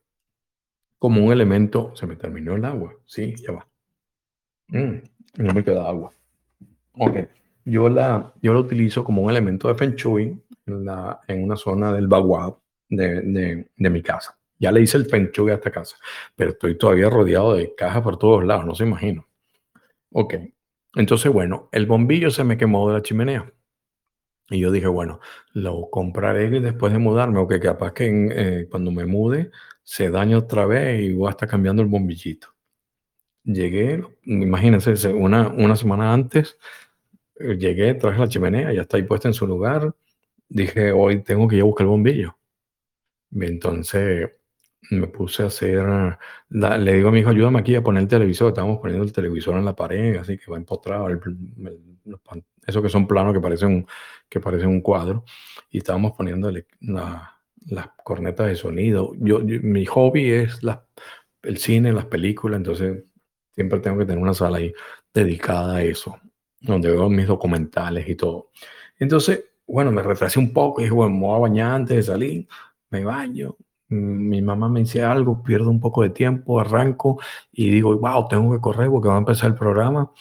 como un elemento. Se me terminó el agua. Sí, ya va. Mm, no me queda agua. Ok yo la, yo la utilizo como un elemento de Feng en, una zona del baguado de, de, mi casa. Ya le hice el Feng Shui a esta casa, pero estoy todavía rodeado de cajas por todos lados, no se imagino. Ok, entonces bueno, el bombillo se me quemó de la chimenea. Y yo dije, bueno, lo compraré después de mudarme, o que capaz que eh, cuando me mude se daña otra vez y voy a estar cambiando el bombillito. Llegué, imagínense, una, una semana antes llegué, traje la chimenea, ya está ahí puesta en su lugar. Dije, hoy tengo que ir a buscar el bombillo. Entonces me puse a hacer, le digo a mi hijo, ayúdame aquí a poner el televisor. Estábamos poniendo el televisor en la pared, así que va empotrado. eso que son planos que parecen, que parecen un cuadro. Y estábamos poniendo las cornetas de sonido. Yo, mi hobby es la, el cine, las películas, entonces siempre tengo que tener una sala ahí dedicada a eso donde veo mis documentales y todo. Entonces, bueno, me retrasé un poco y dije, bueno, me voy a bañar antes de salir, me baño, mm, mi mamá me dice algo, pierdo un poco de tiempo, arranco y digo, wow, tengo que correr porque va a empezar el programa.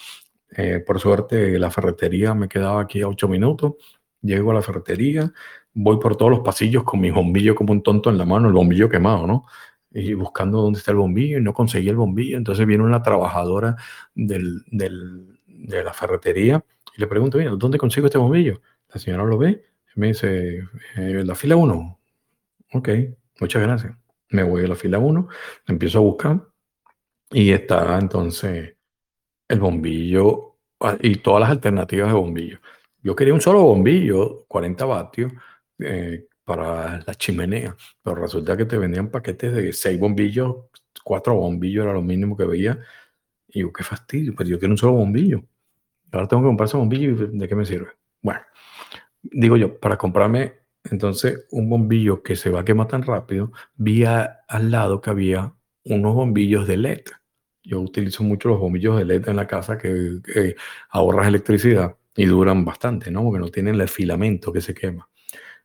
Eh, por suerte, la ferretería me quedaba aquí a ocho minutos. Llego a la ferretería, voy por todos los pasillos con mi bombillo como un tonto en la mano, el bombillo quemado, ¿no? Y buscando dónde está el bombillo y no conseguí el bombillo. Entonces viene una trabajadora del, del de la ferretería y le pregunto, mira, ¿dónde consigo este bombillo? La señora lo ve y me dice, eh, la fila 1. Ok, muchas gracias. Me voy a la fila 1, empiezo a buscar y está entonces el bombillo ah, y todas las alternativas de bombillo. Yo quería un solo bombillo, 40 vatios, eh, para la chimenea, pero resulta que te vendían paquetes de 6 bombillos, 4 bombillos era lo mínimo que veía. Y yo, qué fastidio, pues yo quiero un solo bombillo. Ahora tengo que comprar ese bombillo y ¿de qué me sirve? Bueno, digo yo, para comprarme entonces un bombillo que se va a quemar tan rápido, vi al lado que había unos bombillos de LED. Yo utilizo mucho los bombillos de LED en la casa que, ahorras electricidad y duran bastante, ¿no? Porque no tienen el filamento que se quema.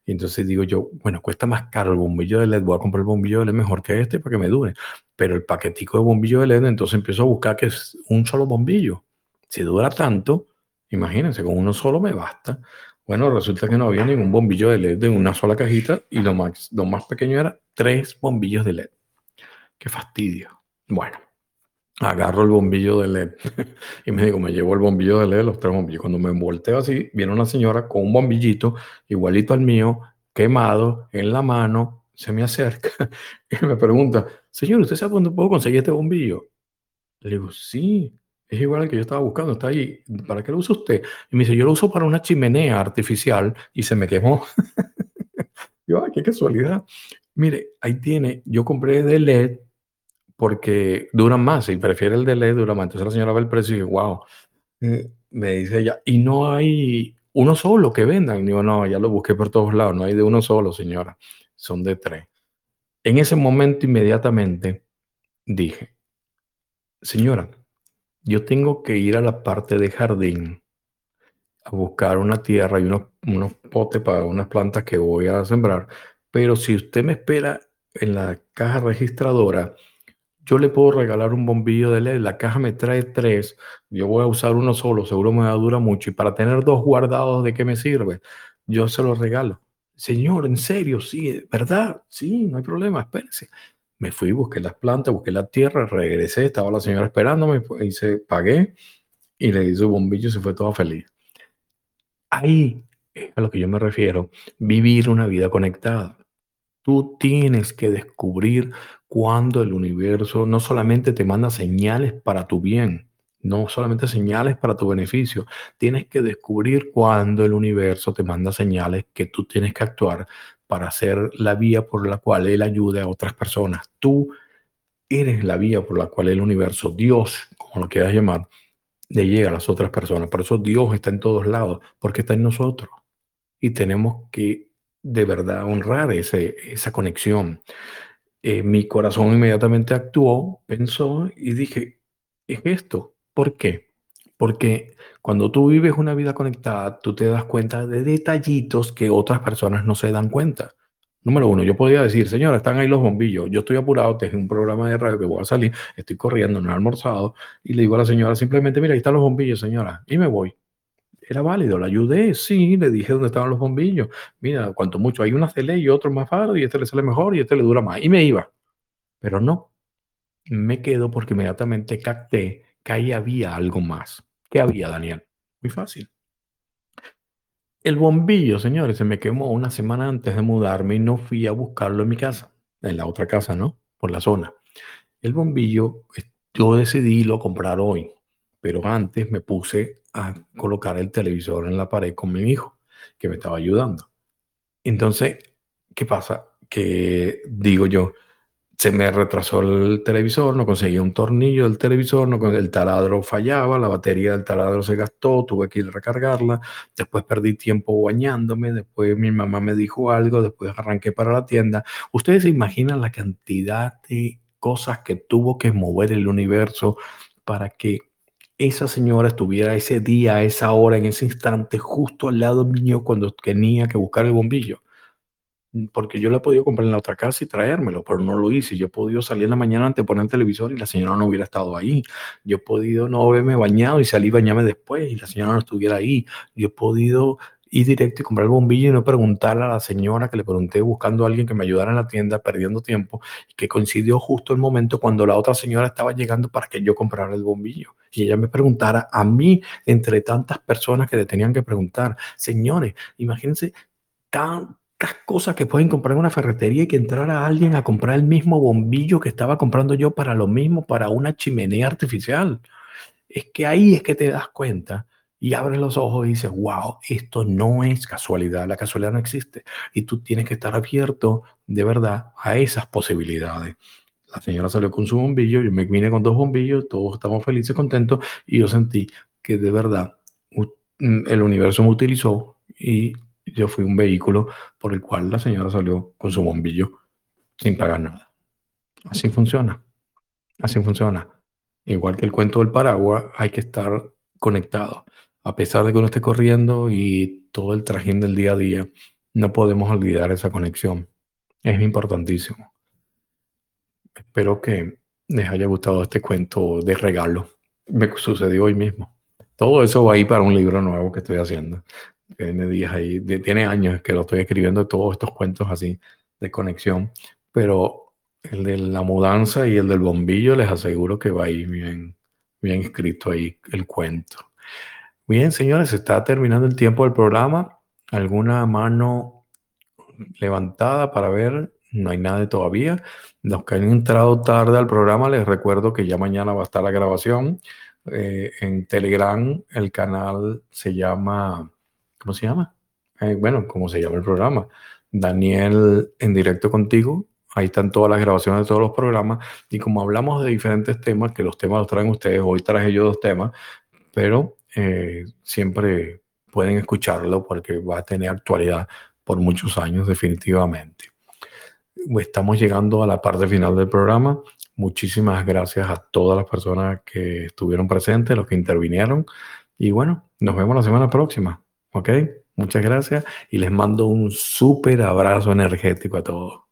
Y entonces digo yo, bueno, cuesta más caro el bombillo de LED, voy a comprar el bombillo de LED mejor que este para que me dure. Pero el paquetico de bombillo de LED, entonces empiezo a buscar que es un solo bombillo. Si dura tanto, imagínense, con uno solo me basta. Bueno, resulta que no había ningún bombillo de LED en una sola cajita y lo más, lo más pequeño era tres bombillos de LED. Qué fastidio. Bueno, agarro el bombillo de LED y me digo, me llevo el bombillo de LED, los tres bombillos. Cuando me volteo así, viene una señora con un bombillito igualito al mío, quemado, en la mano, se me acerca y me pregunta, señor, ¿usted sabe dónde puedo conseguir este bombillo? Le digo, sí, es igual al que yo estaba buscando, está ahí. ¿Para qué lo usa usted? Y me dice, yo lo uso para una chimenea artificial y se me quemó. yo, qué casualidad. Mire, ahí tiene, yo compré de LED porque duran más y prefiere el de LED, dura más. Entonces la señora ve el precio y dice, wow. Eh, me dice ella, y no hay uno solo que vendan. Digo, no, ya lo busqué por todos lados, no hay de uno solo, señora. Son de tres. En ese momento inmediatamente dije, señora, yo tengo que ir a la parte de jardín a buscar una tierra y unos, unos potes para unas plantas que voy a sembrar. Pero si usted me espera en la caja registradora, yo le puedo regalar un bombillo de LED, la caja me trae tres, yo voy a usar uno solo, seguro me va a durar mucho, y para tener dos guardados, ¿de qué me sirve? Yo se los regalo. Señor, en serio, sí, ¿verdad? Sí, no hay problema, espérense. Me fui, busqué las plantas, busqué la tierra, regresé, estaba la señora esperándome, hice, pagué y le di su bombillo y se fue toda feliz. Ahí es a lo que yo me refiero, vivir una vida conectada. Tú tienes que descubrir cuando el universo no solamente te manda señales para tu bien, no solamente señales para tu beneficio, tienes que descubrir cuando el universo te manda señales que tú tienes que actuar para hacer la vía por la cual él ayude a otras personas. Tú eres la vía por la cual el universo, Dios, como lo quieras llamar, le llega a las otras personas. Por eso Dios está en todos lados, porque está en nosotros. Y tenemos que de verdad honrar esa conexión. Eh, mi corazón inmediatamente actuó, pensó y dije, es esto. ¿Por qué? Porque cuando tú vives una vida conectada, tú te das cuenta de detallitos que otras personas no se dan cuenta. Número uno, yo podía decir, señora, están ahí los bombillos, yo estoy apurado, tengo un programa de radio que voy a salir, estoy corriendo, no he almorzado, y le digo a la señora simplemente, mira, ahí están los bombillos, señora, y me voy. Era válido, la ayudé, sí, le dije dónde estaban los bombillos. Mira, cuanto mucho, hay una CL y otro más faro, y este le sale mejor y este le dura más. Y me iba. Pero no, me quedo porque inmediatamente capté que ahí había algo más. ¿Qué había, Daniel? Muy fácil. El bombillo, señores, se me quemó una semana antes de mudarme y no fui a buscarlo en mi casa, en la otra casa, ¿no? Por la zona. El bombillo, yo decidí lo comprar hoy, pero antes me puse a colocar el televisor en la pared con mi hijo, que me estaba ayudando. Entonces, ¿qué pasa? Que digo yo, se me retrasó el televisor, no conseguía un tornillo del televisor, no, el taladro fallaba, la batería del taladro se gastó, tuve que ir a recargarla, después perdí tiempo bañándome, después mi mamá me dijo algo, después arranqué para la tienda. Ustedes se imaginan la cantidad de cosas que tuvo que mover el universo para que esa señora estuviera ese día, esa hora, en ese instante, justo al lado mío cuando tenía que buscar el bombillo. Porque yo le he podido comprar en la otra casa y traérmelo, pero no lo hice. Yo he podido salir en la mañana antes de poner el televisor y la señora no hubiera estado ahí. Yo he podido no haberme bañado y salir a bañarme después y la señora no estuviera ahí. Yo he podido ir directo y comprar el bombillo y no preguntarle a la señora que le pregunté buscando a alguien que me ayudara en la tienda, perdiendo tiempo, que coincidió justo el momento cuando la otra señora estaba llegando para que yo comprara el bombillo. Y ella me preguntara a mí, entre tantas personas que le tenían que preguntar, señores, imagínense tan, cosas que pueden comprar en una ferretería y que entrara alguien a comprar el mismo bombillo que estaba comprando yo para lo mismo, para una chimenea artificial. Es que ahí es que te das cuenta y abres los ojos y dices, wow, esto no es casualidad, la casualidad no existe. Y tú tienes que estar abierto de verdad a esas posibilidades. La señora salió con su bombillo, yo me vine con dos bombillos, todos estamos felices, contentos, y yo sentí que de verdad mm, el universo me utilizó y yo fui un vehículo por el cual la señora salió con su bombillo sin pagar nada. Así funciona. Así funciona. Igual que el cuento del paraguas, hay que estar conectado. A pesar de que uno esté corriendo y todo el trajín del día a día, no podemos olvidar esa conexión. Es importantísimo. Espero que les haya gustado este cuento de regalo. Me sucedió hoy mismo. Todo eso va a ir para un libro nuevo que estoy haciendo tiene días ahí, tiene años que lo estoy escribiendo todos estos cuentos así de conexión, pero el de la mudanza y el del bombillo les aseguro que va ahí bien, bien escrito ahí el cuento. Bien, señores, está terminando el tiempo del programa. ¿Alguna mano levantada para ver? No hay nada todavía. Los que han entrado tarde al programa, les recuerdo que ya mañana va a estar la grabación. Eh, en Telegram el canal se llama ¿cómo se llama? Eh, bueno, ¿cómo se llama el programa? Daniel en directo contigo. Ahí están todas las grabaciones de todos los programas. Y como hablamos de diferentes temas, que los temas los traen ustedes, hoy traje yo dos temas, pero eh, siempre pueden escucharlo porque va a tener actualidad por muchos años definitivamente. Estamos llegando a la parte final del programa. Muchísimas gracias a todas las personas que estuvieron presentes, los que intervinieron. Y bueno, nos vemos la semana próxima. ¿Ok? Muchas gracias y les mando un súper abrazo energético a todos.